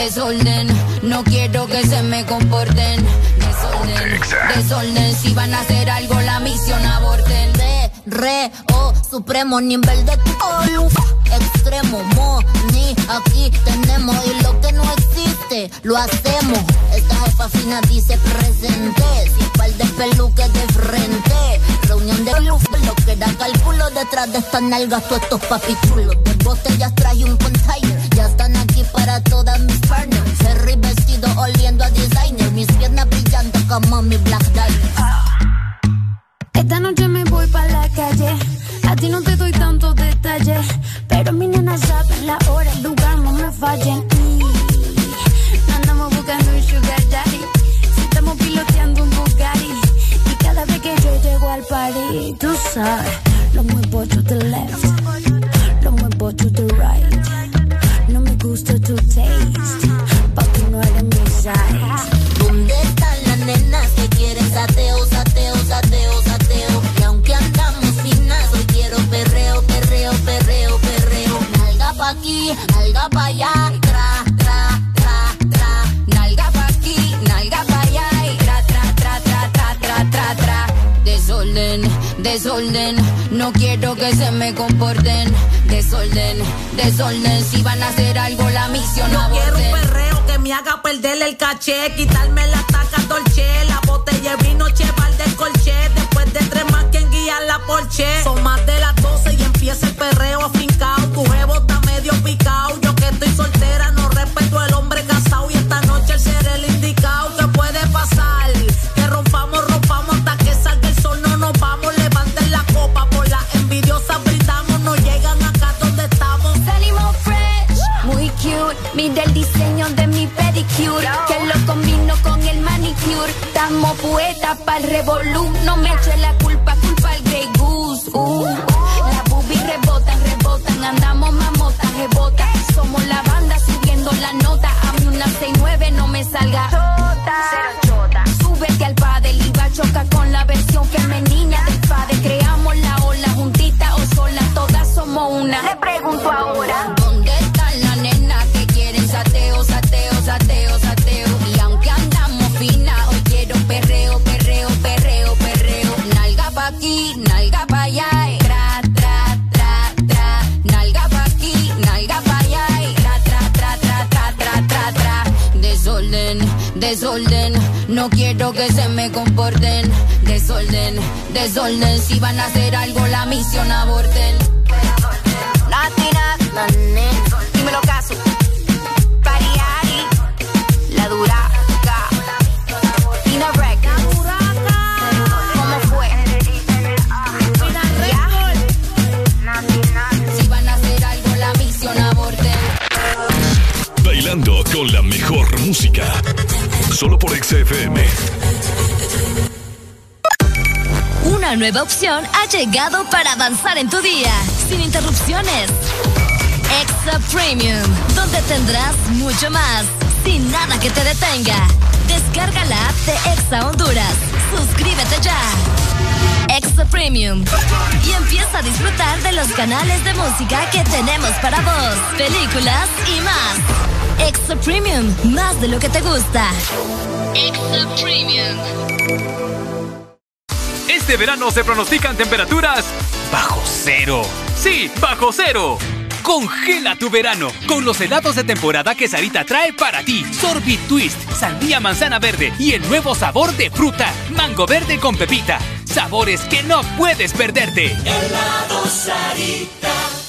Speaker 56: desorden. No quiero que se me comporten. Desorden, desorden. Si van a hacer algo, la misión aborten. Re, re, oh, supremo nivel de olu. Extremo, mo, ni aquí tenemos. Y lo que no existe, lo hacemos. Esta jefa fina dice presente. Sin par de peluques de frente. Reunión de luz, lo que da cálculo detrás de estas nalgas, todos estos papichulos. De botellas traje un container. Ya están aquí para todas mis partners. Ferry vestido oliendo a designer. Mis piernas brillando como mi black diamond.
Speaker 8: Esta noche me voy pa' la calle. A ti no te doy tantos detalles, pero mi nena
Speaker 57: fallen. No al party, tú sabes, lo muevo to the left, lo muevo to the right. No me gusta tu taste,
Speaker 58: Desorden, no quiero que se me comporten. Desorden, desorden, si van a hacer algo la misión
Speaker 59: Yo quiero un perreo que me haga perder el caché, quitarme la taca dolce, la botella de vino cheval del colche, después de tres más quien guía la porche. Son más de las 12 y empieza el perreo afincao,
Speaker 57: Mira el diseño de mi pedicure, que lo combino con el manicure. Estamos poetas para el revolú. No me eche la culpa, culpa al Grey Goose. Uh. Las boobies rebotan, rebotan. Andamos mamotas, rebotan. Somos la banda subiendo la nota. A mí una 69 no me salga. Chota. Súbete al padre y va a chocar con la versión femenina del padre. Creamos la ola juntita o sola. Todas somos una. Le pregunto ahora.
Speaker 58: Que se me comporten. Desorden, desorden, si van a hacer algo la misión aborten.
Speaker 57: Latina,
Speaker 1: Solo por XFM.
Speaker 20: Una nueva opción ha llegado para avanzar en tu día, sin interrupciones. Extra Premium, donde tendrás mucho más, sin nada que te detenga. Descarga la app de Exa Honduras. Suscríbete ya. Extra Premium. Y empieza a disfrutar de los canales de música que tenemos para vos, películas y más. Extra Premium, más de lo que te gusta. Extra Premium.
Speaker 60: Este verano se pronostican temperaturas bajo cero. Sí, bajo cero. Congela tu verano con los helados de temporada que Sarita trae para ti. Sorbit Twist, sandía manzana verde y el nuevo sabor de fruta, mango verde con pepita. Sabores que no puedes perderte.
Speaker 61: Helado Sarita.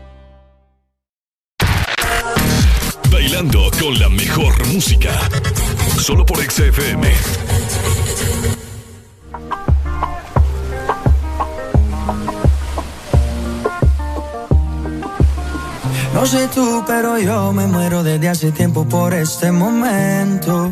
Speaker 1: Bailando con la mejor música. Solo por XFM.
Speaker 9: No sé tú, pero yo me muero desde hace tiempo por este momento.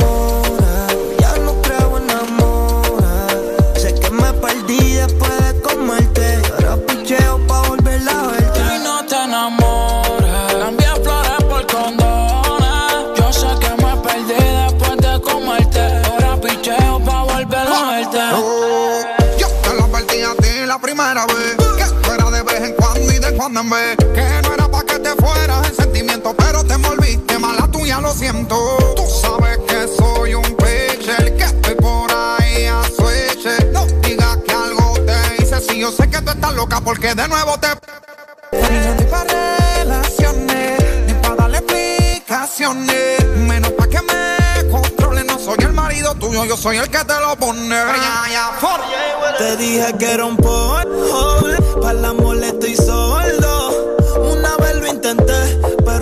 Speaker 9: Y
Speaker 62: Que
Speaker 63: no era pa' que te fueras en sentimiento Pero te envolviste mala tuya, lo siento Tú sabes que soy un pitcher Que estoy por ahí a switch No digas que algo te hice Si yo sé que tú estás loca porque de nuevo te Ni pa' relaciones Ni pa' darle explicaciones Menos pa' que me controle No soy el marido tuyo, yo soy el que te lo pone.
Speaker 9: Te dije que era un polvo, para el amor estoy sordo.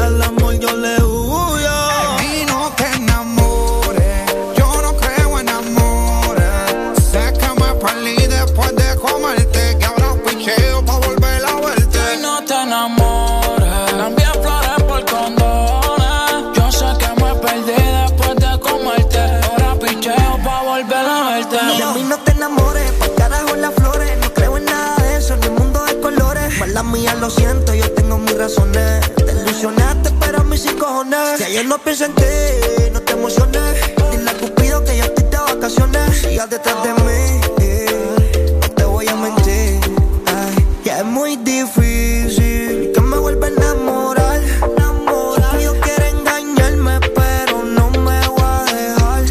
Speaker 9: Al amor yo le ayer no pienso en ti, no te emociones. Dile a Cupido que yo estoy de vacaciones. Sigas detrás de mí, no te voy a mentir. Ay, ya es muy difícil que me vuelva a enamorar. Cupido quiere engañarme, pero no me voy a dejar.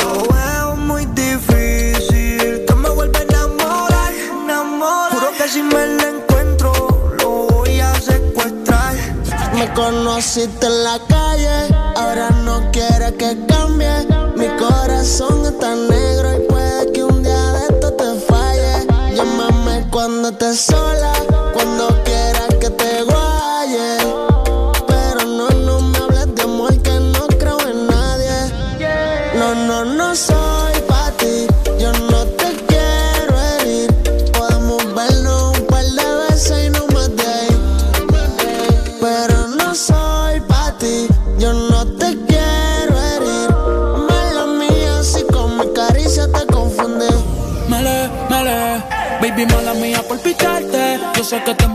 Speaker 9: Lo veo muy difícil que me vuelva a enamorar, enamorar. Juro que si me lo encuentro, lo voy a secuestrar.
Speaker 62: Me conociste en la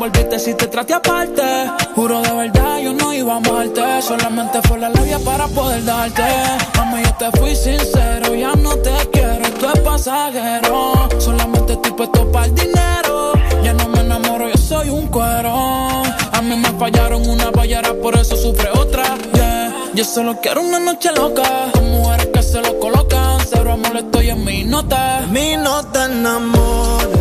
Speaker 64: sé que te envolviste si te traté aparte. Juro de verdad, yo no iba a amarte. Solamente fue la labia para poder darte. Mami, yo te fui sincero, ya no te quiero, esto es pasajero. Solamente estoy puesto para el dinero. Ya no me enamoro, yo soy un cuero. A mí me fallaron una ballera, por eso sufre otra. Yeah. Yo solo quiero una noche loca. Con mujeres que se lo colocan. Cero amor, estoy en mi nota.
Speaker 7: Mi nota enamores. Yo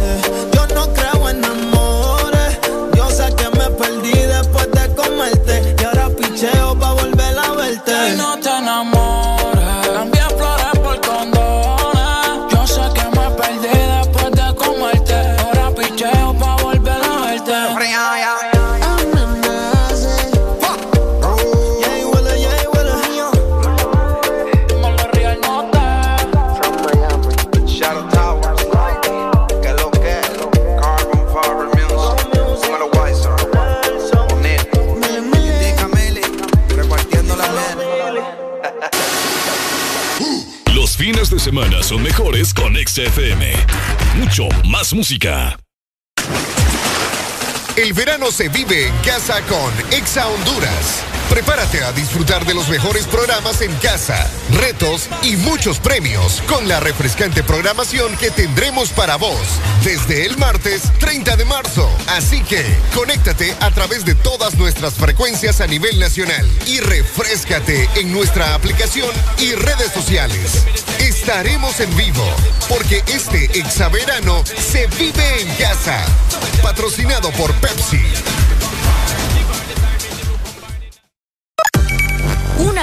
Speaker 1: XFM. Mucho más música.
Speaker 11: El verano se vive en casa con Exa Honduras. Prepárate a disfrutar de los mejores programas en casa, retos y muchos premios con la refrescante programación que tendremos para vos desde el martes 30 de marzo. Así que conéctate a través de todas nuestras frecuencias a nivel nacional y refrescate en nuestra aplicación y redes sociales. Estaremos en vivo porque este exaverano se vive en casa. Patrocinado por Pepsi.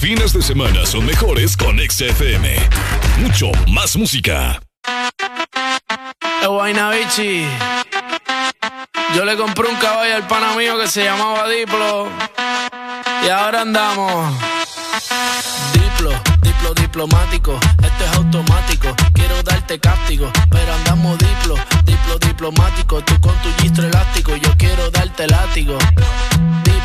Speaker 1: Fines de semana son mejores con XFM. Mucho más música.
Speaker 15: Yo le compré un caballo al pana mío que se llamaba Diplo. Y ahora andamos. Diplo, diplo diplomático. Esto es automático. Quiero darte cáptico. Pero andamos diplo, diplo diplomático. Tú con tu gistro elástico. Yo quiero darte látigo.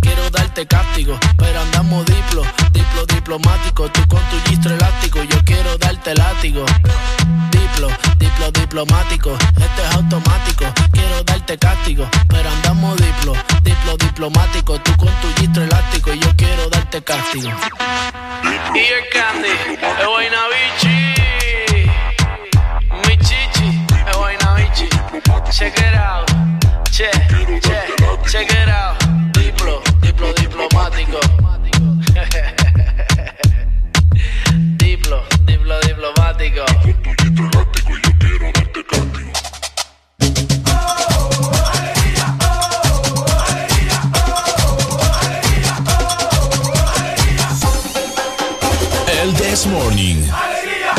Speaker 15: Quiero darte cáptico. Pero andamos diplo, diplo diplomático. Tú con tu gistro elástico. Yo quiero darte látigo. Diplo, diplo diplomático. Esto es automático. Quiero darte cáptico. Pero andamos diplo, diplo diplomático. Tú con tu gistro elástico. Yo quiero darte cáptigo. Y el candy, es Guaynabichi. Mi chichi, es Guaynabichi. Check it out. Che, che, check it out.
Speaker 1: This Morning. Morning.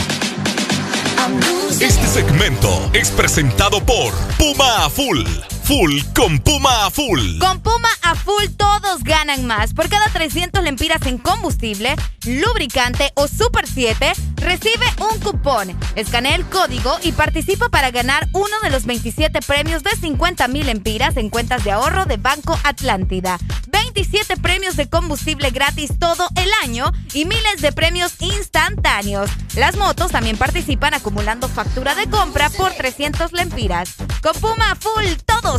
Speaker 1: Este segmento es presentado por Puma Full. Full con Puma a Full.
Speaker 4: Con Puma a full todos ganan más. Por cada 300 lempiras en combustible, lubricante o Super 7, recibe un cupón. Escanea el código y participa para ganar uno de los 27 premios de 50 mil lempiras en cuentas de ahorro de Banco Atlántida. 27 premios de combustible gratis todo el año y miles de premios instantáneos. Las motos también participan acumulando factura de compra por 300 lempiras. Con Puma a full todos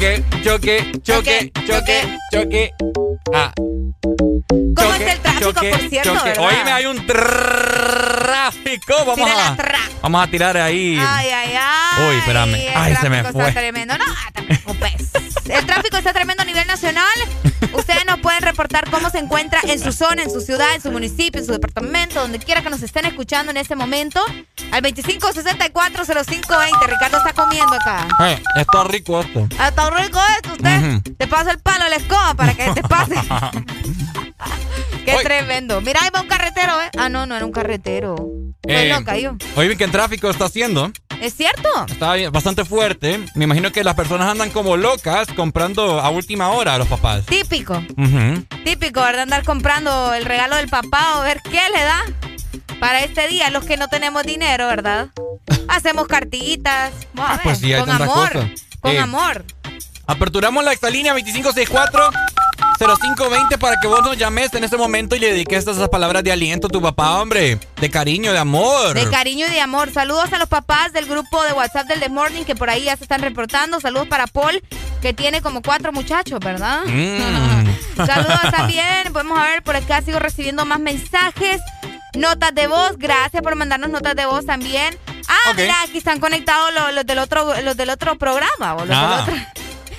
Speaker 3: Choque, choque, choque, choque, choque. Ah.
Speaker 4: ¿Cómo es el tráfico, por cierto, verdad?
Speaker 3: Oíme, hay un tráfico. Vamos
Speaker 4: Tira
Speaker 3: a, vamos a tirar ahí.
Speaker 4: Ay, ay, ay.
Speaker 3: Uy, espérame.
Speaker 4: El
Speaker 3: Ay, se me
Speaker 4: tráfico
Speaker 3: fue.
Speaker 4: Está tremendo. No, te preocupes. El tráfico está tremendo a nivel nacional. Ustedes nos pueden reportar cómo se encuentra en su zona, en su ciudad, en su municipio, en su departamento, donde quiera que nos estén escuchando en este momento. Al 25640520. Ricardo está comiendo acá.
Speaker 3: Eh, está rico esto.
Speaker 4: Ah, Está rico esto, usted.
Speaker 3: Ujú.
Speaker 4: Te pasa el palo de la escoba para que te pase. Qué tremendo. Mira, ahí va un carretero, ¿eh? Ah, no, no era un carretero.
Speaker 3: Eh,
Speaker 4: loca yo.
Speaker 3: Oye, ¿qué tráfico está haciendo?
Speaker 4: ¿Es cierto?
Speaker 3: Está bastante fuerte. Me imagino que las personas andan como locas comprando a última hora a los papás.
Speaker 4: Típico. Típico, ¿verdad? Andar comprando el regalo del papá o ver qué le da para este día. Los que no tenemos dinero, ¿verdad? Hacemos cartitas. Vamos a ver,
Speaker 3: pues sí, hay
Speaker 4: con amor.
Speaker 3: cosas.
Speaker 4: Con
Speaker 3: Eh,
Speaker 4: amor.
Speaker 3: Aperturamos la exalínea 2564-0520 para que vos nos llames en este momento y le dediques esas palabras de aliento a tu papá, hombre. De cariño, de amor.
Speaker 4: De cariño y de amor. Saludos a los papás del grupo de WhatsApp del The Morning que por ahí ya se están reportando. Saludos para Paul, que tiene como cuatro muchachos, ¿verdad?
Speaker 3: Mm.
Speaker 4: Saludos también. Podemos a ver, por acá sigo recibiendo más mensajes. Notas de voz, gracias por mandarnos notas de voz también. Ah,
Speaker 3: Ok.
Speaker 4: mira, aquí están conectados los, los del otro los del otro programa. o los
Speaker 3: Ah,
Speaker 4: del otro,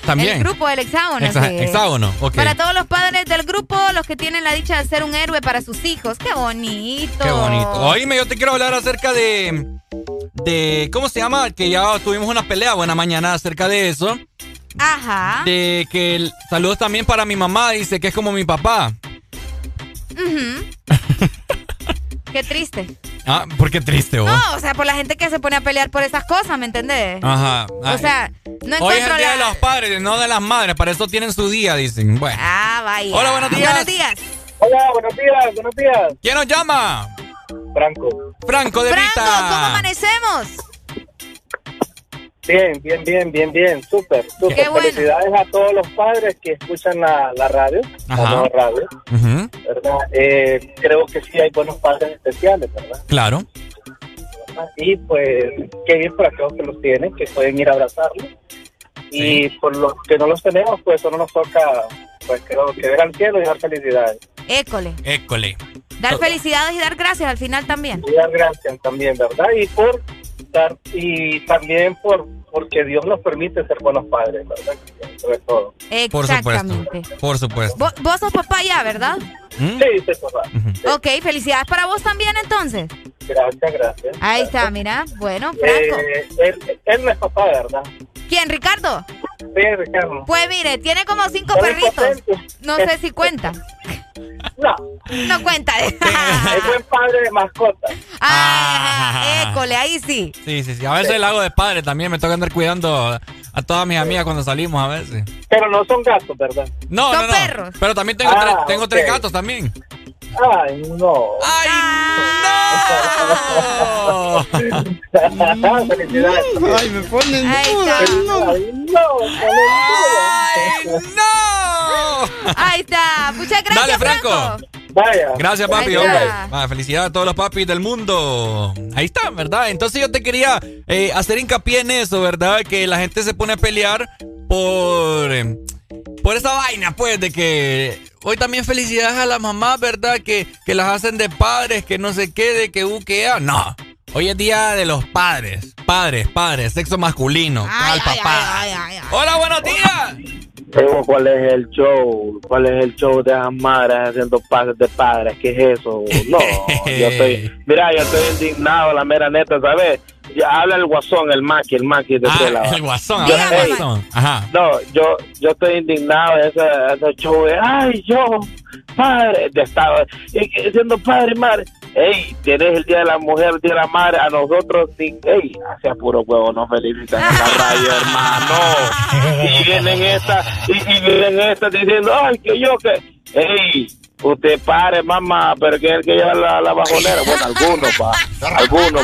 Speaker 3: También.
Speaker 4: El grupo del hexágono.
Speaker 3: Hexa-
Speaker 4: sí.
Speaker 3: hexágono, ok.
Speaker 4: Para todos los padres del grupo, los que tienen la dicha de ser un héroe para sus hijos. Qué bonito.
Speaker 3: Qué bonito. Oíme, yo te quiero hablar acerca de. de ¿Cómo se llama? Que ya tuvimos una pelea buena mañana acerca de eso.
Speaker 4: Ajá.
Speaker 3: De que el- saludos también para mi mamá, dice que es como mi papá.
Speaker 4: Ujú. Qué triste.
Speaker 3: Ah, ¿por qué triste vos?
Speaker 4: No, o sea, por la gente que se pone a pelear por esas cosas, ¿me entendés?
Speaker 3: Ajá.
Speaker 4: O sea, no
Speaker 3: Hoy es
Speaker 4: encuentro
Speaker 3: el día
Speaker 4: la...
Speaker 3: de los padres, no de las madres, para eso tienen su día, dicen. Bueno.
Speaker 4: Ah, vaya.
Speaker 3: Hola, buenos días.
Speaker 4: Buenos días.
Speaker 65: Hola, buenos días, buenos días.
Speaker 3: ¿Quién nos llama?
Speaker 65: Franco.
Speaker 3: Franco de
Speaker 4: Franco,
Speaker 3: Vita.
Speaker 4: ¿cómo amanecemos?
Speaker 65: Bien, bien, bien, bien, bien, súper, súper.
Speaker 4: Bueno.
Speaker 65: Felicidades a todos los padres que escuchan la, la radio,
Speaker 3: Ajá.
Speaker 65: la nueva radio, ¿verdad? Eh, creo que sí hay buenos padres especiales, ¿verdad?
Speaker 3: Claro.
Speaker 65: Y pues, qué bien por aquellos que los tienen, que pueden ir a abrazarlos. Y por los que no los tenemos, pues solo nos toca, pues creo que ver al cielo y dar felicidades.
Speaker 4: École.
Speaker 3: École.
Speaker 4: Dar felicidades y dar gracias al final también.
Speaker 65: Y dar gracias también, ¿verdad? Y por dar, y también por porque Dios nos permite ser buenos padres, ¿verdad? Sobre todo.
Speaker 3: Por
Speaker 4: Exactamente.
Speaker 3: supuesto. Por supuesto.
Speaker 4: Vos, sos papá ya, ¿verdad?
Speaker 3: ¿Mm?
Speaker 65: Sí, sí, papá.
Speaker 4: Ok, felicidades para vos también entonces.
Speaker 65: Gracias, gracias.
Speaker 4: Ahí está, mira. Bueno, Franco.
Speaker 65: Eh, él, él no es papá, ¿verdad?
Speaker 4: ¿Quién, Ricardo?
Speaker 65: Sí, Ricardo.
Speaker 4: Pues mire, tiene como cinco perritos. No sé si cuenta.
Speaker 65: No.
Speaker 4: No cuenta.
Speaker 65: es buen padre de mascota.
Speaker 4: Ah, école, ahí sí.
Speaker 3: Sí, sí, sí. A veces el hago de padre también. Me toca andar cuidando a todas mis amigas cuando salimos a veces.
Speaker 65: Pero no son gatos, ¿verdad?
Speaker 3: No,
Speaker 4: Son
Speaker 3: no, no.
Speaker 4: perros.
Speaker 3: Pero también tengo,
Speaker 65: Ah,
Speaker 3: tres, tengo tres
Speaker 65: ok.
Speaker 3: gatos también.
Speaker 65: Ay, no.
Speaker 3: ¡Ay,
Speaker 65: no! Felicidades.
Speaker 54: Ay, me ponen duda.
Speaker 4: está.
Speaker 65: Ay, no.
Speaker 3: ¡No!
Speaker 4: Ahí está. Muchas gracias,
Speaker 3: Dale, Franco.
Speaker 65: Vaya.
Speaker 3: Gracias, papi. Ah, felicidades a todos los papis del mundo. Ahí está, ¿verdad? Entonces yo te quería eh, hacer hincapié en eso, ¿verdad? Que la gente se pone a pelear por, eh, por esa vaina, pues, de que hoy también felicidades a las mamás, ¿verdad? Que, que las hacen de padres, que no sé qué, de que u, que a. No. Hoy es día de los padres. Padres, padres, sexo masculino.
Speaker 4: Ay,
Speaker 3: al
Speaker 4: ay,
Speaker 3: papá.
Speaker 4: ay, ay, ay.
Speaker 3: Hola, buenos días.
Speaker 65: Digo, ¿Cuál es el show? ¿Cuál es el show de las madres haciendo pases de padres? ¿Qué es eso? No, yo estoy... Mira, yo estoy indignado, la mera neta, ¿sabes? Ya habla el guasón, el maqui, el maqui de
Speaker 3: Ah,
Speaker 65: Tela.
Speaker 3: el guasón,
Speaker 65: Yo-
Speaker 3: habla el guasón. Ajá.
Speaker 65: No, yo, yo estoy indignado de ese, ese show de, ay, yo, padre, de estado, siendo padre y madre. Ey, tienes el Día de la Mujer, el Día de la Madre, a nosotros, sí, ey, hacia puro huevo, nos felicitan en la radio, hermano. Y vienen estas, y, y vienen estas diciendo, ay, que yo, que, ey, usted pare, mamá, pero que el que lleva la, la bajonera, bueno, algunos, va, algunos,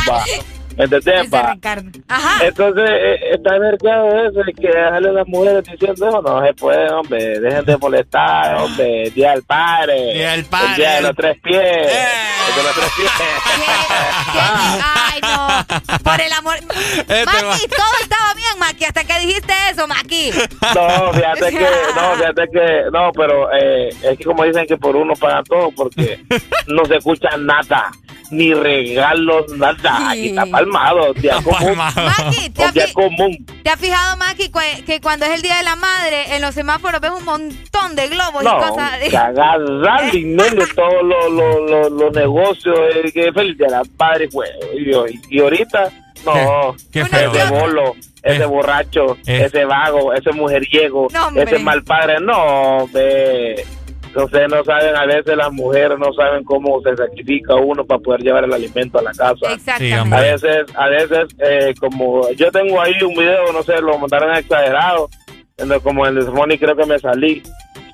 Speaker 4: Ajá.
Speaker 65: Entonces, eh, está mercado eso, de que dejarle a las mujeres diciendo, no, no se puede, hombre, dejen de molestar, hombre, Día del Padre.
Speaker 3: Día del Padre.
Speaker 65: El Día de los Tres Pies. El de los Tres Pies.
Speaker 4: Ay, no. Por el amor.
Speaker 3: Este
Speaker 4: Maki, todo estaba bien, Maki, hasta que dijiste eso, Maki.
Speaker 65: No, fíjate que, no, fíjate que, no, pero eh, es que como dicen que por uno pagan todo, porque no se escucha nada, ni regalos, nada. Aquí está palmado, día común.
Speaker 4: Maki, ¿te
Speaker 65: día común.
Speaker 4: te has fijado, Maki, cu- que cuando es el Día de la Madre, en los semáforos ves un montón de globos y
Speaker 65: No,
Speaker 4: cosas?
Speaker 65: que agarrar dinero de todos los los- los- los negocios, eh, que feliz de la padre, pues, y, y ahorita, no,
Speaker 3: Qué feo.
Speaker 65: ese bolo, ese borracho,
Speaker 3: Eh.
Speaker 65: ese vago, ese mujeriego,
Speaker 4: No,
Speaker 65: ese mal padre, no, hombre. No sé, no saben, a veces las mujeres no saben cómo se sacrifica uno para poder llevar el alimento a la casa.
Speaker 4: Exactamente.
Speaker 65: A veces, a veces, eh, como yo tengo ahí un video, no sé, lo mandaron exagerado, como en el Sony creo que me salí.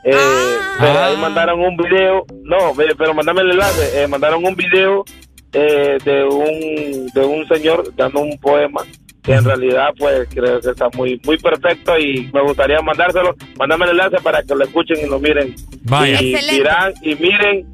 Speaker 65: Eh, Pero ahí mandaron un video, no, ve- pero mandame el enlace, eh, mandaron un video eh, de un de un señor dando un poema que en realidad pues creo que está muy muy perfecto y me gustaría mandárselo, mandame el enlace para que lo escuchen y lo miren.
Speaker 3: Vaya.
Speaker 65: Y
Speaker 4: Excelente.
Speaker 65: dirán y miren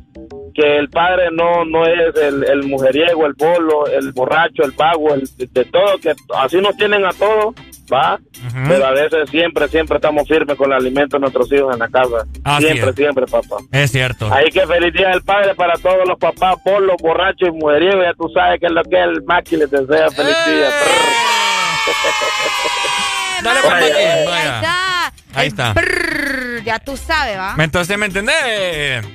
Speaker 65: que el padre no no es el, el mujeriego, el bolo, el borracho, el vago, el de, de todo, que así nos tienen a todos, ¿va? Pero a veces siempre, siempre estamos firmes con el alimento de nuestros hijos en la casa.
Speaker 3: Así
Speaker 65: siempre,
Speaker 3: es.
Speaker 65: siempre, papá.
Speaker 3: Es cierto.
Speaker 65: Ahí que feliz día del padre para todos los papás, bolos, borrachos y mujeriegos. Ya tú sabes que es lo que es el Maki les desea feliz día.
Speaker 3: Dale, pues, Maki.
Speaker 4: Ahí está.
Speaker 3: Ahí está.
Speaker 4: ya tú sabes, ¿va?
Speaker 3: Entonces, ¿me entendés?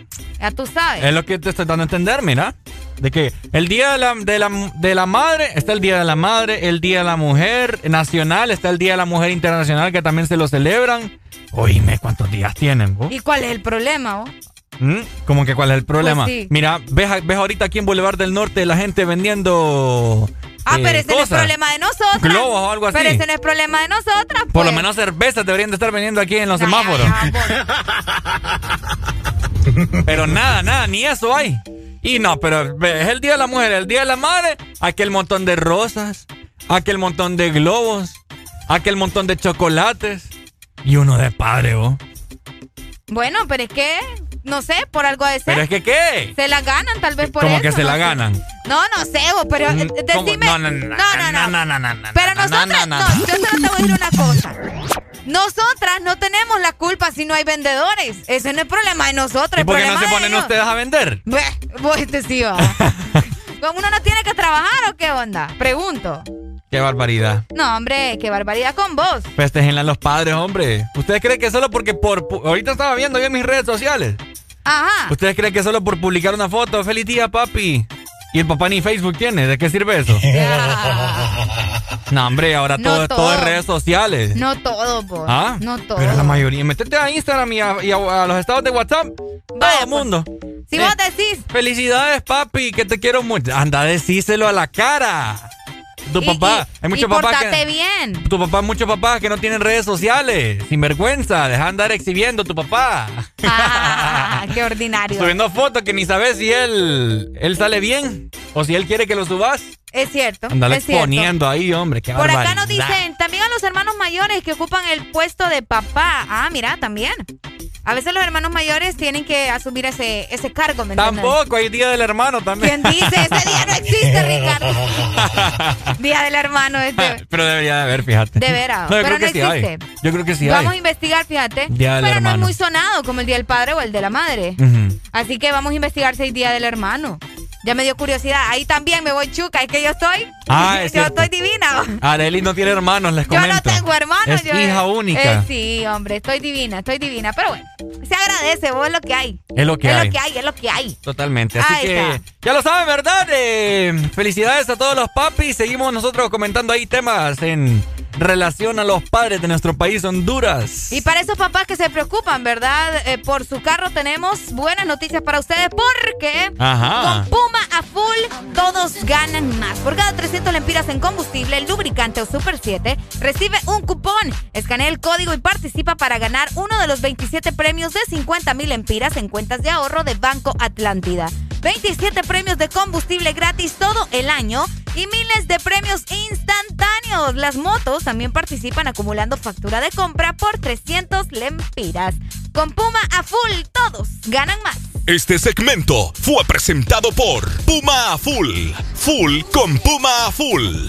Speaker 4: Ya tú sabes.
Speaker 3: Es lo que te estoy dando a entender, mira. De que el día de la, de, la, de la madre, está el día de la madre, el día de la mujer nacional, está el día de la mujer internacional que también se lo celebran. Oíme, ¿cuántos días tienen, vos?
Speaker 4: ¿Y cuál es el problema, vos?
Speaker 3: ¿Mm? ¿Cómo que cuál es el problema?
Speaker 4: Pues sí.
Speaker 3: Mira, ves, ves ahorita aquí en Boulevard del Norte la gente vendiendo.
Speaker 4: Ah,
Speaker 3: eh,
Speaker 4: pero ese no es
Speaker 3: cosas.
Speaker 4: problema de nosotras.
Speaker 3: Globos o algo así.
Speaker 4: Pero ese no es problema de nosotras.
Speaker 3: Por
Speaker 4: pues.
Speaker 3: lo menos cervezas deberían de estar vendiendo aquí en los semáforos. Pero nada, nada, ni eso hay. Y no, pero es el Día de la Mujer, el Día de la Madre, aquel montón de rosas, aquel montón de globos, aquel montón de chocolates y uno de padre, vos.
Speaker 4: Bueno, pero es que, no sé, por algo de ser.
Speaker 3: Pero es que, ¿qué?
Speaker 4: Se la ganan tal vez por
Speaker 3: Como
Speaker 4: eso.
Speaker 3: que se la ganan.
Speaker 4: No, no sé, vos, pero eh,
Speaker 3: Mm, ¿cómo?
Speaker 4: decime.
Speaker 3: No, no, no,
Speaker 4: no, no, no.
Speaker 3: no, no,
Speaker 4: Pero
Speaker 3: no,
Speaker 4: nosotras,
Speaker 3: no,
Speaker 4: yo solo te voy a decir una cosa. Nosotras no tenemos la culpa si no hay vendedores. Ese no es problema de nosotros.
Speaker 3: ¿Y
Speaker 4: el
Speaker 3: por qué no se ponen ustedes a vender?
Speaker 4: Vos este sí va. ¿Cómo uno no tiene que trabajar o qué onda? Pregunto.
Speaker 3: Qué barbaridad.
Speaker 4: No, hombre, qué barbaridad con vos.
Speaker 3: Festejenla a los padres, hombre. ¿Ustedes creen que solo porque por... Ahorita estaba viendo yo en mis redes sociales.
Speaker 4: Ajá.
Speaker 3: ¿Ustedes creen que solo por publicar una foto, feliz día, papi? Y el papá ni Facebook tiene, ¿de qué sirve eso? no, hombre, ahora
Speaker 4: No
Speaker 3: todo, es- todo es redes sociales.
Speaker 4: No todo, vos.
Speaker 3: ¿Ah?
Speaker 4: No todo.
Speaker 3: Pero la mayoría. Métete a Instagram y a, y a- a los estados de WhatsApp. todo el mundo.
Speaker 4: Si vos decís.
Speaker 3: Felicidades, papi, que te quiero mucho. Anda, decíselo a la cara. Tu
Speaker 4: y-
Speaker 3: papá,
Speaker 4: y-
Speaker 3: hay muchos papás que.
Speaker 4: bien.
Speaker 3: Tu papá, muchos papás que no tienen redes sociales. Sin vergüenza, deja de andar exhibiendo a tu papá.
Speaker 4: Ah, qué ordinario.
Speaker 3: Subiendo fotos que ni sabes si él, él sale bien o si él quiere que lo subas.
Speaker 4: Es cierto.
Speaker 3: Andale
Speaker 4: es cierto.
Speaker 3: exponiendo ahí, hombre. Qué
Speaker 4: Por acá nos dicen, también a los hermanos mayores que ocupan el puesto de papá. Ah, mira, también. A veces los hermanos mayores tienen que asumir ese, ese cargo.
Speaker 3: Tampoco, hay día del hermano también.
Speaker 4: ¿Quién dice? Ese día no existe, Ricardo. Día del hermano este.
Speaker 3: Pero debería de haber, fíjate.
Speaker 4: De veras,
Speaker 3: No, yo
Speaker 4: pero
Speaker 3: creo que
Speaker 4: no
Speaker 3: sí hay.
Speaker 4: existe.
Speaker 3: Yo creo que sí
Speaker 4: vamos a investigar, fíjate.
Speaker 3: Día del
Speaker 4: pero no es muy sonado como el Día del Padre o el de la Madre. Así que vamos a investigar si hay Día del Hermano. Ya me dio curiosidad. Ahí también me voy chuca. Es que yo estoy.
Speaker 3: Ah, es
Speaker 4: yo
Speaker 3: cierto.
Speaker 4: estoy divina.
Speaker 3: Arely no tiene hermanos, les
Speaker 4: Yo
Speaker 3: comento.
Speaker 4: no tengo hermanos.
Speaker 3: Es
Speaker 4: yo-
Speaker 3: hija única.
Speaker 4: Eh, sí, hombre, estoy divina, estoy divina. Pero bueno, se agradece, vos es lo que hay.
Speaker 3: Es lo que
Speaker 4: es
Speaker 3: hay.
Speaker 4: lo que hay, es lo que hay.
Speaker 3: Totalmente. Así
Speaker 4: Ahí
Speaker 3: que
Speaker 4: está.
Speaker 3: ya lo saben, ¿verdad? Eh, felicidades a todos los papis. Seguimos nosotros comentando ahí temas en relación a los padres de nuestro país, Honduras.
Speaker 4: Y para esos papás que se preocupan, ¿verdad? Eh, por su carro tenemos buenas noticias para ustedes porque
Speaker 3: Ajá.
Speaker 4: con Puma a full todos ganan más. Por cada 300 lempiras en combustible, lubricante o Super 7, recibe un cupón. Escanea el código y participa para ganar uno de los 27 premios de 50 mil lempiras en cuentas de ahorro de Banco Atlántida. 27 premios de combustible gratis todo el año y miles de premios instantáneos. Las motos también participan acumulando factura de compra por 300 lempiras. Con Puma a full, todos ganan más.
Speaker 66: Este segmento fue presentado por Puma a Full. Full con Puma a Full.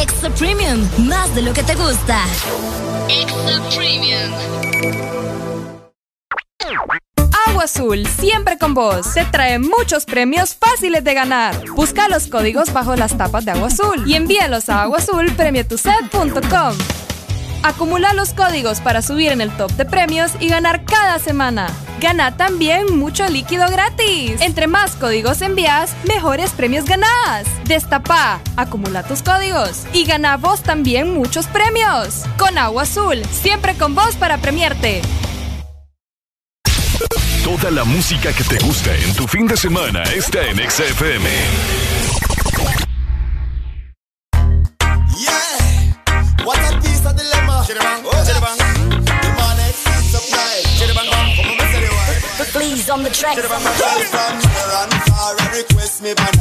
Speaker 20: Extra Premium, más de lo que te gusta. Extra Premium.
Speaker 36: Agua Azul, siempre con vos. Se trae muchos premios fáciles de ganar. Busca los códigos bajo las tapas de Agua Azul y envíalos a aguazulpremiatuset.com. Acumula los códigos para subir en el top de premios y ganar cada semana. Gana también mucho líquido gratis. Entre más códigos envías, mejores premios ganás. Destapa, acumula tus códigos y gana vos también muchos premios. Con Agua Azul, siempre con vos para premiarte.
Speaker 1: Toda la música que te gusta en tu fin de semana está en XFM.
Speaker 20: track.
Speaker 67: From Iran, far request me
Speaker 1: by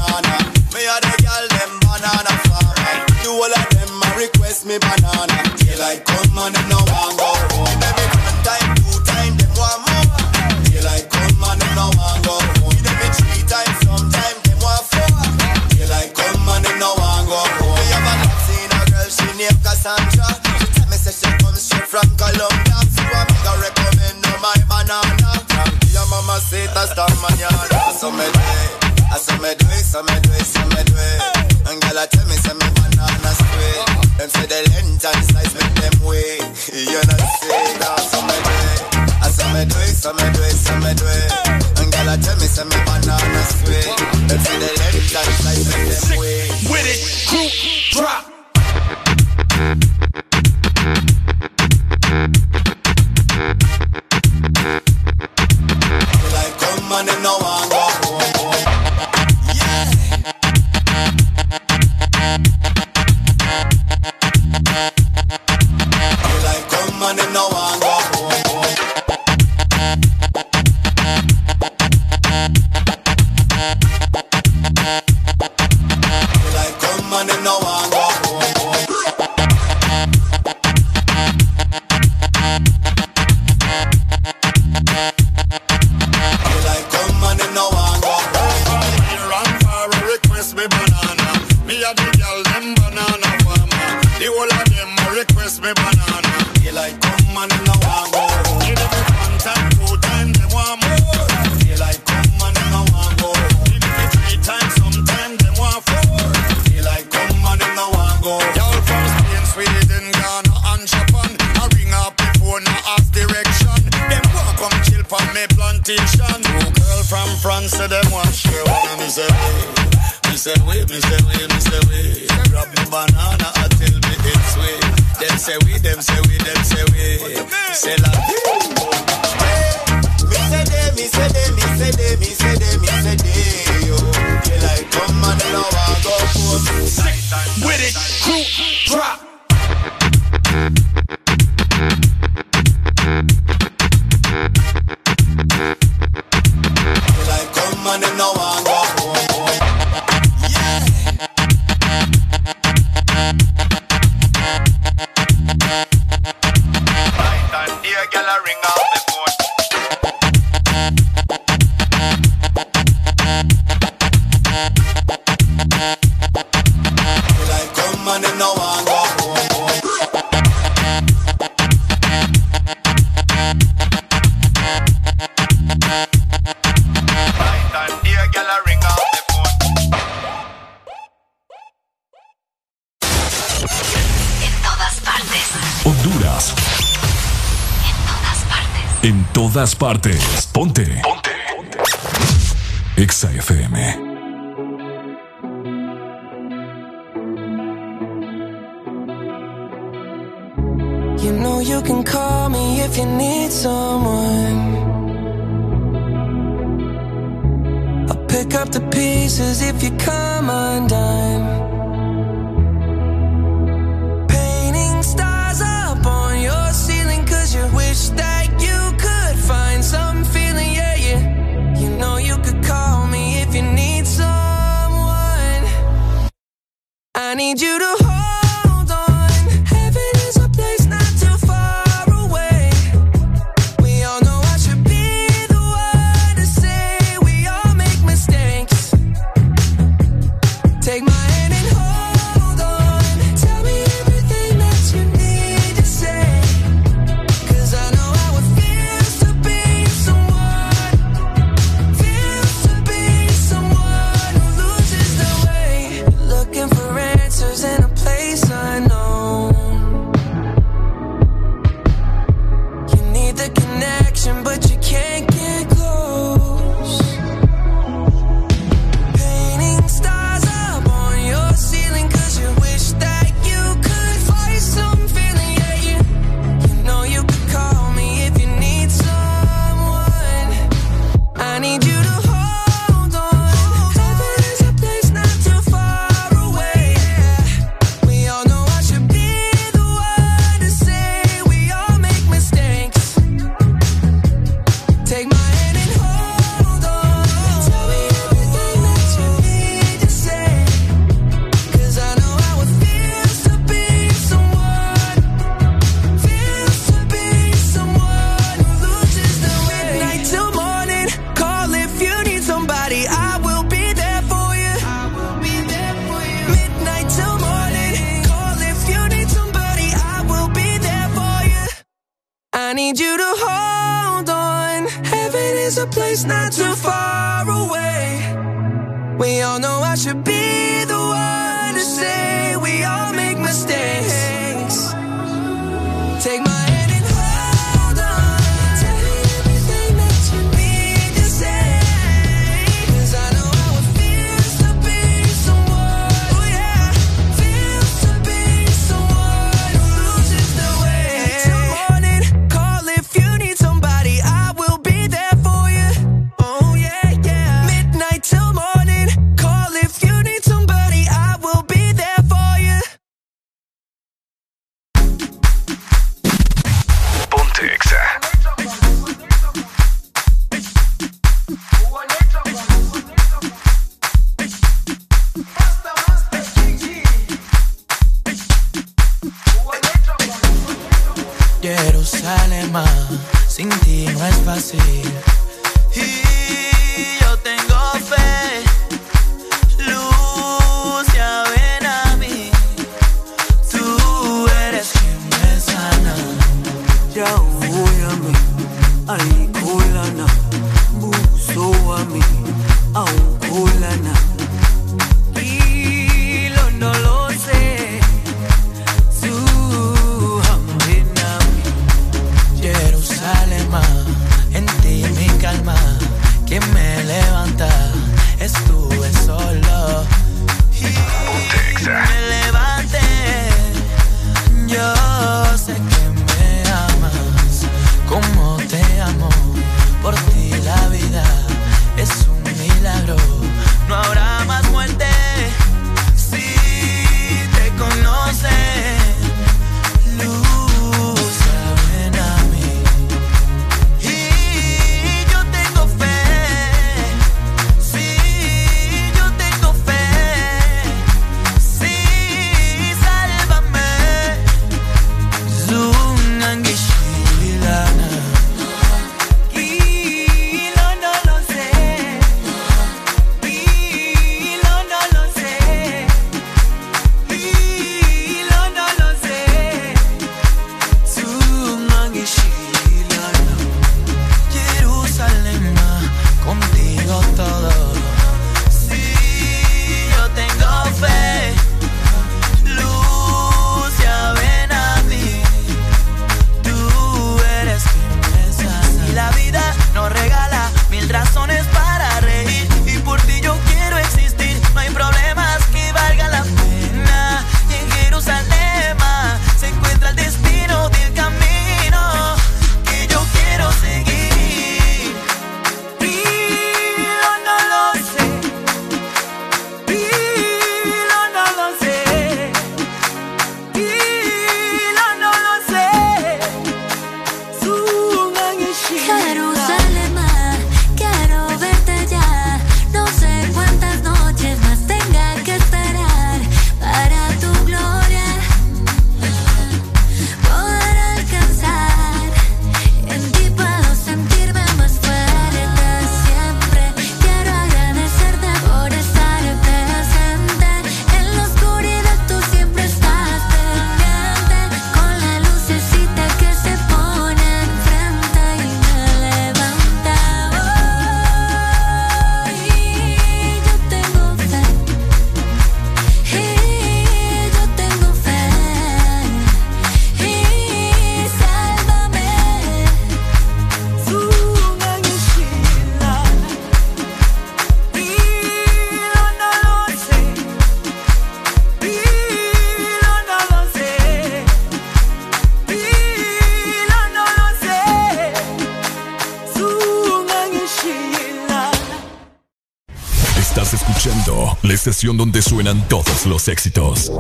Speaker 1: estación donde suenan todos los éxitos.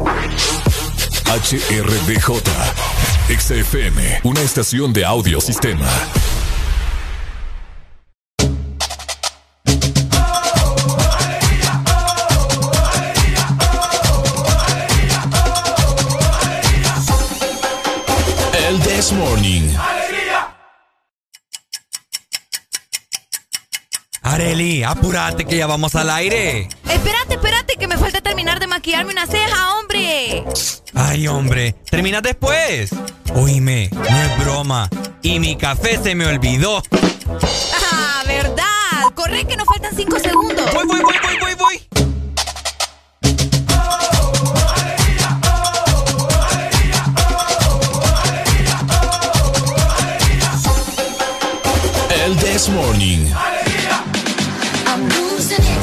Speaker 1: HRDJ, XFM, una estación de audio sistema. El This Morning.
Speaker 3: Areli, apúrate que ya vamos al aire.
Speaker 4: Espérate, maquillarme una ceja, hombre.
Speaker 3: Ay, hombre, terminas después. Oíme, no es broma. Y mi café se me olvidó.
Speaker 4: Ah, verdad. Corre que nos faltan cinco segundos.
Speaker 3: Voy, voy, voy, voy, voy, voy.
Speaker 1: El This Morning.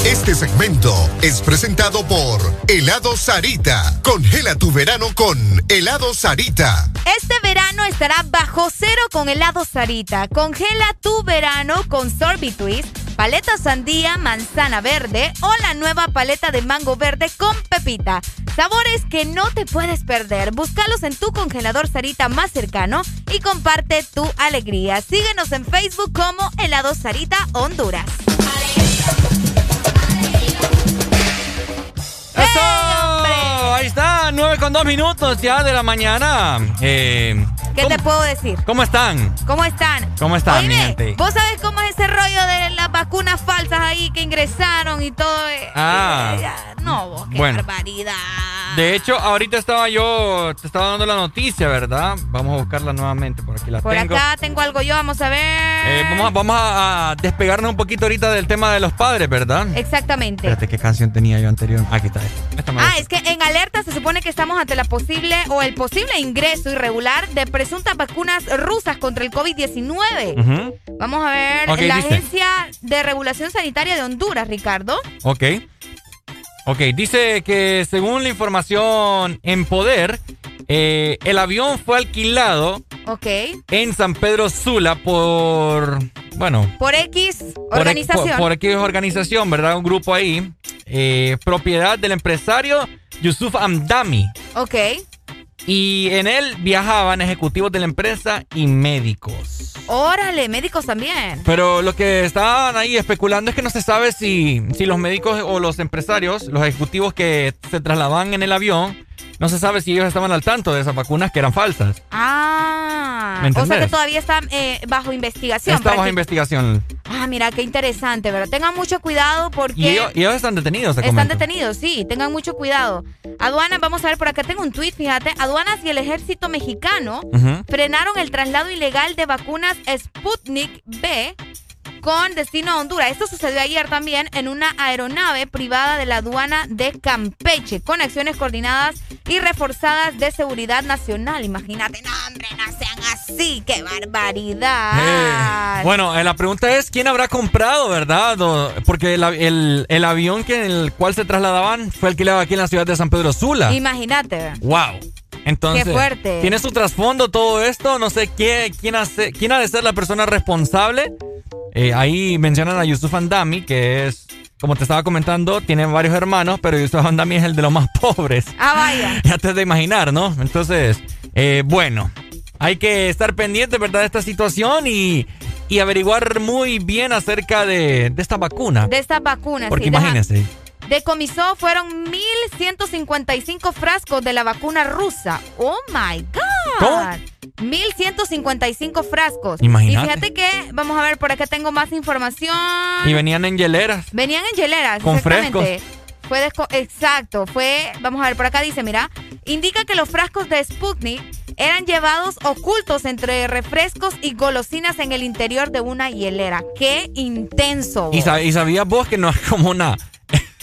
Speaker 11: Este segmento es presentado por Helado Sarita. Congela tu verano con Helado Sarita.
Speaker 4: Este verano estará bajo cero con helado Sarita. Congela tu verano con Sorbit Twist, paleta sandía, manzana verde o la nueva paleta de mango verde con pepita. Sabores que no te puedes perder. Búscalos en tu congelador Sarita más cercano y comparte tu alegría. Síguenos en Facebook como Helado Sarita Honduras.
Speaker 3: 9 con 2 minutos ya de la mañana. Eh,
Speaker 4: ¿Qué te puedo decir?
Speaker 3: ¿Cómo están?
Speaker 4: ¿Cómo están?
Speaker 3: ¿Cómo están, mi
Speaker 4: Oíme,
Speaker 3: gente?
Speaker 4: ¿Vos sabés cómo es ese rollo de las vacunas falsas ahí que ingresaron y todo? eh?
Speaker 3: Ah.
Speaker 4: Eh, No, vos, qué
Speaker 3: Bueno.
Speaker 4: barbaridad.
Speaker 3: De hecho, ahorita estaba yo, te estaba dando la noticia, ¿verdad? Vamos a buscarla nuevamente, por aquí la
Speaker 4: Por
Speaker 3: tengo.
Speaker 4: acá tengo algo yo, vamos a ver.
Speaker 3: Eh, vamos a, vamos a, a despegarnos un poquito ahorita del tema de los padres, ¿verdad?
Speaker 4: Exactamente.
Speaker 3: Espérate, ¿qué canción tenía yo anterior? Aquí está. Esta
Speaker 4: Ah, es que en alerta se supone que estamos ante la posible o el posible ingreso irregular de presuntas vacunas rusas contra el COVID-19.
Speaker 3: Ujú.
Speaker 4: Vamos a ver la
Speaker 3: dice.
Speaker 4: Agencia de Regulación Sanitaria de Honduras, Ricardo.
Speaker 3: Ok. Ok, dice que según la información en poder, eh, el avión fue alquilado
Speaker 4: Ok.
Speaker 3: en San Pedro Sula por, bueno,
Speaker 4: Por X
Speaker 3: por,
Speaker 4: organización.
Speaker 3: por, por X organización, ¿verdad? Un grupo ahí, eh, propiedad del empresario Yusuf Amdami.
Speaker 4: Ok.
Speaker 3: Y en él viajaban ejecutivos de la empresa y médicos.
Speaker 4: Órale, médicos también.
Speaker 3: Pero lo que estaban ahí especulando es que no se sabe si, si los médicos o los empresarios, los ejecutivos que se trasladaban en el avión, no se sabe si ellos estaban al tanto de esas vacunas que eran falsas.
Speaker 4: Ah,
Speaker 3: ¿Me
Speaker 4: o sea
Speaker 3: entendés?
Speaker 4: que todavía está eh, bajo investigación.
Speaker 3: Está bajo investigación.
Speaker 4: Ah, mira, qué interesante, ¿verdad? Tengan mucho cuidado porque...
Speaker 3: Y ellos, y ellos están detenidos, se
Speaker 4: Están detenidos, sí, tengan mucho cuidado. Aduanas, vamos a ver, por acá tengo un tweet, fíjate. Aduanas y el ejército mexicano frenaron el traslado ilegal de vacunas Sputnik B con destino a Honduras. Esto sucedió ayer también en una aeronave privada de la aduana de Campeche, con acciones coordinadas y reforzadas de seguridad nacional. Imagínate, no, hombre, no sean así, qué barbaridad.
Speaker 3: Eh, bueno, eh, la pregunta es, ¿quién habrá comprado, verdad? O- porque el, el- el avión que en el cual se trasladaban fue alquilado aquí en la ciudad de San Pedro Sula.
Speaker 4: Imagínate.
Speaker 3: ¡Wow! Entonces,
Speaker 4: Qué fuerte.
Speaker 3: ¿tiene su trasfondo todo esto? No sé quién, quién, hace- quién ha de ser la persona responsable. Eh, ahí mencionan a Yusuf Andami, que es, como te estaba comentando, tiene varios hermanos, pero Yusuf Andami es el de los más pobres.
Speaker 4: Ah, vaya.
Speaker 3: Ya te has de imaginar, ¿no? Entonces, eh, bueno, hay que estar pendiente, ¿verdad?, de esta situación y, y averiguar muy bien acerca de, de esta vacuna.
Speaker 4: De estas vacunas.
Speaker 3: Porque
Speaker 4: sí, deja-
Speaker 3: imagínense.
Speaker 4: Decomisó fueron 1.155 frascos de la vacuna rusa. ¡Oh, my God!
Speaker 3: ¿Cómo?
Speaker 4: 1.155 frascos.
Speaker 3: Imagínate.
Speaker 4: Y fíjate que, vamos a ver, por acá tengo más información.
Speaker 3: Y venían en hieleras.
Speaker 4: Venían en hieleras,
Speaker 3: Con
Speaker 4: exactamente. Fue desco- exacto, fue, vamos a ver, por acá dice, mira, indica que los frascos de Sputnik eran llevados ocultos entre refrescos y golosinas en el interior de una hielera. ¡Qué intenso!
Speaker 3: Y, sab- y sabías vos que no es como una...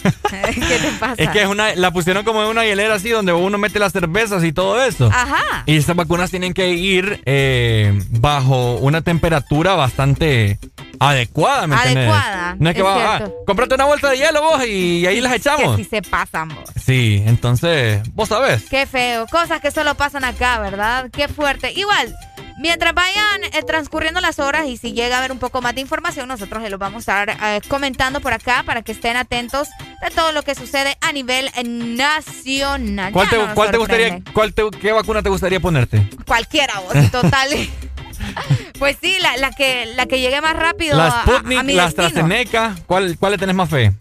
Speaker 4: ¿Qué te pasa?
Speaker 3: Es que es una, la pusieron como en una hielera así donde uno mete las cervezas y todo eso.
Speaker 4: Ajá.
Speaker 3: Y estas vacunas tienen que ir eh, bajo una temperatura bastante adecuada, ¿me?
Speaker 4: Adecuada,
Speaker 3: No es que
Speaker 4: es
Speaker 3: va, ah, cómprate una vuelta de hielo vos y ahí las echamos.
Speaker 4: Que si se pasan vos.
Speaker 3: Sí, entonces, vos sabés.
Speaker 4: Qué feo. Cosas que solo pasan acá, ¿verdad? Qué fuerte. Igual, Mientras vayan eh, transcurriendo las horas y si llega a haber un poco más de información, nosotros se los vamos a estar eh, comentando por acá para que estén atentos de todo lo que sucede a nivel eh, nacional.
Speaker 3: ¿Cuál te,
Speaker 4: no nos
Speaker 3: cuál te gustaría, cuál te- qué vacuna te gustaría ponerte?
Speaker 4: Cualquiera, vos, total. pues sí, la, la que, la que llegue más rápido
Speaker 3: La
Speaker 4: a- a,
Speaker 3: Sputnik,
Speaker 4: a mi
Speaker 3: la. AstraZeneca, ¿cuál, ¿cuál le tenés más fe?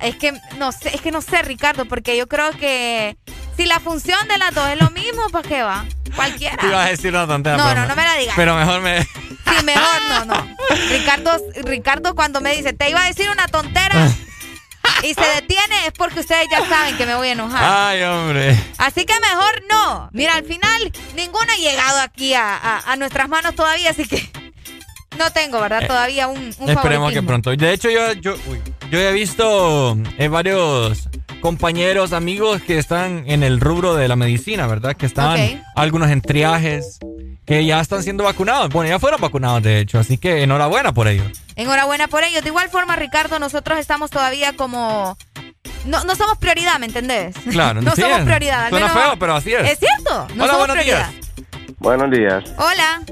Speaker 4: Es que no sé, es que no sé, Ricardo, porque yo creo que si la función de las dos es lo mismo, ¿para qué va? Cualquiera.
Speaker 3: Te iba a decir una tontera.
Speaker 4: No, no, no me la digas.
Speaker 3: Pero mejor me...
Speaker 4: Sí, mejor no, no. Ricardo, Ricardo cuando me dice, te iba a decir una tontera y se detiene, es porque ustedes ya saben que me voy a enojar.
Speaker 3: Ay, hombre.
Speaker 4: Así que mejor no. Mira, al final ninguno ha llegado aquí a, a- a nuestras manos todavía, así que no tengo, ¿verdad?
Speaker 3: Eh,
Speaker 4: Todavía un, un
Speaker 3: Esperemos que pronto. De hecho, yo, yo, uy, yo he visto eh, varios compañeros, amigos que están en el rubro de la medicina, ¿verdad? Que están algunos en triajes, que ya están siendo vacunados. Bueno, ya fueron vacunados, de hecho. Así que enhorabuena por ello.
Speaker 4: Enhorabuena por ello. De igual forma, Ricardo, nosotros estamos todavía como... No, no somos prioridad, ¿me entendés?
Speaker 3: Claro,
Speaker 4: no
Speaker 3: sí
Speaker 4: somos
Speaker 3: es.
Speaker 4: prioridad. al
Speaker 3: Suena
Speaker 4: menos-
Speaker 3: feo, pero así es.
Speaker 4: Es cierto, no
Speaker 3: Hola,
Speaker 4: somos
Speaker 3: buenos
Speaker 4: prioridad.
Speaker 27: Buenos días.
Speaker 4: Hola,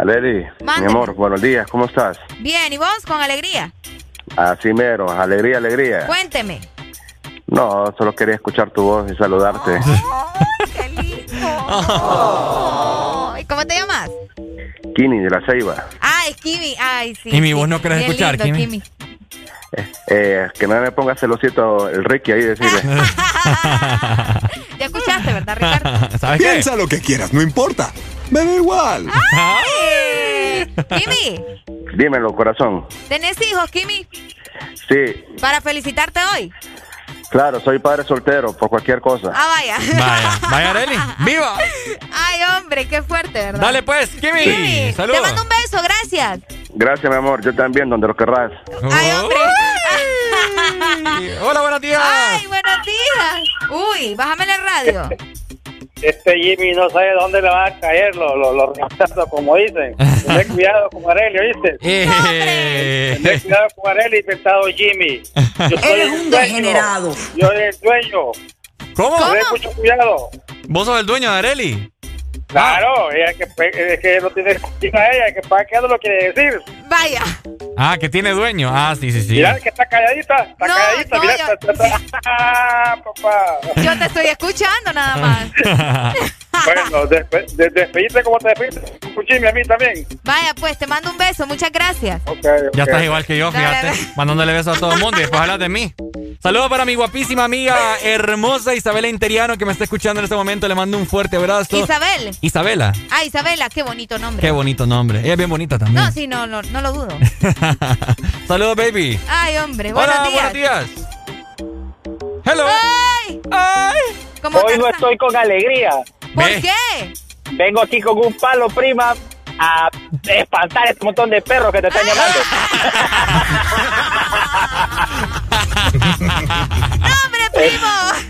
Speaker 27: Aleri, mi amor, buenos días, ¿cómo estás?
Speaker 4: bien, ¿y vos? Con alegría.
Speaker 27: Así mero, alegría, alegría.
Speaker 4: Cuénteme.
Speaker 27: No, solo quería escuchar tu voz y saludarte.
Speaker 4: Oh, ¿y ¿Cómo te llamas?
Speaker 27: Kini de la Ceiba.
Speaker 4: Ah, es Kimi. Ay, sí.
Speaker 27: ¿Y mi
Speaker 4: sí.
Speaker 27: voz no querés
Speaker 4: Bien
Speaker 27: escuchar,
Speaker 4: lindo,
Speaker 27: Kimi? Eh, que no me ponga celosito el Ricky ahí, decirle.
Speaker 4: Ya escuchaste, ¿verdad, Ricardo?
Speaker 3: ¿Sabes
Speaker 68: Piensa lo que quieras, no importa. Me da igual.
Speaker 4: Ay. Kimi,
Speaker 27: Dímelo, corazón.
Speaker 4: ¿tenés hijos, Kimi?
Speaker 27: Sí,
Speaker 4: Para felicitarte hoy.
Speaker 27: Claro, soy padre soltero, por cualquier cosa.
Speaker 4: Ah, vaya.
Speaker 3: Vaya, vaya, Areli. ¡Viva!
Speaker 4: Ay, hombre, qué fuerte, ¿verdad?
Speaker 3: Dale pues, Kimi.
Speaker 4: Kimi,
Speaker 3: Saludos.
Speaker 4: te mando un beso, gracias.
Speaker 27: Gracias, mi amor, yo también, donde lo querrás.
Speaker 4: Ay, hombre.
Speaker 3: Hola, buenos días.
Speaker 4: Ay, buenos días. Uy, bájame la radio.
Speaker 69: Este Jimmy no sabe dónde le van a caer los, los, los rastazos, como dicen. Ten cuidado con Arelio, ¿viste?
Speaker 3: Eh.
Speaker 69: Ten cuidado con Arelio y pensado Jimmy. Yo soy
Speaker 3: Eres un degenerado.
Speaker 69: Yo soy el dueño.
Speaker 3: ¿Cómo?
Speaker 69: Ten mucho cuidado.
Speaker 3: ¿Vos sos el dueño de Areli?
Speaker 69: Claro, ella que, es que no tiene a ella, que para qué no lo quiere decir.
Speaker 4: Vaya.
Speaker 3: Ah, que tiene dueño. Ah, sí, sí, sí.
Speaker 69: Mira que está calladita, está
Speaker 4: No,
Speaker 69: calladita,
Speaker 4: no,
Speaker 69: mira,
Speaker 4: yo-
Speaker 69: está, está- está- Ah, papá.
Speaker 4: Yo te estoy escuchando nada más.
Speaker 69: Bueno, despe de, despedite como te despediste Jimmy a mí también.
Speaker 4: Vaya, pues, te mando un beso. Muchas gracias.
Speaker 3: Ya estás igual que yo, fíjate.
Speaker 4: Dale,
Speaker 3: Mandándole besos a todo el mundo y después hablas de mí. Saludos para mi guapísima amiga hermosa Isabela Interiano que me está escuchando en este momento. Le mando un fuerte abrazo.
Speaker 4: Isabel.
Speaker 3: Isabela.
Speaker 4: Ah, Isabela, qué bonito nombre.
Speaker 3: Qué bonito nombre. Ella es bien bonita también.
Speaker 4: No, sí, no, no, no lo dudo.
Speaker 3: Saludos, baby.
Speaker 4: Ay, hombre, buenos
Speaker 3: Hola,
Speaker 4: días.
Speaker 3: buenos días. Hello.
Speaker 4: ¡Ay!
Speaker 3: ¡Ay!
Speaker 4: ¿Cómo
Speaker 69: Hoy no estoy con alegría.
Speaker 4: ¿Por qué?
Speaker 69: Vengo aquí con un palo, prima, a espantar este montón de perros que te están llamando.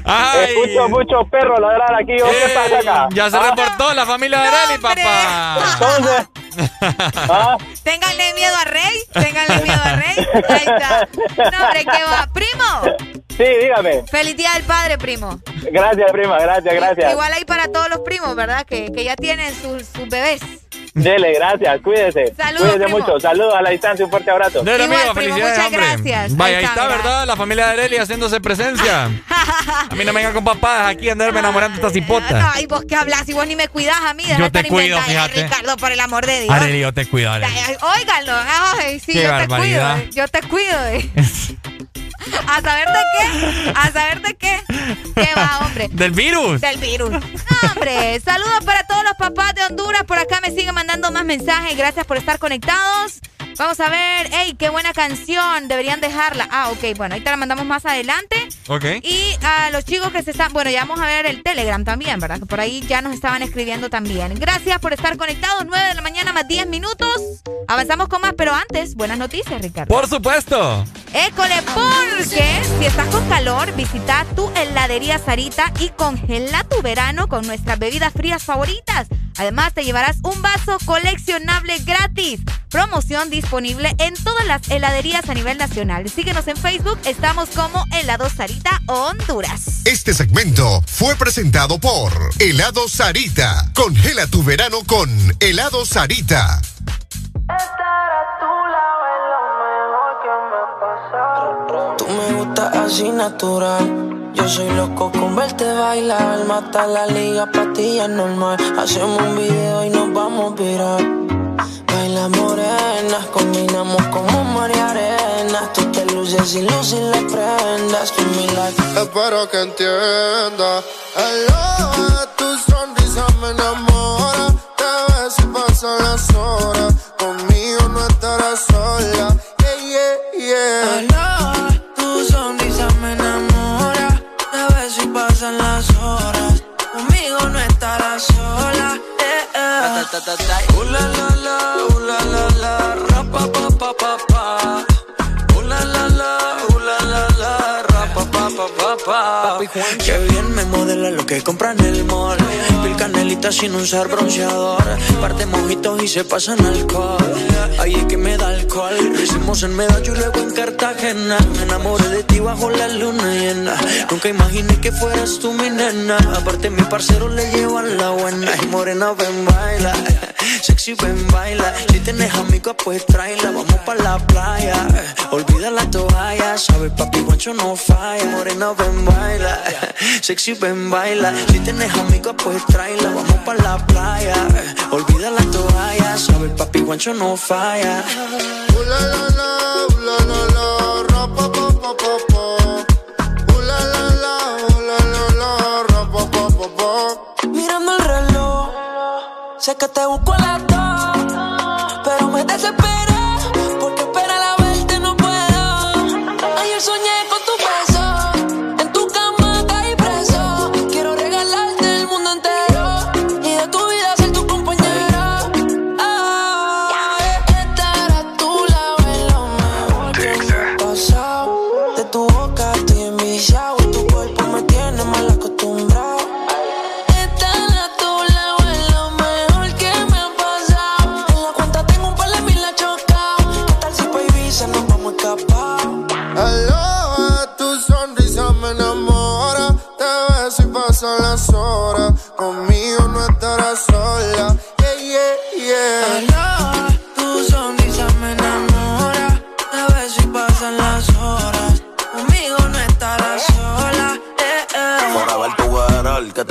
Speaker 3: Ay.
Speaker 69: Escucho muchos perros ladrar aquí. ¿o ¿Qué
Speaker 3: Eh,
Speaker 69: pasa acá?
Speaker 3: Ya se
Speaker 69: Ah,
Speaker 3: reportó la familia de Areli, papá.
Speaker 69: Entonces, ah,
Speaker 4: Ténganle miedo a Rey. Ténganle miedo a Rey. Ahí está. No, hombre, ¿qué va? Primo.
Speaker 69: sí, dígame.
Speaker 4: Feliz día del padre, primo.
Speaker 69: Gracias, prima, gracias, gracias.
Speaker 4: Igual ahí para todos los primos, ¿verdad? Que, que ya tienen sus, sus bebés.
Speaker 69: Dele, gracias, cuídese.
Speaker 4: Saludos,
Speaker 69: Cuídese
Speaker 4: primo.
Speaker 69: mucho. Saludos a la distancia, un fuerte abrazo.
Speaker 3: Dele,
Speaker 4: Igual,
Speaker 3: amigo,
Speaker 4: primo,
Speaker 3: felicidades,
Speaker 4: muchas
Speaker 3: hombre.
Speaker 4: gracias.
Speaker 3: Vaya,
Speaker 4: Ahí está.
Speaker 3: ¿verdad? La familia de Areli haciéndose presencia. A mí no me vengan con papás aquí a andarme enamorando de esta cipota.
Speaker 4: Ay, vos qué hablas y vos ni me cuidás a mí.
Speaker 3: Yo
Speaker 4: de
Speaker 3: te cuido.
Speaker 4: Ay,
Speaker 3: fíjate.
Speaker 4: Ricardo, por el amor de Dios.
Speaker 3: Areli, yo te cuido, Areli.
Speaker 4: Óiganlo. Ay, sí,
Speaker 3: Qué
Speaker 4: yo
Speaker 3: barbaridad.
Speaker 4: te cuido. Yo te cuido. eh. ¿A saber de qué? ¿A saber de qué? ¿Qué va, hombre?
Speaker 3: ¿Del virus?
Speaker 4: Del virus. No, hombre, saludos para todos los papás de Honduras. Por acá me siguen mandando más mensajes. Gracias por estar conectados. Vamos a ver. ¡Ey, qué buena canción! Deberían dejarla. Ah, ok, bueno, ahí te la mandamos más adelante.
Speaker 3: Ok.
Speaker 4: Y a los chicos que se están. Bueno, ya vamos a ver el Telegram también, ¿verdad? Que por ahí ya nos estaban escribiendo también. Gracias por estar conectados. 9 de la mañana más 10 minutos. Avanzamos con más, pero antes, buenas noticias, Ricardo.
Speaker 3: Por supuesto.
Speaker 4: École, porque si estás con calor, visita tu heladería Sarita y congela tu verano con nuestras bebidas frías favoritas. Además, te llevarás un vaso coleccionable gratis. Promoción disponible en todas las heladerías a nivel nacional. Síguenos en Facebook, estamos como Helado Sarita Honduras.
Speaker 11: Este segmento fue presentado por Helado Sarita. Congela tu verano con Helado Sarita.
Speaker 2: Tú me gustas así natural. Yo soy loco con verte bailar. Mata la liga, patilla normal. Hacemos un video y nos vamos a virar. Baila morena, combinamos como María Arena. Tú te luces y luces las prendas. Give me like.
Speaker 27: Espero que entienda. Hello, tu sonrisa me enamora. Te ves y pasan las horas. Conmigo no estarás sola. Yeah, yeah, yeah.
Speaker 2: Eh. Uh, la, la, la, la, la, la, pa, pa, pa. Pa, pa, pa, pa, pa. Qué bien me modela lo que compra en el mall. Pil canelita sin usar bronceador. Parte mojitos y se pasan alcohol. Ahí es que me da alcohol. Lo hicimos en Medallo y luego en Cartagena. Me enamoré de ti bajo la luna llena. Nunca imaginé que fueras tú mi nena. Aparte, mi parcero le llevan la buena. Y morena, ven, baila. Sexy, ven, baila. Si tienes amigos, pues tráela. Vamos pa' la playa. Olvida la toalla. Sabes, papi, guacho no falla. Morena, ven, baila. Sexy, ven, baila. Si tienes amigos, pues tráela. Vamos pa' la playa. Olvida la toalla. Sabes, papi, guacho no falla.
Speaker 27: Uh, la, la, la, uh, la, la, la, ra, pa, pa, pa, pa, pa. Uh, la, la, la, uh, la, la, la, ra, pa, pa, pa, pa.
Speaker 2: Mirando el reloj, sé que te busco a pero me desesperé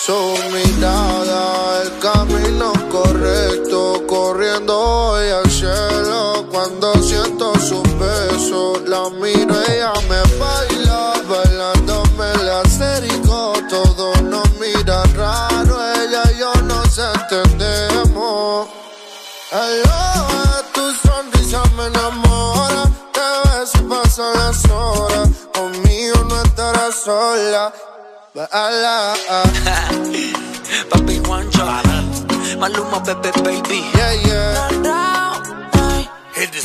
Speaker 27: Su mirada, el camino correcto, corriendo hoy al cielo. Cuando siento sus besos, la miro, ella me baila, bailándome la acerico. Todo nos mira raro, ella y yo nos entendemos. Aloha, tu sonrisa me enamora. Te ves y pasan las horas. Conmigo no estarás sola. Baila.
Speaker 2: Papi Juancho, Maluma, Pepe, baby.
Speaker 27: Yeah, yeah.
Speaker 70: Hit this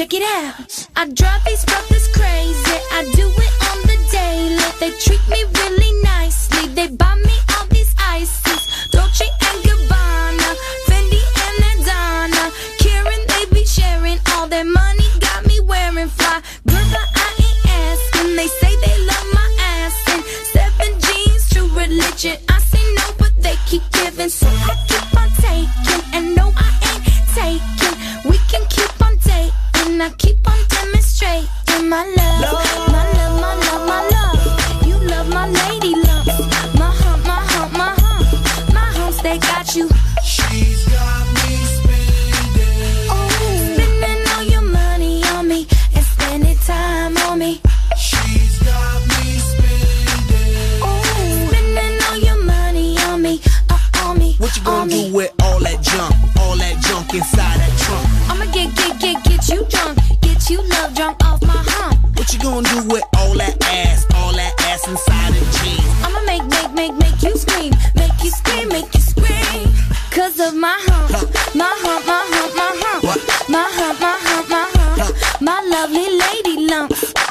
Speaker 20: Check it out. I drop these brothers. aquí.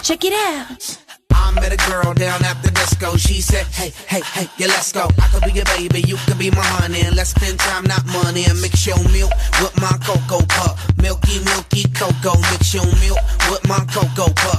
Speaker 20: Check it out.
Speaker 44: I met a girl down at the disco. She said, Hey, hey, hey, yeah, let's go. I could be your baby, you could be my honey. And let's spend time, not money. And mix your milk with my cocoa pup. Milky, milky cocoa. Mix your milk with my cocoa pup.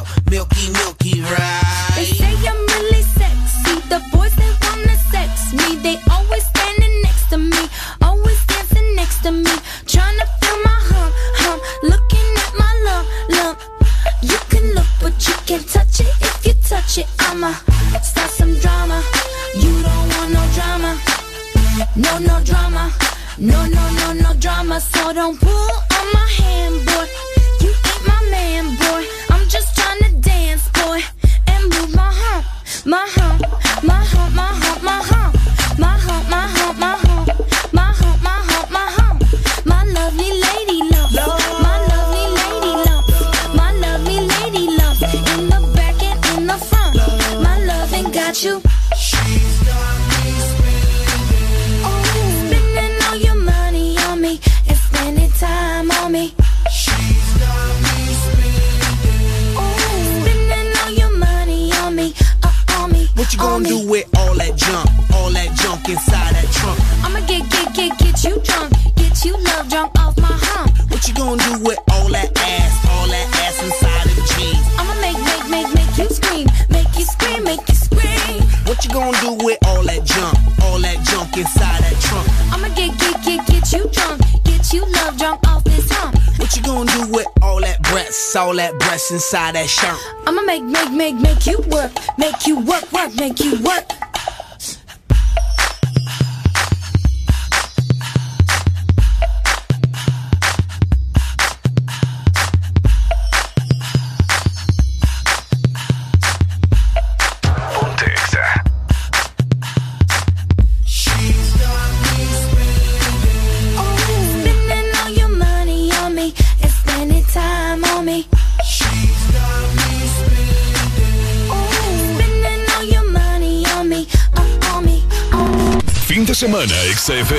Speaker 44: inside that shirt.
Speaker 66: Exa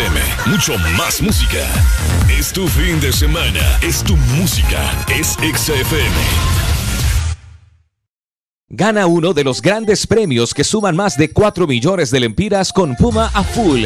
Speaker 66: Mucho más música. Es tu fin de semana. Es tu música. Es Exa FM.
Speaker 10: Gana uno de los grandes premios que suman más de 4 millones de lempiras con Puma a full.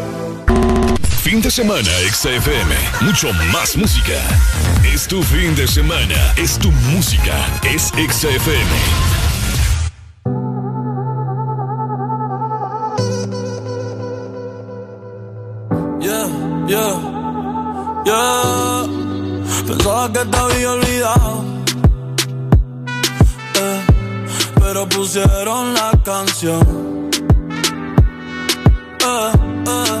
Speaker 66: Fin de semana, XFM. Mucho más música. Es tu fin de semana. Es tu música. Es XFM.
Speaker 33: Yeah, yeah, yeah. Pensaba que te había olvidado. Eh, pero pusieron la canción. Eh, eh,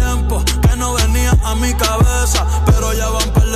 Speaker 33: a mi cabeza, pero ya van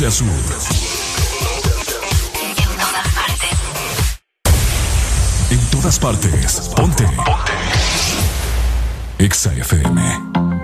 Speaker 66: Norte a sur. En todas partes. Ponte. Ponte. Exa FM.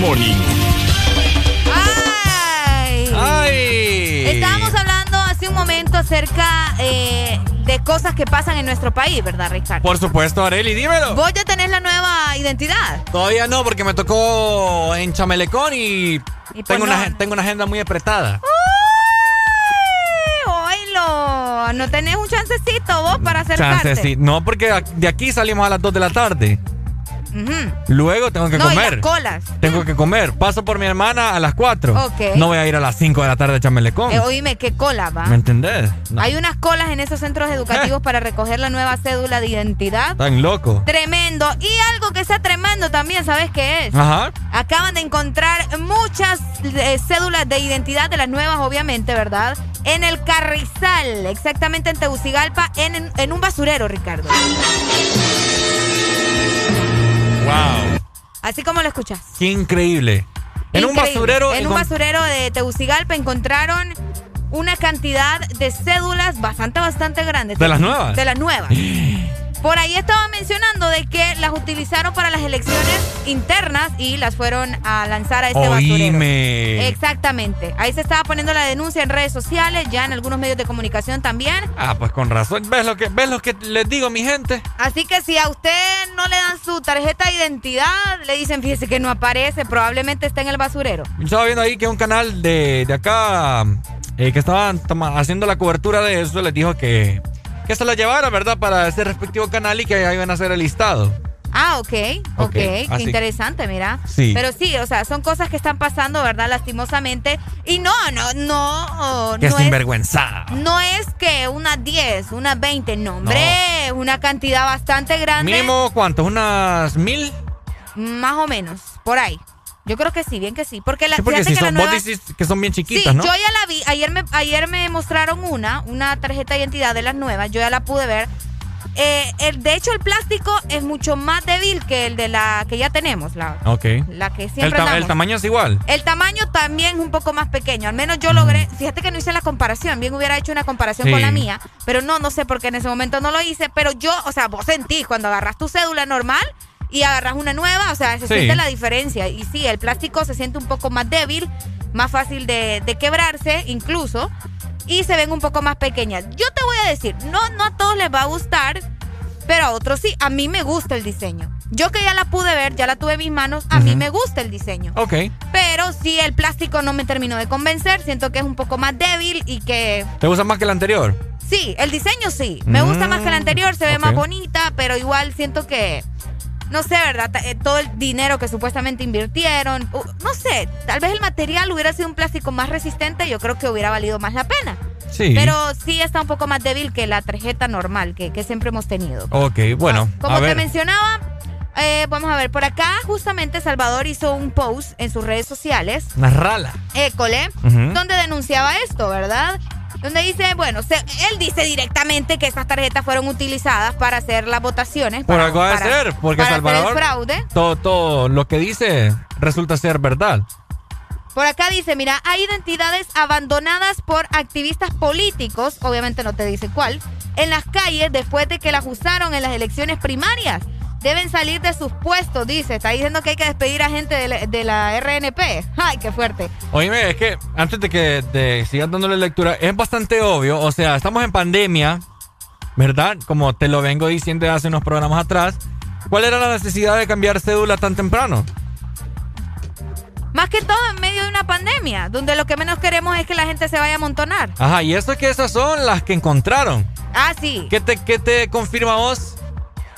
Speaker 66: Morning.
Speaker 4: ¡Ay!
Speaker 3: ¡Ay!
Speaker 4: Estábamos hablando hace un momento acerca eh, de cosas que pasan en nuestro país, ¿verdad, Ricardo?
Speaker 3: Por supuesto, Areli, dímelo.
Speaker 4: Vos ya tenés la nueva identidad.
Speaker 3: Todavía no, porque me tocó en Chamelecón y,
Speaker 4: Y pues
Speaker 3: tengo,
Speaker 4: no.
Speaker 3: una, tengo una agenda muy apretada.
Speaker 4: ¡Ay, oílo! No tenés un chancecito vos para acercarte.
Speaker 3: Chance, sí. No, porque de aquí salimos a las 2 de la tarde. Luego tengo que
Speaker 4: No, y
Speaker 3: comer.
Speaker 4: las colas.
Speaker 3: Tengo que comer. Paso por mi hermana a las 4.
Speaker 4: Ok.
Speaker 3: No voy a ir a las 5 de la tarde a Chamelecón.
Speaker 4: Eh, oíme, qué cola, va.
Speaker 3: ¿Me entendés? No.
Speaker 4: Hay unas colas en esos centros educativos para recoger la nueva cédula de identidad.
Speaker 3: Tan loco.
Speaker 4: Tremendo. Y algo que está tremendo también, ¿sabes qué es?
Speaker 3: Ajá.
Speaker 4: Acaban de encontrar muchas eh, cédulas de identidad de las nuevas, obviamente, ¿verdad? En el Carrizal, exactamente en Tegucigalpa, en, en un basurero, Ricardo.
Speaker 3: Wow.
Speaker 4: Así como lo escuchas.
Speaker 3: Qué increíble. En un basurero.
Speaker 4: En un basurero de Tegucigalpa encontraron una cantidad de cédulas bastante, bastante grande.
Speaker 3: ¿De las nuevas?
Speaker 4: De las nuevas. Por ahí estaba mencionando de que las utilizaron para las elecciones internas y las fueron a lanzar a este basurero.
Speaker 3: Oíme.
Speaker 4: Exactamente. Ahí se estaba poniendo la denuncia en redes sociales, ya en algunos medios de comunicación también.
Speaker 3: Ah, pues con razón. ¿Ves lo que, ves lo que les digo, mi gente?
Speaker 4: Así que si a usted no le dan su tarjeta de identidad, le dicen, fíjese que no aparece, probablemente está en el basurero.
Speaker 3: Yo estaba viendo ahí que un canal de, de acá eh, que estaban haciendo la cobertura de eso les dijo que, que se la llevara, ¿verdad? Para ese respectivo canal y que ahí iban a hacer el listado.
Speaker 4: Ah, ok, ok,
Speaker 3: Ok,
Speaker 4: qué interesante, mira.
Speaker 3: Sí.
Speaker 4: Pero sí, o sea, son cosas que están pasando, ¿verdad? Lastimosamente. Y no, no, no,
Speaker 3: Que
Speaker 4: no es,
Speaker 3: sinvergüenza.
Speaker 4: no es que unas 10, unas 20, no, hombre, una cantidad bastante grande.
Speaker 3: Mínimo, ¿cuántos? ¿Unas mil?
Speaker 4: Más o menos, por ahí. Yo creo que sí, bien que sí. Porque la,
Speaker 3: Sí, porque si
Speaker 4: que la
Speaker 3: son,
Speaker 4: nueva...
Speaker 3: vos decís que son bien chiquitas,
Speaker 4: sí,
Speaker 3: ¿no?
Speaker 4: yo ya la vi. Ayer me, ayer me mostraron una, una tarjeta de identidad de las nuevas. Yo ya la pude ver. Eh, el, de hecho, el plástico es mucho más débil que el de la que ya tenemos, la,
Speaker 3: Ok.
Speaker 4: la que
Speaker 3: El,
Speaker 4: siempre
Speaker 3: el tamaño es igual.
Speaker 4: El tamaño también es un poco más pequeño. Al menos yo logré. Fíjate que no hice la comparación. Bien hubiera hecho una comparación
Speaker 3: Sí.
Speaker 4: con la mía. Pero no, no sé por qué en ese momento no lo hice. Pero yo, o sea, vos sentís cuando agarras tu cédula normal y agarras una nueva, o sea, se
Speaker 3: Sí.
Speaker 4: siente la diferencia. Y sí, el plástico se siente un poco más débil, más fácil de, de quebrarse, incluso. Y se ven un poco más pequeñas. Yo te voy a decir, no, no a todos les va a gustar. Pero a otros sí, a mí me gusta el diseño. Yo que ya la pude ver, ya la tuve en mis manos, a mí me gusta el diseño.
Speaker 3: Ok.
Speaker 4: Pero sí, el plástico no me terminó de convencer. Siento que es un poco más débil y que.
Speaker 3: ¿Te gusta más que el anterior?
Speaker 4: Sí, el diseño sí. Me gusta más que el anterior, se ve más bonita, pero igual siento que. No sé, ¿verdad? Eh, Todo el dinero que supuestamente invirtieron. uh, no sé, tal vez el material hubiera sido un plástico más resistente, yo creo que hubiera valido más la pena.
Speaker 3: Sí.
Speaker 4: Pero sí está un poco más débil que la tarjeta normal que, que siempre hemos tenido.
Speaker 3: Ok, bueno.
Speaker 4: Como
Speaker 3: a
Speaker 4: te
Speaker 3: ver.
Speaker 4: mencionaba, eh, vamos a ver, por acá justamente Salvador hizo un post en sus redes sociales.
Speaker 3: Narrala.
Speaker 4: École, donde denunciaba esto, ¿verdad? Donde dice, bueno, se- él dice directamente que estas tarjetas fueron utilizadas para hacer las votaciones.
Speaker 3: Por
Speaker 4: para-
Speaker 3: algo de
Speaker 4: para-
Speaker 3: ser, porque
Speaker 4: para hacer
Speaker 3: Salvador.
Speaker 4: el fraude.
Speaker 3: Todo, todo lo que dice resulta ser verdad.
Speaker 4: Por acá dice, mira, hay identidades abandonadas por activistas políticos, obviamente no te dice cuál, en las calles después de que las usaron en las elecciones primarias. Deben salir de sus puestos, dice. Está diciendo que hay que despedir a gente de la, de la RNP. ¡Ay, qué fuerte!
Speaker 3: Oíme, es que antes de que de sigas dándole lectura, es bastante obvio. O sea, estamos en pandemia, ¿verdad? Como te lo vengo diciendo hace unos programas atrás. ¿Cuál era la necesidad de cambiar cédula tan temprano?
Speaker 4: Más que todo en medio de una pandemia, donde lo que menos queremos es que la gente se vaya a amontonar.
Speaker 3: Ajá, y eso es que esas son las que encontraron.
Speaker 4: Ah, sí.
Speaker 3: ¿Qué te, qué te confirma vos?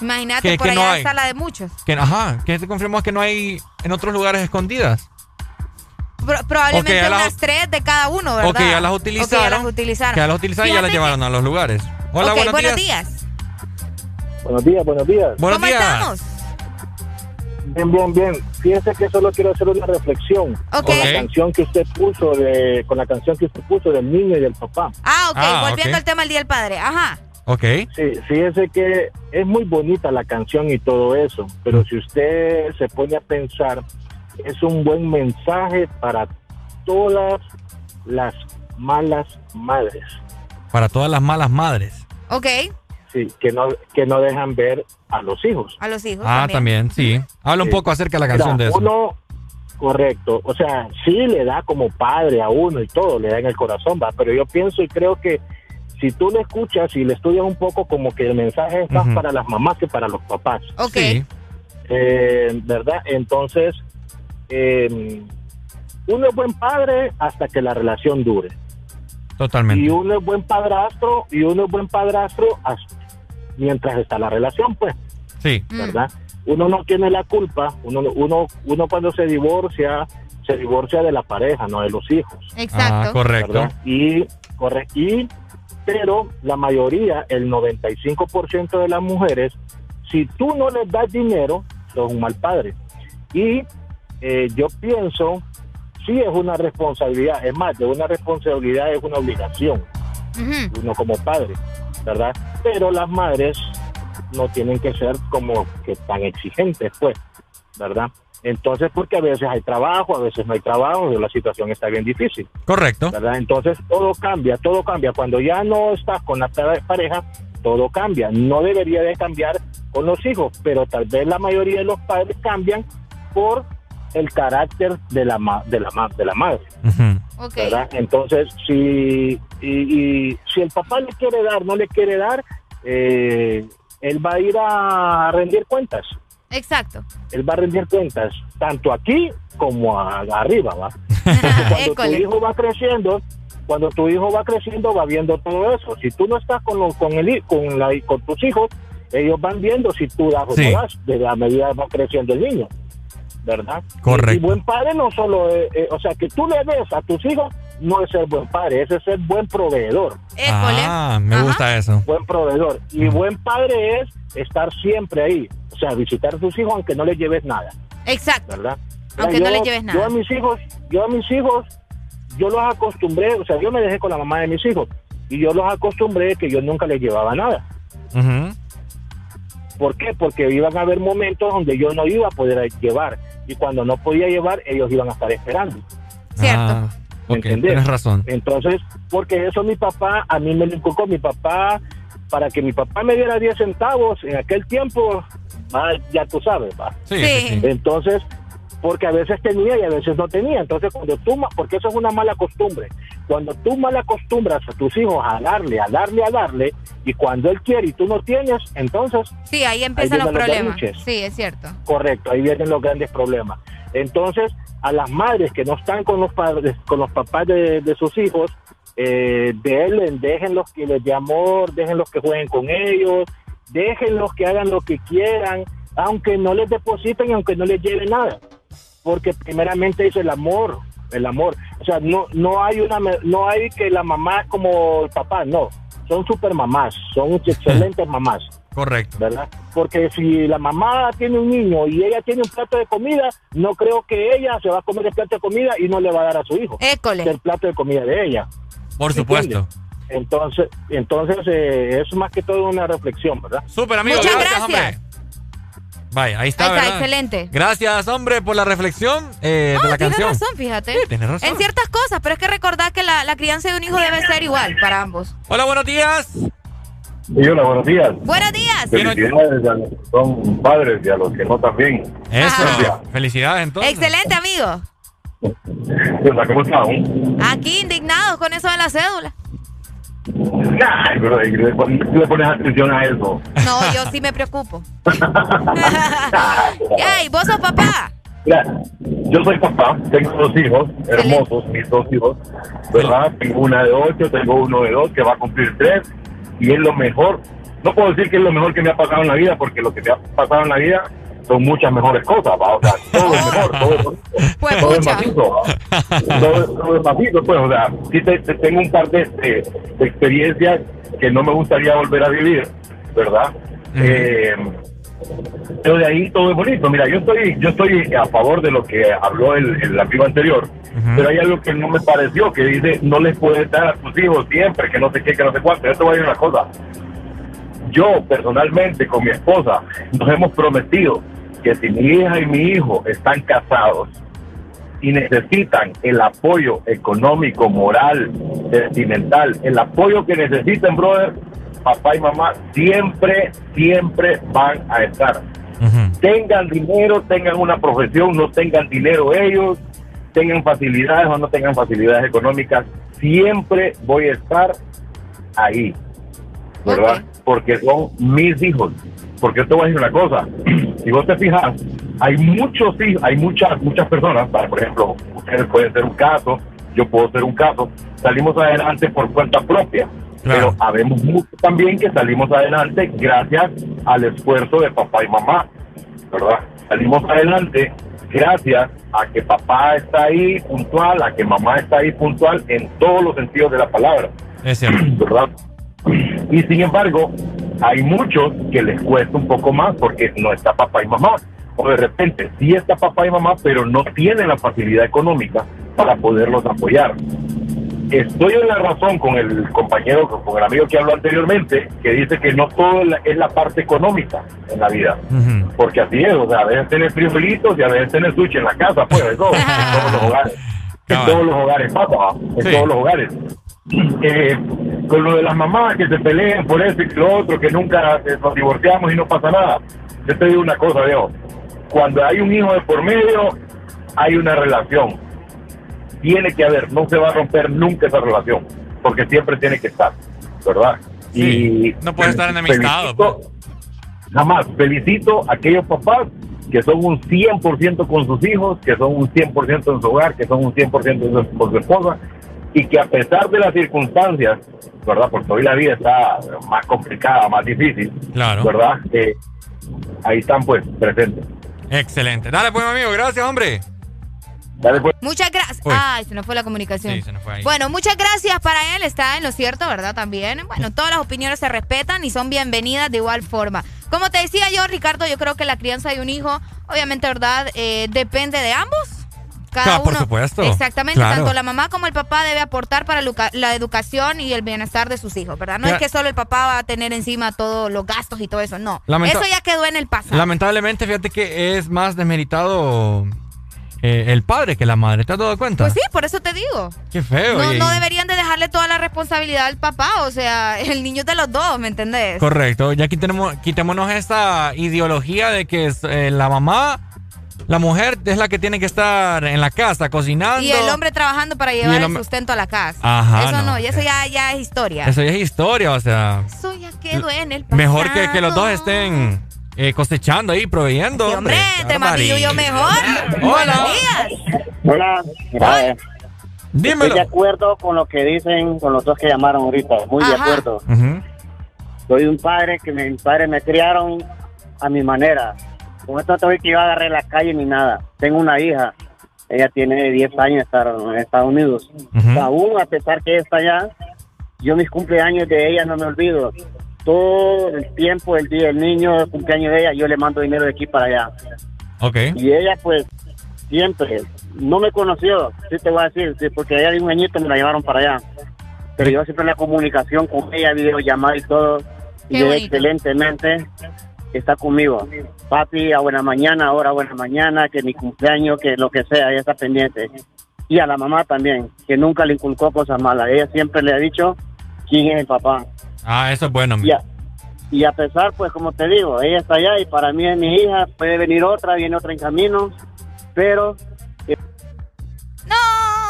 Speaker 4: Imagínate,
Speaker 3: que-
Speaker 4: por
Speaker 3: que no
Speaker 4: allá
Speaker 3: hay?
Speaker 4: está la de muchos.
Speaker 3: Que, ajá, ¿qué te confirma vos que no hay en otros lugares escondidas?
Speaker 4: Pro- probablemente
Speaker 3: ya las-
Speaker 4: unas tres de cada uno, ¿verdad?
Speaker 3: O que ya las utilizaron.
Speaker 4: ya las utilizaron.
Speaker 3: Que ya las utilizaron y ya las llevaron a los lugares. Hola,
Speaker 4: Ok,
Speaker 3: buenos, días.
Speaker 71: Buenos días, buenos días.
Speaker 3: Buenos
Speaker 4: ¿Cómo
Speaker 3: días.
Speaker 4: estamos?
Speaker 71: Bien, bien, bien. Fíjese que solo quiero hacer una reflexión
Speaker 4: Ok.
Speaker 71: con la canción que usted puso de, con la canción que usted puso del niño y del papá.
Speaker 4: Ah, ok,
Speaker 71: Ah,
Speaker 4: volviendo al tema del Día del Padre. Ajá.
Speaker 3: Ok.
Speaker 71: Sí, fíjese que es muy bonita la canción y todo eso, pero si usted se pone a pensar, es un buen mensaje para todas las malas madres,
Speaker 3: Para todas las malas madres.
Speaker 4: Ok,
Speaker 71: sí, que no que no dejan ver a los hijos.
Speaker 4: a los hijos.
Speaker 3: Ah, también, sí. Habla un poco acerca de la canción
Speaker 71: Mira,
Speaker 3: de eso.
Speaker 71: Uno, correcto, o sea, sí le da como padre a uno y todo, le da en el corazón, va, pero yo pienso y creo que si tú le escuchas y le estudias un poco, como que el mensaje es más para las mamás que para los papás.
Speaker 4: Ok.
Speaker 71: Eh, ¿Verdad? Entonces, eh, uno es buen padre hasta que la relación dure.
Speaker 3: Totalmente.
Speaker 71: Y uno es buen padrastro y uno es buen padrastro hasta- mientras está la relación, pues.
Speaker 3: Sí.
Speaker 71: ¿verdad? Uno no tiene la culpa, uno, uno, uno cuando se divorcia, se divorcia de la pareja, no de los hijos.
Speaker 4: Exacto.
Speaker 3: Ah, correcto.
Speaker 71: ¿verdad? Y, corre, y, pero la mayoría, el 95% de las mujeres, si tú no les das dinero, sos un mal padre. Y eh, yo pienso, sí es una responsabilidad, es más, de una responsabilidad es una obligación uno como padre, ¿verdad? Pero las madres no tienen que ser como que tan exigentes, pues, ¿verdad? Entonces, porque a veces hay trabajo, a veces no hay trabajo, la situación está bien difícil,
Speaker 3: Correcto.
Speaker 71: ¿verdad? Entonces, todo cambia, todo cambia. Cuando ya no estás con la pare- pareja, todo cambia. No debería de cambiar con los hijos, pero tal vez la mayoría de los padres cambian por el carácter de la, ma- de la, ma- de la madre. Entonces, si, y, y si el papá le quiere dar, no le quiere dar, eh, él va a ir a rendir cuentas.
Speaker 4: Exacto.
Speaker 71: Él va a rendir cuentas, tanto aquí como a- arriba, ¿va? Cuando tu hijo va creciendo, cuando tu hijo va creciendo, va viendo todo eso. Si tú no estás con, lo- con, el, con, la, con tus hijos, ellos van viendo si tú das o
Speaker 3: Sí.
Speaker 71: no das, desde la medida que va creciendo el niño. ¿Verdad?
Speaker 3: Correcto.
Speaker 71: Y, y buen padre no solo, es- eh, o sea, que tú le des a tus hijos, no es ser buen padre, es ser buen proveedor.
Speaker 3: Ah, me gusta eso.
Speaker 71: Buen proveedor. Y buen padre es estar siempre ahí. O sea, visitar a tus hijos aunque no les lleves nada.
Speaker 4: Exacto.
Speaker 71: ¿Verdad?
Speaker 4: Aunque
Speaker 71: Yo-
Speaker 4: no les lleves nada.
Speaker 71: Yo a mis hijos, yo a mis hijos, yo los acostumbré, o sea, yo me dejé con la mamá de mis hijos y yo los acostumbré que yo nunca les llevaba nada.
Speaker 3: Ujú.
Speaker 71: ¿Por qué? Porque iban a haber momentos donde yo no iba a poder llevar y cuando no podía llevar, ellos iban a estar esperando.
Speaker 3: Ah, ok,
Speaker 71: ¿Entendés?
Speaker 3: tienes razón.
Speaker 71: Entonces, porque eso mi papá, a mí me lo inculcó mi papá, para que mi papá me diera 10 centavos en aquel tiempo, va, ya tú sabes, va.
Speaker 3: Sí.
Speaker 71: Entonces, porque a veces tenía y a veces no tenía. Entonces, cuando tú, ma- porque eso es una mala costumbre, cuando tú mal acostumbras a tus hijos a darle, a darle, a darle, y cuando él quiere y tú no tienes, entonces,
Speaker 4: Sí, ahí empiezan
Speaker 71: Ahí
Speaker 4: los problemas. Sí, es cierto.
Speaker 71: correcto, ahí vienen los grandes problemas. Entonces, a las madres que no están con los padres, con los papás de, de sus hijos, eh, denle, déjenlos que les dé amor, déjenlos que jueguen con ellos, déjenlos que hagan lo que quieran, aunque no les depositen y aunque no les lleven nada. Porque primeramente es el amor, el amor. O sea, no, no hay una, me- no hay que la mamá como el papá, no. Son super mamás, son excelentes mamás.
Speaker 3: Correcto.
Speaker 71: ¿Verdad? Porque si la mamá tiene un niño y ella tiene un plato de comida, no creo que ella se va a comer el plato de comida y no le va a dar a su hijo el plato de comida de ella.
Speaker 3: Por supuesto.
Speaker 71: Entonces, entonces eh, es más que todo una reflexión, ¿verdad?
Speaker 3: Súper, amigo.
Speaker 4: Muchas
Speaker 3: gracias,
Speaker 4: gracias.
Speaker 3: hombre. Vaya, ahí está,
Speaker 4: Ahí está,
Speaker 3: ¿verdad?
Speaker 4: excelente.
Speaker 3: Gracias, hombre, por la reflexión eh, de la
Speaker 4: tienes
Speaker 3: canción.
Speaker 4: razón, fíjate.
Speaker 3: Sí, tienes razón.
Speaker 4: En ciertas cosas, pero es que recordar que la, la crianza de un hijo debe ser igual para ambos.
Speaker 3: Hola, buenos días.
Speaker 72: Y hola, buenos días.
Speaker 4: Buenos días.
Speaker 72: Felicidades a los que son padres y a los que no también.
Speaker 3: Eso. Felicidades, entonces.
Speaker 4: Excelente, amigo.
Speaker 72: Hola, ¿Cómo están?
Speaker 4: Aquí indignados con eso de la cédula.
Speaker 72: Ay, le, pon- le pones atención a eso.
Speaker 4: No, yo sí me preocupo. Ey, ¿vos sos papá?
Speaker 72: Mira, yo soy papá, tengo dos hijos, hermosos, mis dos hijos, ¿verdad? Tengo una de ocho, tengo uno de dos que va a cumplir tres, y es lo mejor. No puedo decir que es lo mejor que me ha pasado en la vida, porque lo que me ha pasado en la vida son muchas mejores cosas, ¿va? O sea, todo es mejor, todo es, todo es macizo, todo, es- todo es macizo, pues, o sea, sí te, te tengo un par de, de- de experiencias que no me gustaría volver a vivir, ¿verdad? Eh, pero de ahí todo es bonito. Mira, yo estoy, yo estoy a favor de lo que habló el, el amigo anterior, pero hay algo que no me pareció, que dice, no les puedes dar a tus hijos siempre, que no sé qué, que no sé cuánto. Yo te voy a decir una cosa. Yo, personalmente, con mi esposa, nos hemos prometido que si mi hija y mi hijo están casados y necesitan el apoyo económico, moral, sentimental, el apoyo que necesiten, brother, papá y mamá siempre, siempre van a estar. Tengan dinero, tengan una profesión, no tengan dinero ellos, tengan facilidades o no tengan facilidades económicas, siempre voy a estar ahí, ¿verdad? Porque son mis hijos. Porque te voy a decir una cosa, si vos te fijas, hay muchos hay muchas, muchas personas, para, por ejemplo, ustedes pueden ser un caso, yo puedo ser un caso, salimos adelante por cuenta propia. Pero habemos muchos también que salimos adelante gracias al esfuerzo de papá y mamá, ¿verdad? Salimos adelante gracias a que papá está ahí puntual, a que mamá está ahí puntual en todos los sentidos de la palabra.
Speaker 3: Es cierto.
Speaker 72: ¿verdad? Y sin embargo, hay muchos que les cuesta un poco más porque no está papá y mamá. O de repente sí está papá y mamá, pero no tienen la facilidad económica para poderlos apoyar. Estoy en la razón con el compañero, con el amigo que habló anteriormente, que dice que no todo es la- parte económica en la vida. Porque así es, o sea, a veces tener frijolitos y a veces tener sushi en la casa, pues, eso en todos los hogares. En todos los hogares pasa, en
Speaker 3: Sí.
Speaker 72: todos los hogares. Eh, con lo de las mamás que se peleen por eso y lo otro, que nunca eh, nos divorciamos y no pasa nada. Yo te digo una cosa, Leo. Cuando hay un hijo de por medio, hay una relación. Tiene que haber, no se va a romper nunca esa relación, porque siempre tiene que estar, ¿verdad? Y
Speaker 3: no puede estar enemistado,
Speaker 72: felicito- Jamás. Felicito a aquellos papás que son un 100% con sus hijos, que son un 100% en su hogar, que son un 100% en su- con su esposa, y que a pesar de las circunstancias, ¿verdad? Porque hoy la vida está más complicada, más difícil,
Speaker 3: Claro.
Speaker 72: ¿verdad? Eh, ahí están pues presentes.
Speaker 3: Excelente. Dale, pues, amigo. Gracias, hombre.
Speaker 72: Dale, pues.
Speaker 4: Muchas gracias.
Speaker 3: Uy.
Speaker 4: Ay, se nos fue la comunicación.
Speaker 3: Sí, se nos fue ahí.
Speaker 4: Bueno, muchas gracias para él. Está en lo cierto, ¿verdad? También. Bueno, todas las opiniones se respetan y son bienvenidas de igual forma. Como te decía yo, Ricardo, yo creo que la crianza de un hijo, obviamente, ¿verdad? Eh, depende de ambos. Cada
Speaker 3: Ah, por supuesto.
Speaker 4: Exactamente.
Speaker 3: Claro.
Speaker 4: Tanto la mamá como el papá debe aportar para la educación y el bienestar de sus hijos, ¿verdad? No
Speaker 3: Ya.
Speaker 4: es que solo el papá va a tener encima todos los gastos y todo eso. No.
Speaker 3: Lamenta-
Speaker 4: Eso ya quedó en el pasado.
Speaker 3: Lamentablemente, fíjate que es más desmeritado eh, el padre que la madre. ¿Te has dado cuenta?
Speaker 4: Pues sí, por eso te digo.
Speaker 3: Qué feo.
Speaker 4: No, no deberían de dejarle toda la responsabilidad al papá, o sea, el niño es de los dos, ¿me entendés?
Speaker 3: Correcto. Ya quitemos, quitémonos esta ideología de que es, eh, la mamá, la mujer es la que tiene que estar en la casa cocinando.
Speaker 4: Y el hombre trabajando para llevar
Speaker 3: el
Speaker 4: sustento a la casa.
Speaker 3: Ajá,
Speaker 4: Eso no,
Speaker 3: no,
Speaker 4: y eso ya, ya es historia.
Speaker 3: Eso ya es historia, o sea.
Speaker 4: Eso ya quedó en el pasado.
Speaker 3: Mejor que, que los dos estén eh, cosechando ahí, proveyendo.
Speaker 4: Sí, hombre,
Speaker 3: Qué
Speaker 4: más yo mejor.
Speaker 3: Hola.
Speaker 4: Buenos días.
Speaker 73: Hola, mira,
Speaker 3: Dímelo.
Speaker 73: estoy de acuerdo con lo que dicen con los dos que llamaron ahorita, muy de acuerdo. Soy un padre que mis padres me criaron a mi manera. Con esto no te voy que yo agarré la calle ni nada. Tengo una hija, ella tiene 10 años de estar en Estados Unidos. Aún a pesar que ella está allá, yo mis cumpleaños de ella no me olvido. todo el tiempo, el día del niño, el cumpleaños de ella, yo le mando dinero de aquí para allá.
Speaker 3: Ok.
Speaker 73: Y ella, pues, siempre, no me conoció, sí te voy a decir, sí, porque ella de un añito me la llevaron para allá. Pero yo siempre en la comunicación con ella, videollamada y todo, y ella excelentemente está conmigo. Papi, a buena mañana, ahora buena mañana, que mi cumpleaños, que lo que sea, ella está pendiente. Y a la mamá también, que nunca le inculcó cosas malas. Ella siempre le ha dicho quién es el papá.
Speaker 3: Ah, eso es bueno.
Speaker 73: A, y a pesar, pues como te digo, ella está allá y para mí es mi hija, puede venir otra, viene otra en camino, pero...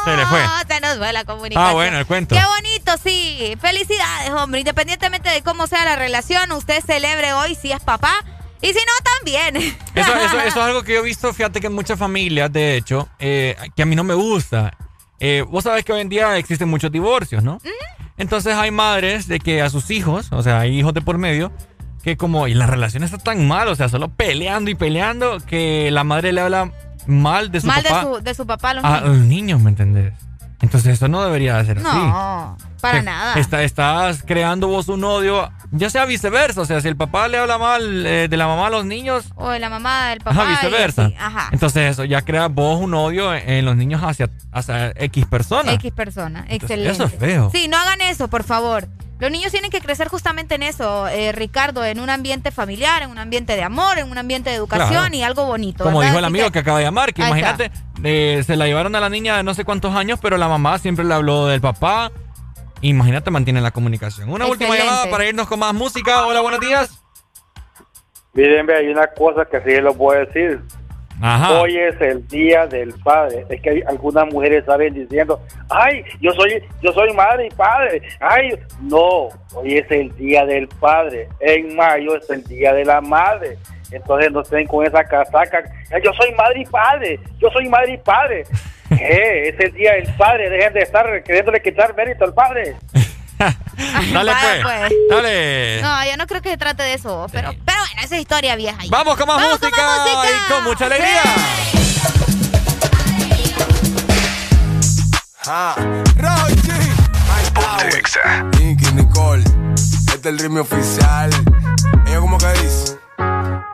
Speaker 3: Se le fue.
Speaker 4: No, se nos fue la comunicación.
Speaker 3: Ah, bueno, el cuento.
Speaker 4: Qué bonito, sí. Felicidades, hombre. Independientemente de cómo sea la relación, usted celebre hoy si es papá. Y si no, también.
Speaker 3: Eso, eso, eso es algo que yo he visto, fíjate que en muchas familias, de hecho, eh, que a mí no me gusta. Eh, vos sabés que hoy en día existen muchos divorcios, ¿no? Entonces hay madres de que a sus hijos, o sea, hay hijos de por medio, que como, y la relación está tan mal, o sea, solo peleando y peleando, que la madre le habla mal de su
Speaker 4: Mal de
Speaker 3: papá
Speaker 4: su, de su papá a los
Speaker 3: a
Speaker 4: niños.
Speaker 3: los niños, ¿me entendés? Entonces eso no debería de ser así.
Speaker 4: No, para
Speaker 3: Que
Speaker 4: nada.
Speaker 3: está- estás creando vos un odio, ya sea viceversa, o sea, si el papá le habla mal eh, de la mamá a los niños,
Speaker 4: O de la mamá del papá.
Speaker 3: Ajá, viceversa.
Speaker 4: Ajá.
Speaker 3: Entonces eso ya crea vos un odio en, en los niños hacia, hacia X persona.
Speaker 4: X persona. Excelente.
Speaker 3: eso es feo.
Speaker 4: Sí, no hagan eso, por favor. Los niños tienen que crecer justamente en eso, eh, Ricardo, en un ambiente familiar, en un ambiente de amor, en un ambiente de educación
Speaker 3: Claro.
Speaker 4: y algo bonito.
Speaker 3: Como
Speaker 4: ¿verdad?
Speaker 3: dijo el amigo
Speaker 4: que-
Speaker 3: que acaba de llamar, que imagínate, eh, se la llevaron a la niña de no sé cuántos años, pero la mamá siempre le habló del papá. Imagínate, mantiene la comunicación. Una última llamada para irnos con más música. Hola, buenos días.
Speaker 74: Miren, ve, hay una cosa que sí les voy a decir.
Speaker 3: Ajá.
Speaker 74: Hoy es el día del padre. Es que hay algunas mujeres saben diciendo, ay, yo soy, yo soy madre y padre. Ay, no, hoy es el día del padre. En mayo es el día de la madre. Entonces no estén con esa casaca. "Ay, Yo soy madre y padre. Yo soy madre y padre. ¿Qué? Es el día del padre. Dejen de estar queriéndole quitar mérito al padre.
Speaker 3: Dale,
Speaker 4: Vaya,
Speaker 3: pues. Dale.
Speaker 4: No, yo no creo que se trate de eso, pero, pero bueno, esa es historia vieja.
Speaker 3: Vamos con más
Speaker 4: Vamos con
Speaker 3: música,
Speaker 4: más música.
Speaker 3: y con mucha alegría.
Speaker 75: Ah, Rochi, Mike Nicky Nicole, este es el ritmo oficial. Ella como que dice.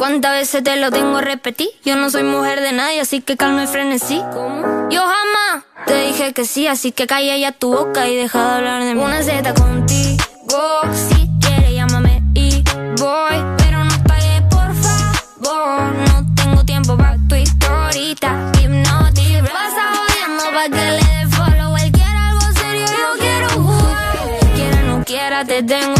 Speaker 76: ¿Cuántas veces te lo tengo a repetir? Yo no soy mujer de nadie, así que calma y frenesí. ¿Cómo? Yo jamás te dije que sí, así que calla ya tu boca y deja de hablar de mí. Una Z contigo, si quieres llámame y voy, pero no pagues por favor. No tengo tiempo para tu historita, hipnotic. Pasa jodiendo pa' que le dé follow. Él quiere algo serio, yo quiero jugar. Quiera no quiera, te tengo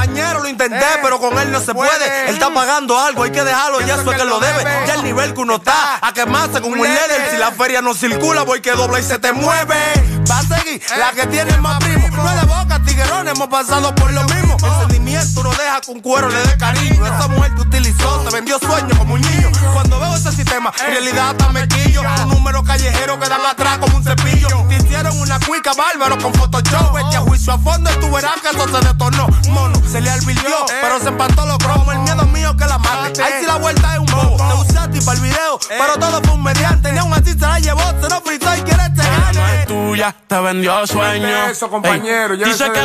Speaker 75: Compañero, lo intenté, pero con él no se puede. Él está pagando algo, hay que dejarlo, y eso es que lo debe. Ya el nivel que uno está, a quemarse con un líder. Si la feria no circula, voy que dobla y se te mueve. Va a seguir la que tiene más primo. No tiguerón, hemos pasado por lo mismo. El sentimiento no deja con cuero le dé cariño. Esa mujer te utilizó, te vendió sueños como un niño. Cuando veo ese sistema, en realidad está mequillo. Un número callejero que dan atrás como un cepillo. Te hicieron una cuica bárbaro con Photoshop. Vete a juicio a fondo y tú verás que eso se detonó. Mono, se le alvirtió, pero se empató los cromos. El miedo mío que la mate. Ahí sí la vuelta es un bobo. Te usaste para el video, pero todo fue un mediante. Ni aún así se la llevó, se lo fritó y quiere este
Speaker 77: no es tuya, te vendió sueño.
Speaker 75: Eso, compañero,
Speaker 77: dice que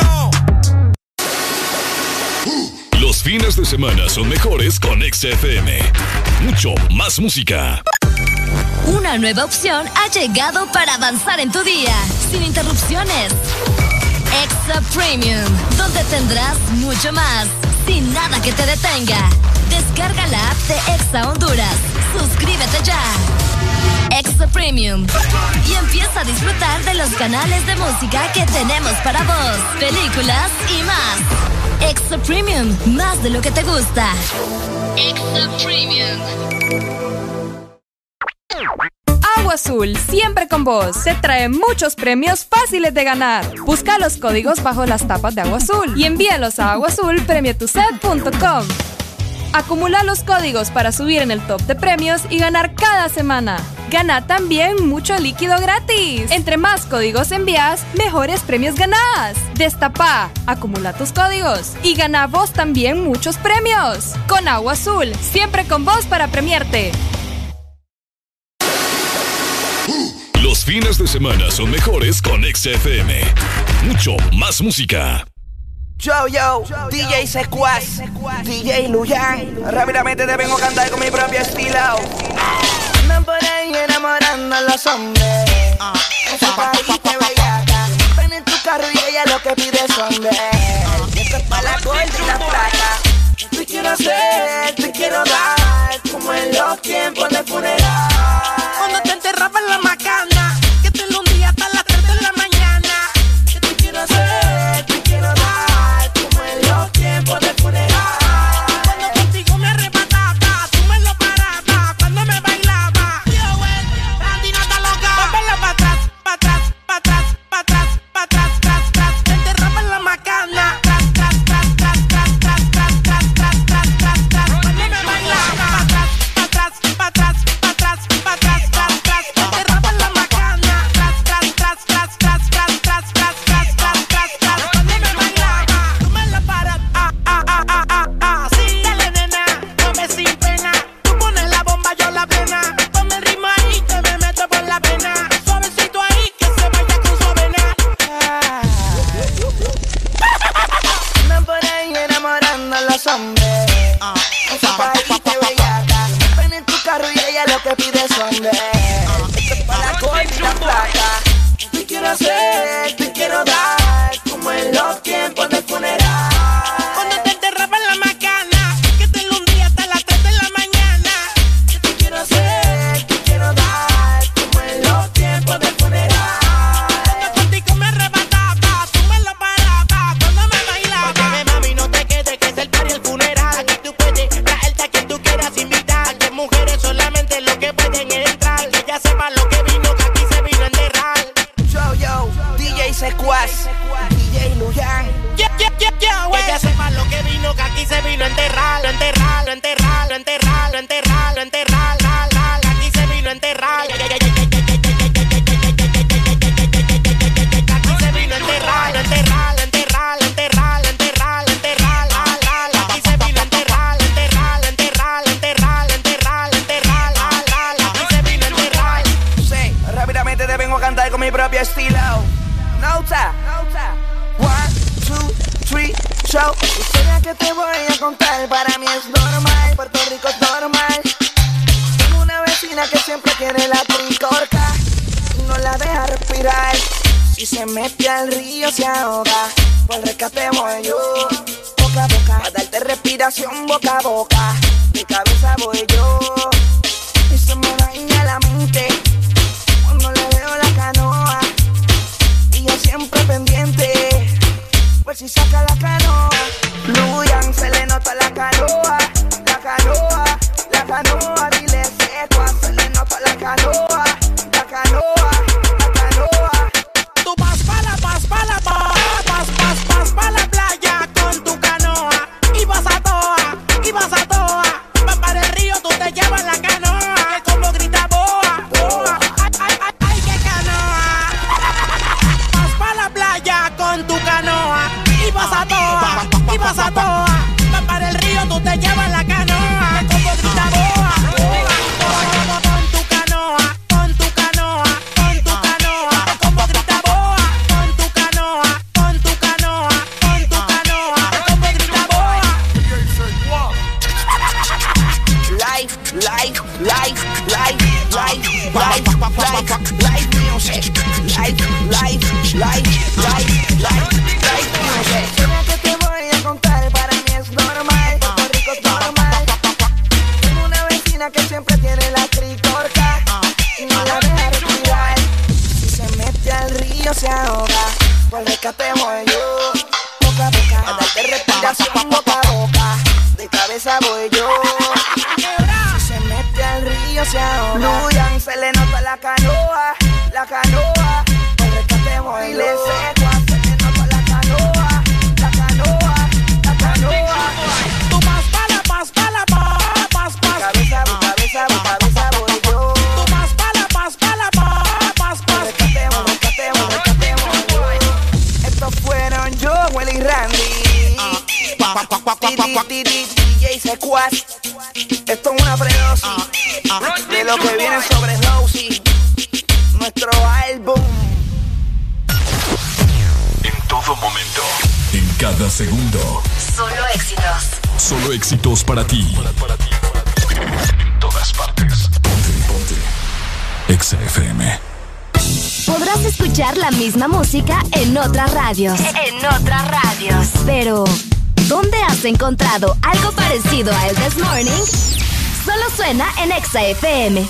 Speaker 66: Fines de semana son mejores con XFM. Mucho más música.
Speaker 20: Una nueva opción ha llegado para avanzar en tu día, sin interrupciones. Extra Premium, donde tendrás mucho más, sin nada que te detenga. Descarga la app de Exa Honduras. Suscríbete ya. Extra Premium. Y empieza a disfrutar de los canales de música que tenemos para vos, películas y más. Extra Premium, más de lo que te gusta. Extra Premium.
Speaker 36: Agua Azul, siempre con vos. Te trae muchos premios fáciles de ganar. Busca los códigos bajo las tapas de Agua Azul y envíalos a aguazulpremiotuset.com. Acumula los códigos para subir en el top de premios y ganar cada semana. Gana también mucho líquido gratis. Entre más códigos envías, mejores premios ganás. Destapa, acumula tus códigos y gana vos también muchos premios. Con Agua Azul, siempre con vos para premiarte.
Speaker 66: Los fines de semana son mejores con XFM. Mucho más música.
Speaker 78: Yo, yo, DJ Sequaz, DJ Luyan. Rápidamente te vengo a cantar con mi propio estilo. Andan por ahí enamorando a los hombres. Esa carita bellaca. Ven en tu carro y ella lo que pide son de Esto es para la gorda y la plata. Te quiero hacer, te quiero dar. Como en los tiempos de funeral. Cuando te enterraban la macana. on.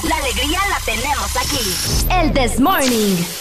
Speaker 78: La
Speaker 20: alegría la tenemos aquí. El This Morning.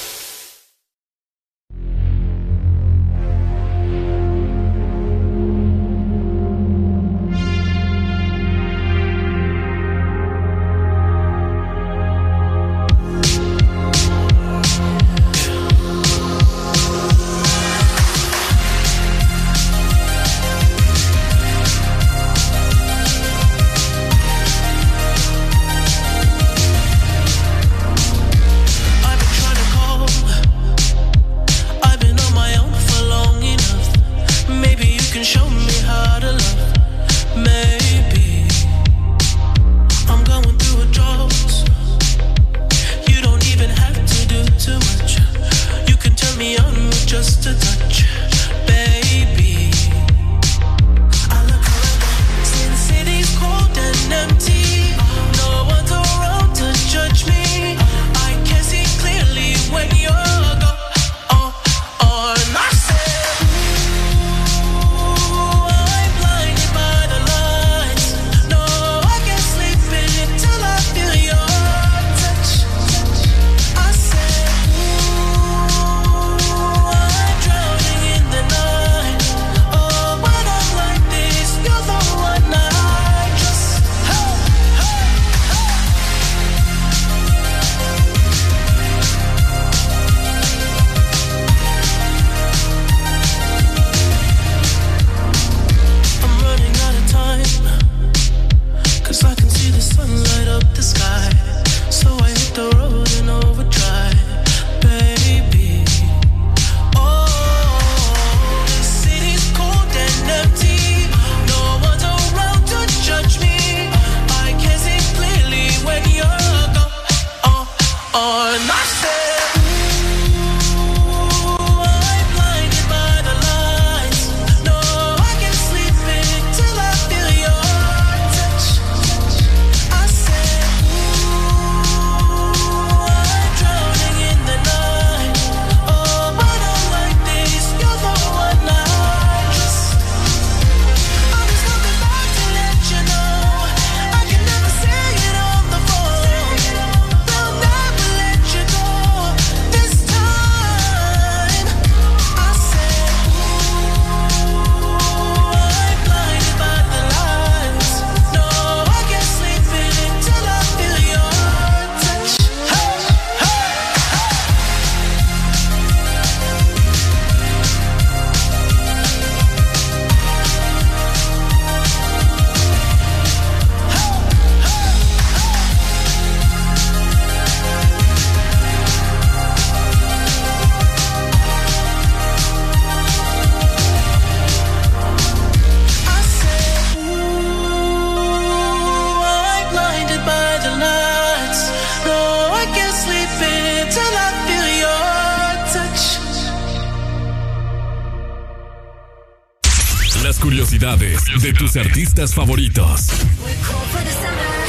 Speaker 79: favoritos.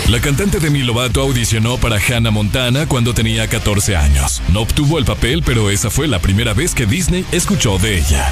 Speaker 79: La cantante Demi Lovato audicionó para Hannah Montana cuando tenía 14 años. No obtuvo el papel, pero esa fue la primera vez que Disney escuchó de ella.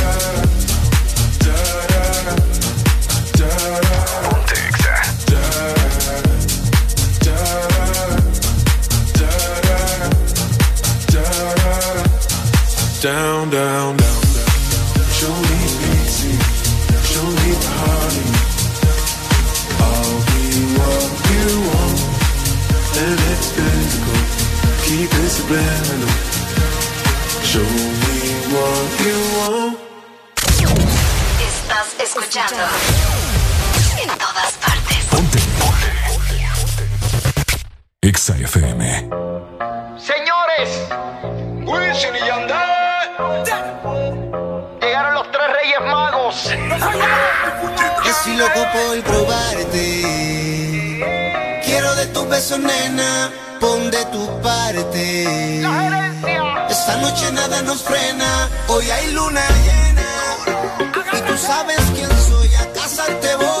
Speaker 55: Down, down, down, down. Show me pity, show me party. I'll be what you want, and it's physical. Keep it subliminal. Show me what you want.
Speaker 20: Estás escuchando en todas partes.
Speaker 1: Exa FM.
Speaker 80: Señores, Wisin y Yandel. Reyes magos.
Speaker 81: Estoy loco por probarte. Quiero de tus besos, nena. Pon de tu parte. Esta noche nada nos frena. Hoy hay luna llena. Y tú sabes quién soy. A casa te voy.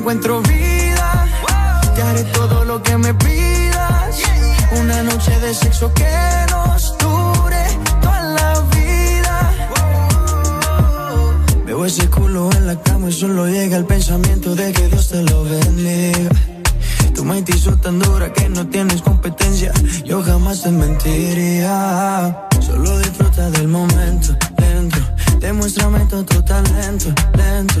Speaker 9: encuentro vida. Te haré todo lo que me pidas. Una noche de sexo que nos dure toda la vida. Veo ese culo en la cama y solo llega el pensamiento de que Dios te lo bendiga. Tu mente hizo tan dura que no tienes competencia. Yo jamás te mentiría. Solo disfruta del momento, lento. Demuéstrame todo tu talento, lento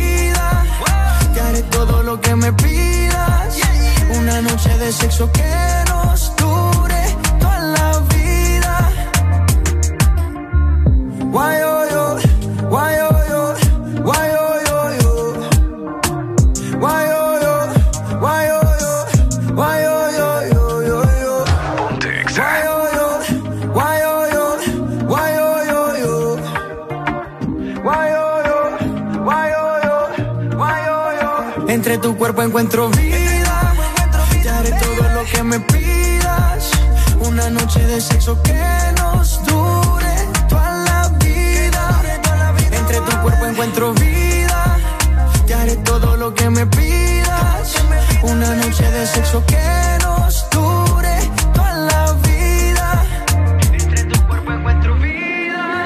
Speaker 9: De sexo que nos dure toda la vida. Why oh yo, why oh yo, why oh yo yo. Why oh yo, why oh yo, why oh yo yo yo yo. Why oh yo, why oh yo, why oh yo yo. Why oh yo, why oh yo, why oh yo. Entre tu cuerpo encuentro vida. De sexo que nos dure toda la vida. Entre tu cuerpo encuentro vida. Te haré todo lo que me pidas. Una noche de sexo que nos dure toda la vida. Entre tu cuerpo encuentro vida.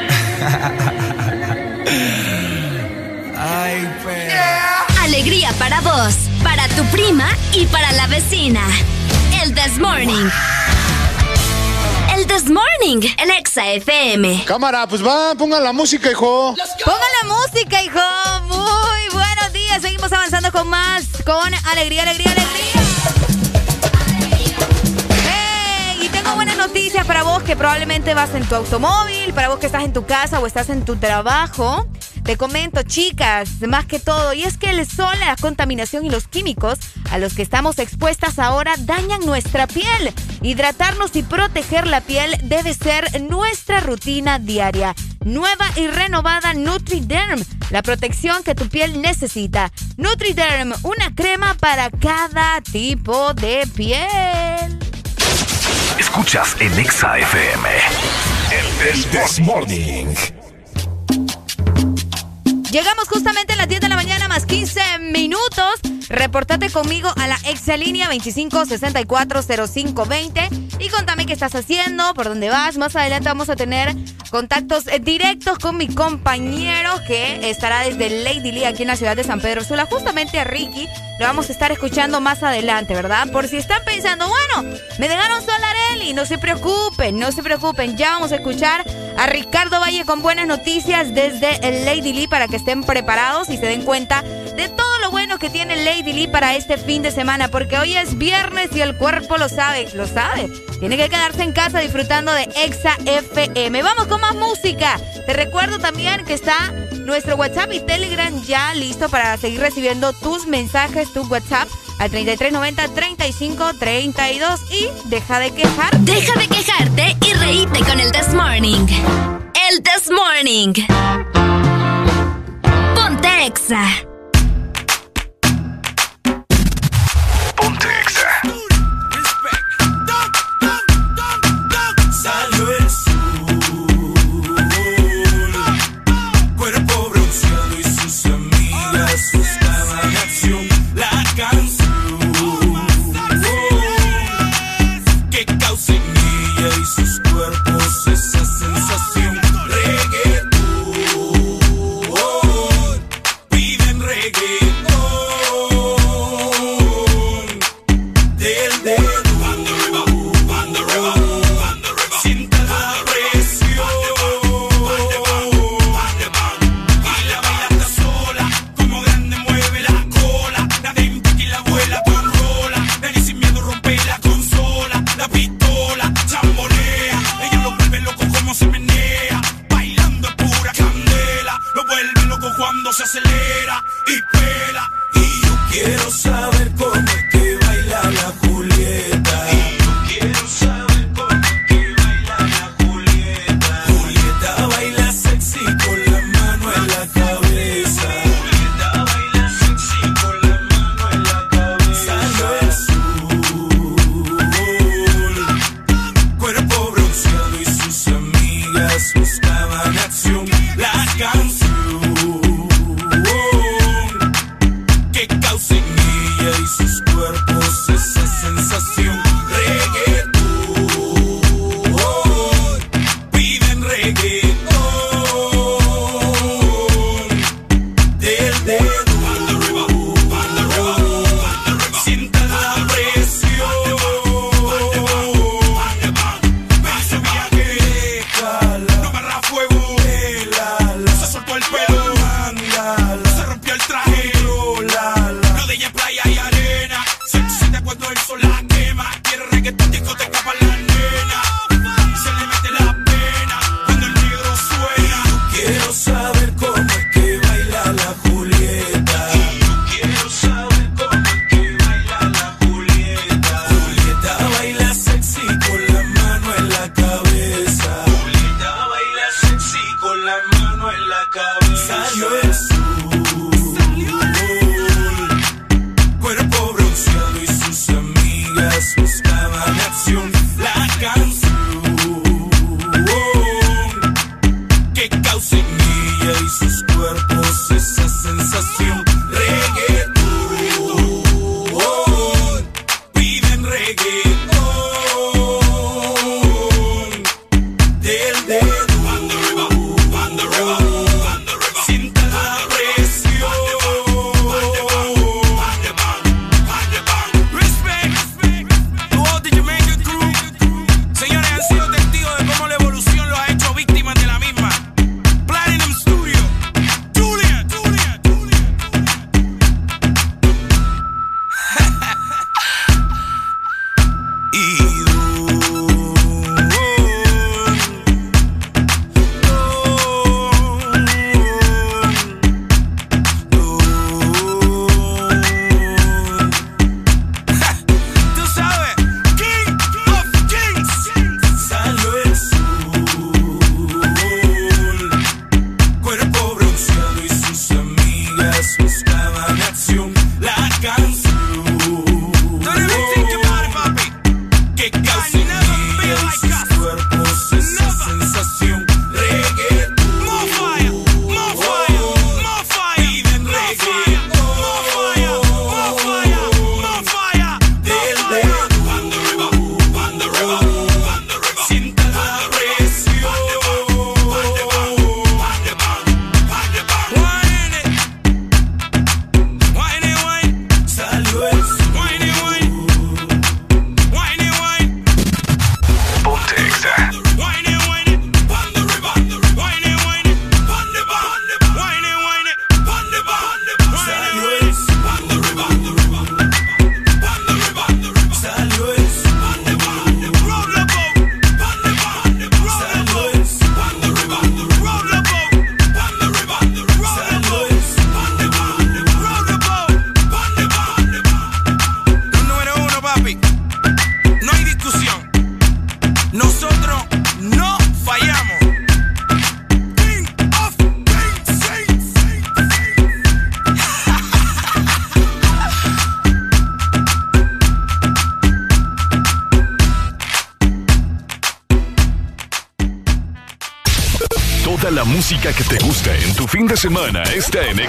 Speaker 9: Ay, pero.
Speaker 82: Alegría para vos, para tu prima y para la vecina. El This Morning. This Morning, el Exa FM.
Speaker 83: Cámara, pues va, pongan la música, hijo.
Speaker 4: Pongan la música, hijo. Muy buenos días. Seguimos avanzando con más, con alegría, alegría, alegría. Hey, y tengo buenas noticias para vos que probablemente vas en tu automóvil, para vos que estás en tu casa o estás en tu trabajo. Te comento, chicas, más que todo, y es que el sol, la contaminación y los químicos a los que estamos expuestas ahora dañan nuestra piel. Hidratarnos y proteger la piel debe ser nuestra rutina diaria. Nueva y renovada NutriDerm, la protección que tu piel necesita. NutriDerm, una crema para cada tipo de piel.
Speaker 1: Escuchas en Exa FM. El This Morning.
Speaker 4: Llegamos justamente a las 10 de la mañana más 15 minutos. Reportate conmigo a la exalínea 25640520 y contame qué estás haciendo, por dónde vas. Más adelante vamos a tener contactos directos con mi compañero que estará desde Lady Lee aquí en la ciudad de San Pedro Sula. Justamente a Ricky lo vamos a estar escuchando más adelante, ¿verdad? Por si están pensando, bueno, me dejaron sola Areli, no se preocupen, no se preocupen. Ya vamos a escuchar a Ricardo Valle con buenas noticias desde Lady Lee para que estén preparados y se den cuenta de todo lo bueno que tiene Lady Lee para este fin de semana, porque hoy es viernes y el cuerpo lo sabe, lo sabe. Tiene que quedarse en casa disfrutando de Exa FM. Vamos con más música. Te recuerdo también que está nuestro WhatsApp y Telegram ya listo para seguir recibiendo tus mensajes, tu WhatsApp al 3390-3532 y deja de quejar.
Speaker 82: Deja de quejarte y reíte con el This Morning. El This Morning. Ponte Exa.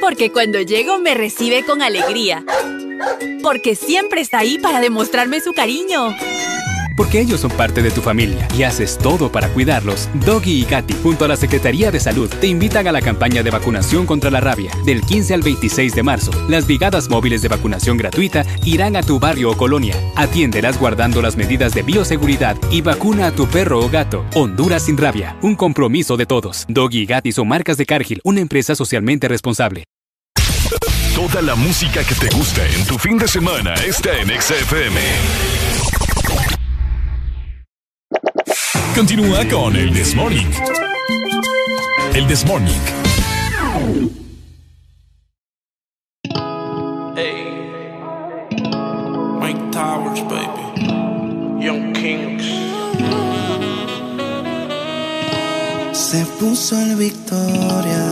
Speaker 82: Porque cuando llego me recibe con alegría. Porque siempre está ahí para demostrarme su cariño.
Speaker 84: Porque ellos son parte de tu familia y haces todo para cuidarlos. Doggy y Katy, junto a la Secretaría de Salud, te invitan a la campaña de vacunación contra la rabia. Del 15 al 26 de marzo, las brigadas móviles de vacunación gratuita irán a tu barrio o colonia. Atiéndelas guardando las medidas de bioseguridad y vacuna a tu perro o gato. Honduras sin rabia, un compromiso de todos. Doggy y Katy son marcas de Cargill, una empresa socialmente responsable.
Speaker 66: Toda la música que te gusta en tu fin de semana está en Exa
Speaker 1: Continúa con el This Morning. El This Morning.
Speaker 77: Mike Towers, baby. Young Kings.
Speaker 19: Se puso el Victoria.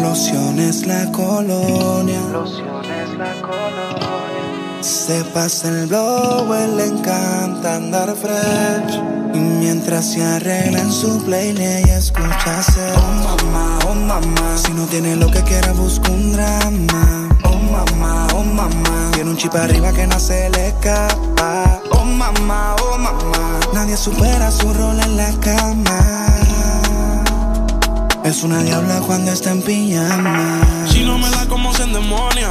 Speaker 19: Lociones la colonia. Lociones la colonia. Se pasa el blow, él le encanta andar fresh. Y mientras se arregla en su playlist, ella escucha hacer Oh mamá, oh mamá. Si no tiene lo que quiera, busca un drama. Oh mamá, oh mamá. Tiene un chip arriba que no se le escapa. Oh mamá, oh mamá. Nadie supera su rol en la cama. Es una diabla cuando está en pijama.
Speaker 77: Si no me da como se endemonia.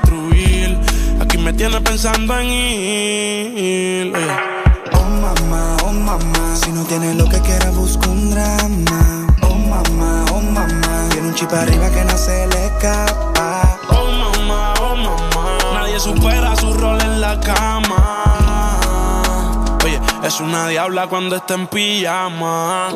Speaker 5: Me tienes pensando en ir. Oye.
Speaker 19: Oh mamá, oh mamá, si no tienes lo que quieras busca un drama. Oh mamá, oh mamá, tiene un chip arriba que no se le escapa.
Speaker 5: Oh mamá, oh mamá. Nadie supera su rol en la cama. Oye, es una diabla cuando está en pijama.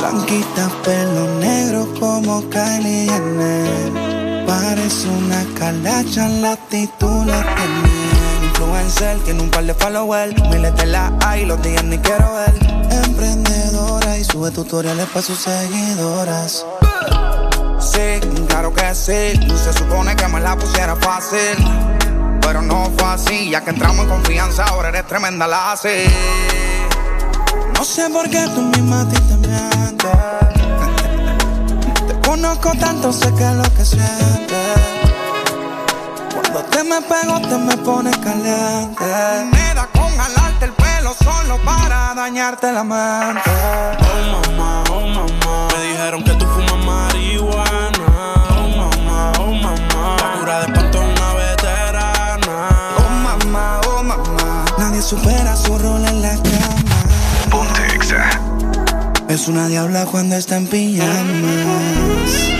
Speaker 19: Blanquita, pelo negro como Kylie Jenner. Parece una calacha, la actitud la tiene. Influencer, tiene un par de followers. Miles de la hay, los días ni quiero ver. Emprendedora y sube tutoriales para sus seguidoras. Sí, claro que sí. Se supone que me la pusiera fácil. Pero no fue así, ya que entramos en confianza, ahora eres tremenda la así. No sé por qué tú misma a ti te mientes. Conozco tanto, sé que es lo que sientes. Cuando te me pego, te me pones caliente. Me da con jalarte el pelo solo para dañarte la mente.
Speaker 5: Oh mamá, oh mamá. Me dijeron que tú fumas marihuana. Oh mamá, oh mamá. La cura de espanto es una veterana.
Speaker 19: Oh mamá, oh mamá. Nadie supera su rol en Es una diabla cuando está en pijamas.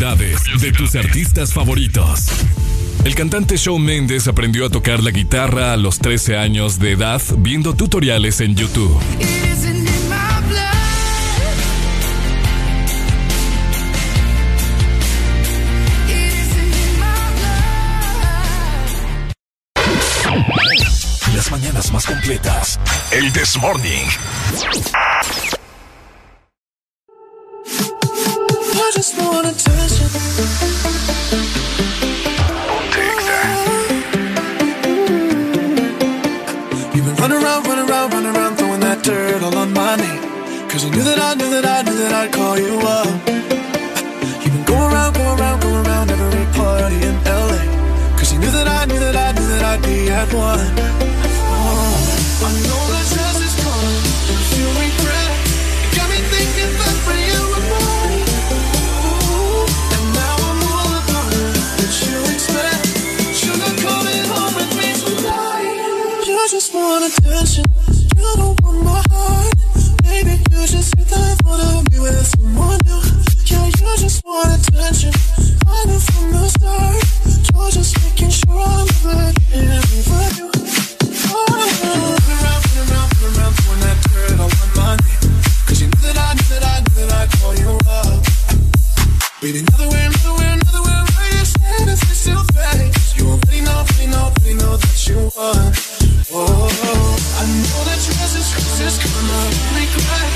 Speaker 1: Curiosidades de tus artistas favoritos. El cantante Shawn Mendes aprendió a tocar la guitarra a los 13 años de edad viendo tutoriales en YouTube.
Speaker 82: Las mañanas más completas. El This Morning.
Speaker 55: Just wanna touch it. Mm-hmm. You've been running around, running around, running around, throwing that dirt all on my name. Cause you knew that I knew that I knew that I'd call you up. You've been going around, going around, going around every party in LA. Cause you knew that I knew that I knew that I'd be at one. just want attention. You don't want my heart. Maybe you just hit that wanna be with someone new. Yeah, you just want attention. I knew from the start. You're just making sure I'm good here with you. Oh, around, around, around, when that girl on my mind. You knew that I knew that I knew that I call you up. Wait another way, another way, another way. Where you stand is still fake. You
Speaker 15: already know, already know, already know that you want. Oh, I know that yours is gonna make me cry.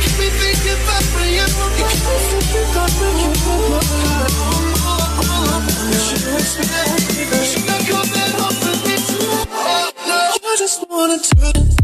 Speaker 15: Keep me thinking about when you You keep me thinking about when you were gone. I'm all up, all up on you. Should I expect? Should I come back home with me tonight? Oh, no, I just wanna do it.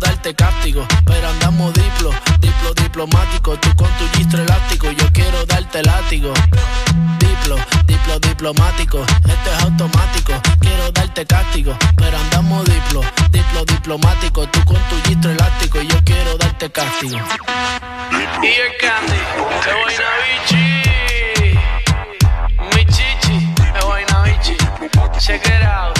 Speaker 15: Darte cáptico, pero andamos diplo, diplo diplomático. Tú con tu gistro elástico, yo quiero darte látigo. Diplo, diplo diplomático, este es automático. Quiero darte cáptico, pero andamos diplo, diplo diplomático. Tú con tu gistro elástico, yo quiero darte cáptigo. Y el candy, de Guaynabichi, mi chichi, de Guaynabichi. Check it out,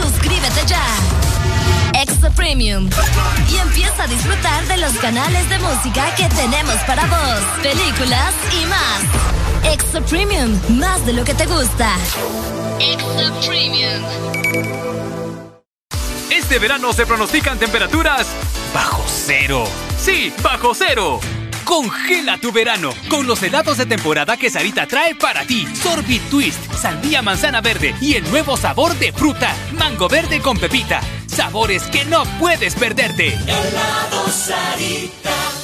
Speaker 20: Suscríbete ya. Extra Premium. Y empieza a disfrutar de los canales de música que tenemos para vos, películas y más. Extra Premium, más de lo que te gusta. Extra Premium.
Speaker 84: Este verano se pronostican temperaturas bajo cero. Sí, bajo cero. Congela tu verano con los helados de temporada que Sarita trae para ti. Sorbit Twist, sandía manzana verde y el nuevo sabor de fruta, mango verde con pepita. Sabores que no puedes perderte.
Speaker 85: Helado Sarita.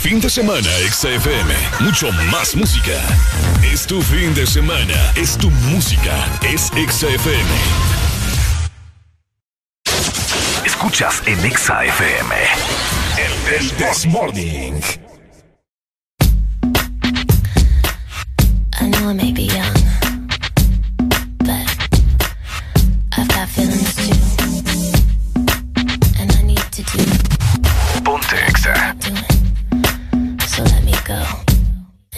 Speaker 1: Fin de semana, XFM. Mucho más música. Es tu fin de semana. Es tu música. Es XFM. Escuchas en XFM. El, el This Morning.
Speaker 50: I know I may be young,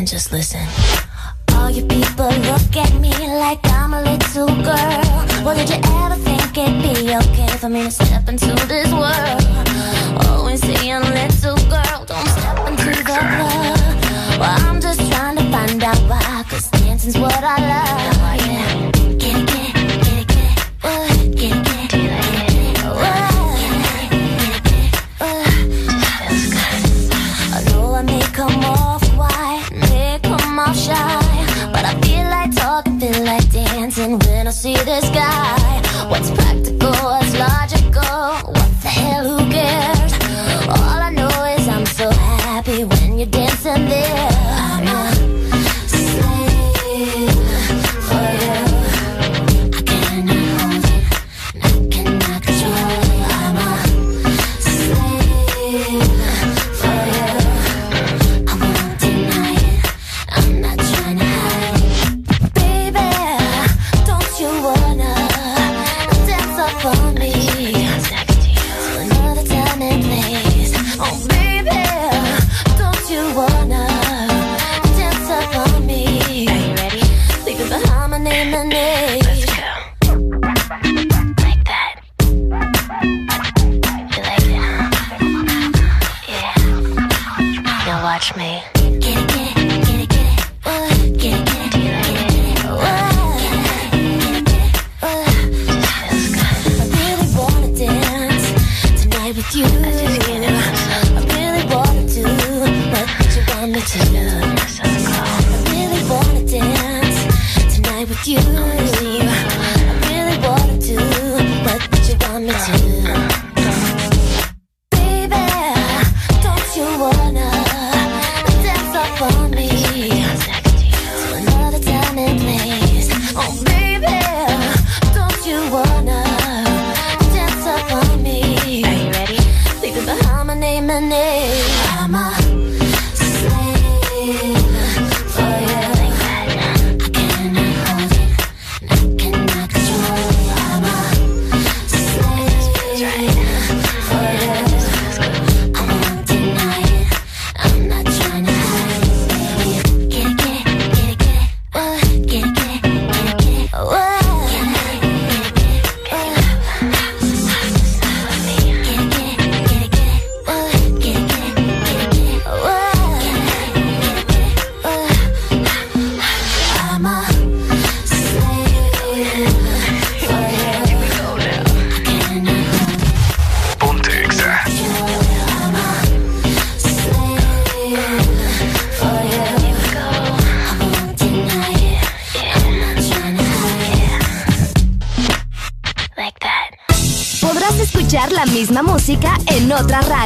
Speaker 50: and just listen. All you people look at me like I'm a little girl. Well, did you ever think it'd be okay for me to step into this world? Always saying, little girl, don't step into the club. Well, I'm just trying to find out why, cause dancing's what I love. The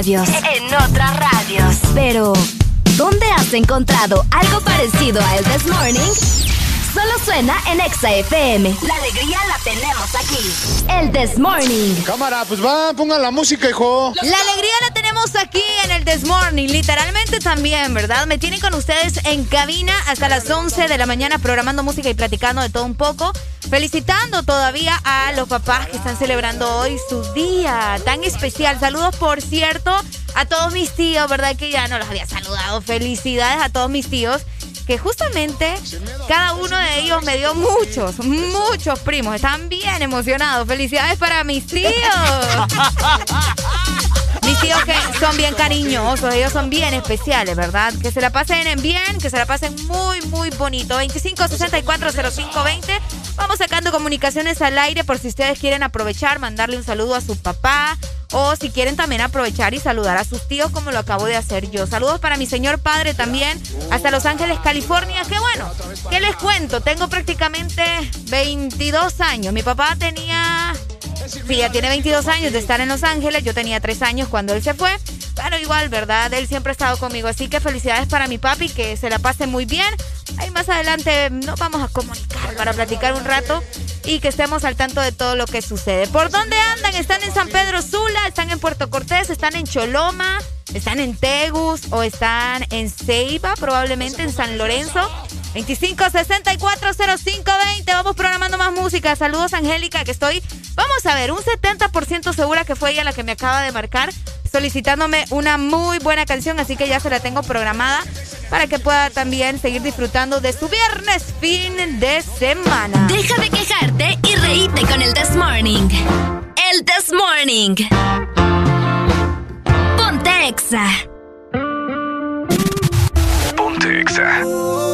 Speaker 20: radios. En otras radios. Pero, ¿dónde has encontrado algo parecido a El This Morning? Solo suena en Exa FM. La alegría la tenemos aquí. El This Morning.
Speaker 86: Cámara, pues va, pongan la música, hijo.
Speaker 4: La alegría la tenemos aquí en el This Morning, literalmente también, ¿verdad? Me tienen con ustedes en cabina hasta las 11 de la mañana programando música y platicando de todo un poco. Felicitando todavía a los papás que están celebrando hoy su día tan especial. Saludos, por cierto, a todos mis tíos, ¿verdad? Que ya no los había saludado. Felicidades a todos mis tíos que justamente cada uno de ellos me dio muchos, muchos primos. Están bien emocionados. Felicidades para mis tíos. Mis tíos que son bien cariñosos, ellos son bien especiales, ¿verdad? Que se la pasen en bien, que se la pasen muy, muy bonito. 25640520. Sacando comunicaciones al aire por si ustedes quieren aprovechar, mandarle un saludo a su papá. O si quieren también aprovechar y saludar a sus tíos como lo acabo de hacer yo. Saludos para mi señor padre también, hasta Los Ángeles, California. Que bueno, ¿qué les cuento? Tengo prácticamente 22 años. Mi papá tenía Sí, ya tiene 22 años de estar en Los Ángeles. Yo tenía 3 años cuando él se fue. Pero igual, ¿verdad? Él siempre ha estado conmigo. Así que felicidades para mi papi, que se la pase muy bien. Ahí más adelante nos vamos a comunicar para platicar un rato y que estemos al tanto de todo lo que sucede. ¿Por dónde andan? ¿Están en San Pedro Sula? ¿Están en Puerto Cortés? ¿Están en Choloma? ¿Están en Tegus? ¿O están en Ceiba? Probablemente en San Lorenzo. 25640520. Vamos programando más música. Saludos, Angélica, que estoy. Vamos a ver, un 70% segura que fue ella la que me acaba de marcar solicitándome una muy buena canción, así que ya se la tengo programada para que pueda también seguir disfrutando de su viernes fin de semana.
Speaker 20: Deja de quejarte y reíte con el This Morning. El This Morning. Ponte Exa.
Speaker 87: Ponte Exa.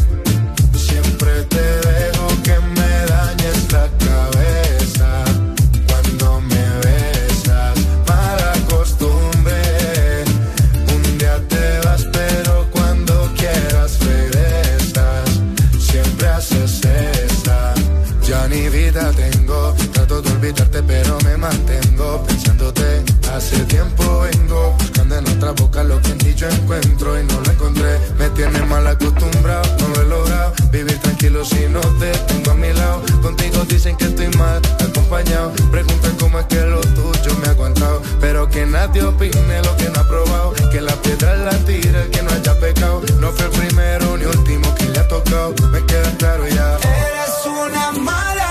Speaker 83: Hace tiempo vengo buscando en otra boca lo que en ti yo encuentro y no lo encontré. Me tienes mal acostumbrado, no lo he logrado. Vivir tranquilo si no te tengo a mi lado. Contigo dicen que estoy mal acompañado. Preguntan cómo es que lo tuyo me ha aguantado. Pero que nadie opine lo que no ha probado. Que la piedra la tira que no haya pecado. No fue el primero ni último que le ha tocado. Me queda claro ya.
Speaker 7: eres una mala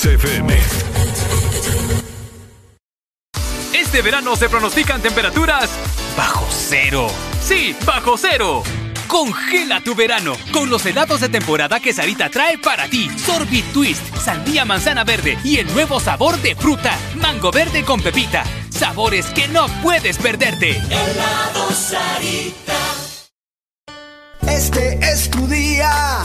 Speaker 88: XFM.
Speaker 89: Este verano se pronostican temperaturas bajo cero. Sí, bajo cero. Congela tu verano con los helados de temporada que Sarita trae para ti. Sorbit Twist, sandía manzana verde y el nuevo sabor de fruta, mango verde con pepita. Sabores que no puedes perderte.
Speaker 90: Helado Sarita.
Speaker 7: Este es tu día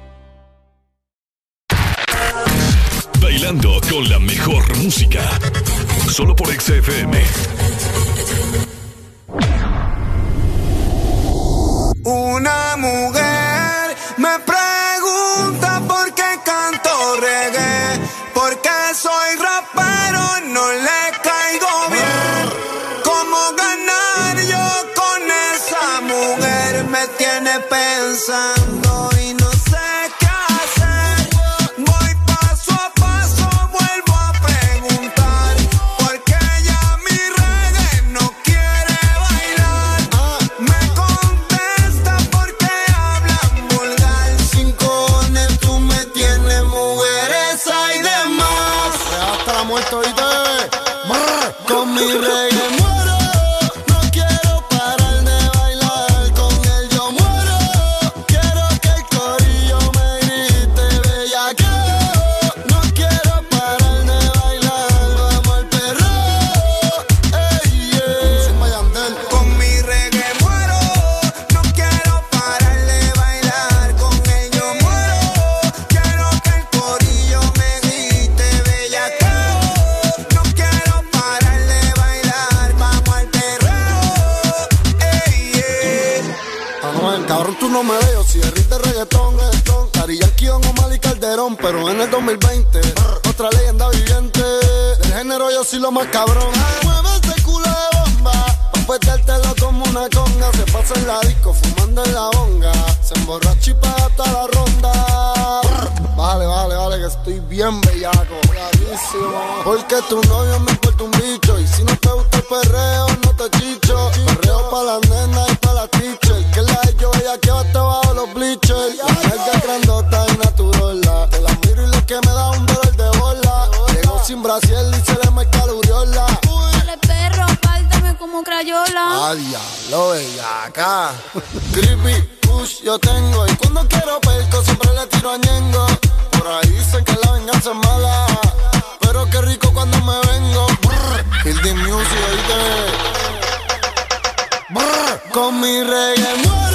Speaker 66: Bailando con la mejor música. Solo por XFM.
Speaker 45: Una mujer me pregunta por qué canto reggae, por qué soy rapero, no le caigo bien. ¿Cómo ganar yo con esa mujer? Me tiene pensando Pero en el 2020, otra leyenda viviente. Del género yo soy lo más cabrón. Mueve ese culo de bomba. Pa' petértelo como una conga. Se pasa en la disco fumando en la bonga. Se emborracha y paga la ronda. Vale, vale, vale, que estoy bien bellaco. Clarísimo. Porque tu novio me importa un bicho. Y si no te gusta el perreo, no te chicho. Perreo pa' las nenas y pa' las teachers. Que la de yo ella que va bajo Brasiel y se le marca la uriola.
Speaker 91: Dale perro, apártame como crayola.
Speaker 45: Ah, diablo, bellaca. Creepy, push, yo tengo. Y cuando quiero perco, siempre le tiro a Ñengo. Por ahí dicen que la venganza es mala. Pero qué rico cuando me vengo. Brr, the music, oíste. Brr, Con mi reggae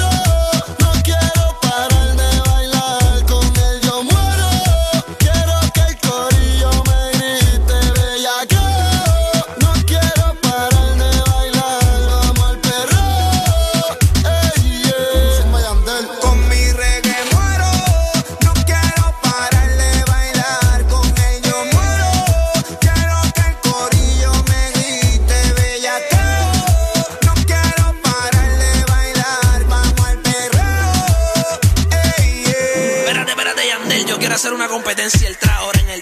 Speaker 89: hacer una competencia el tra ahora en el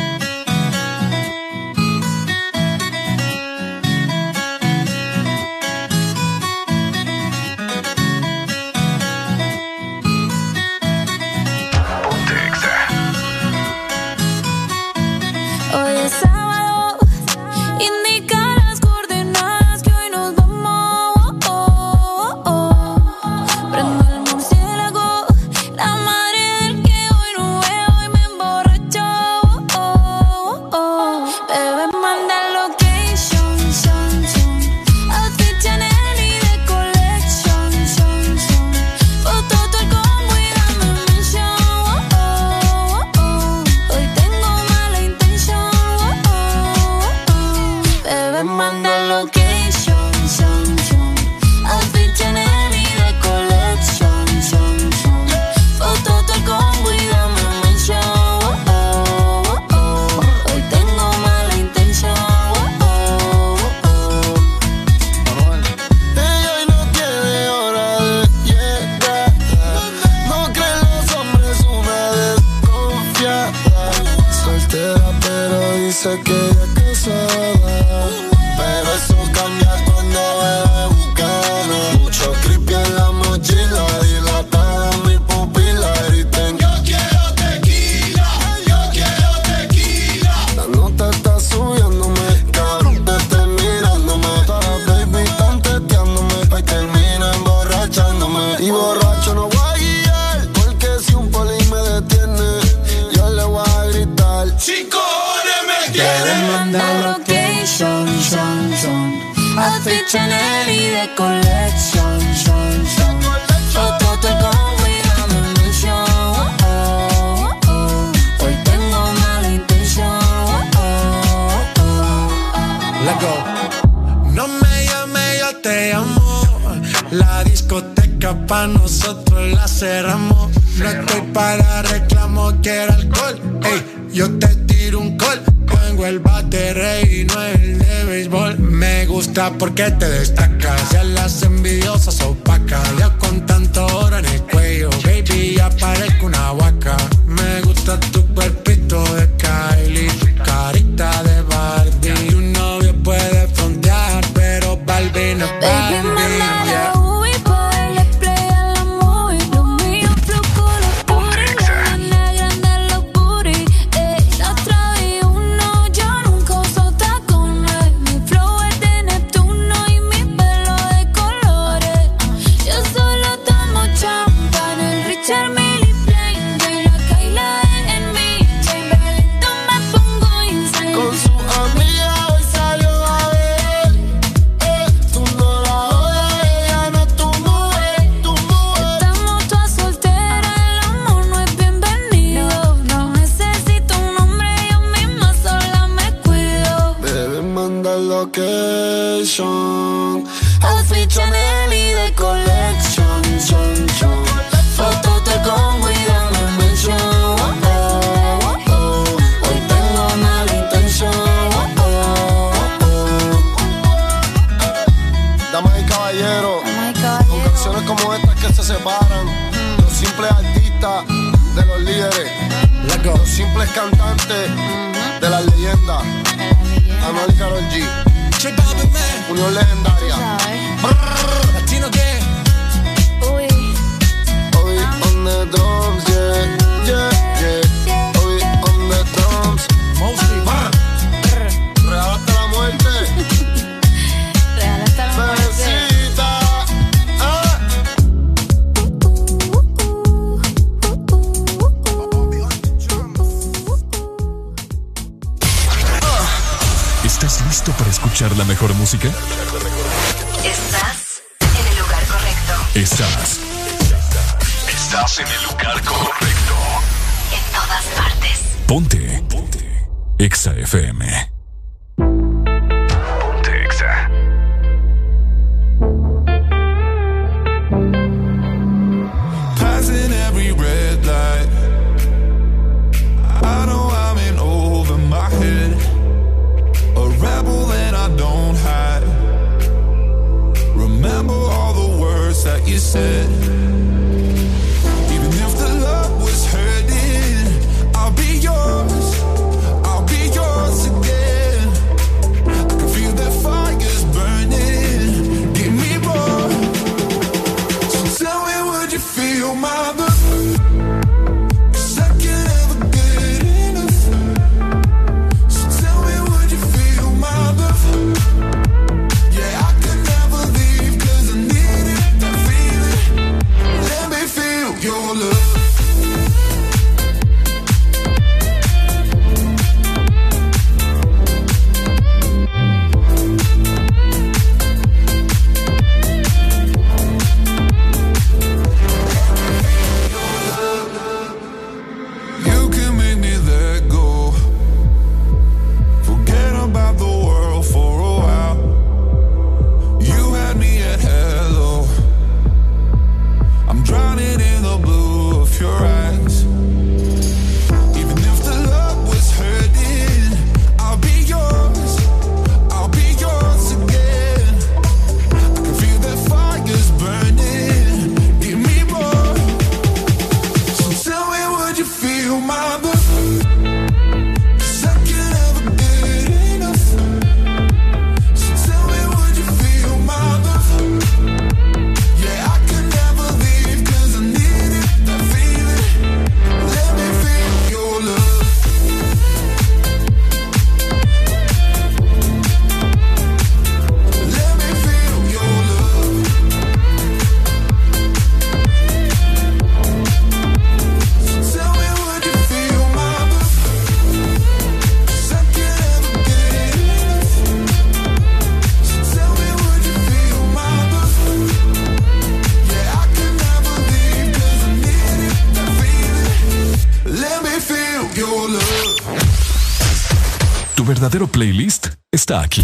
Speaker 33: Playlist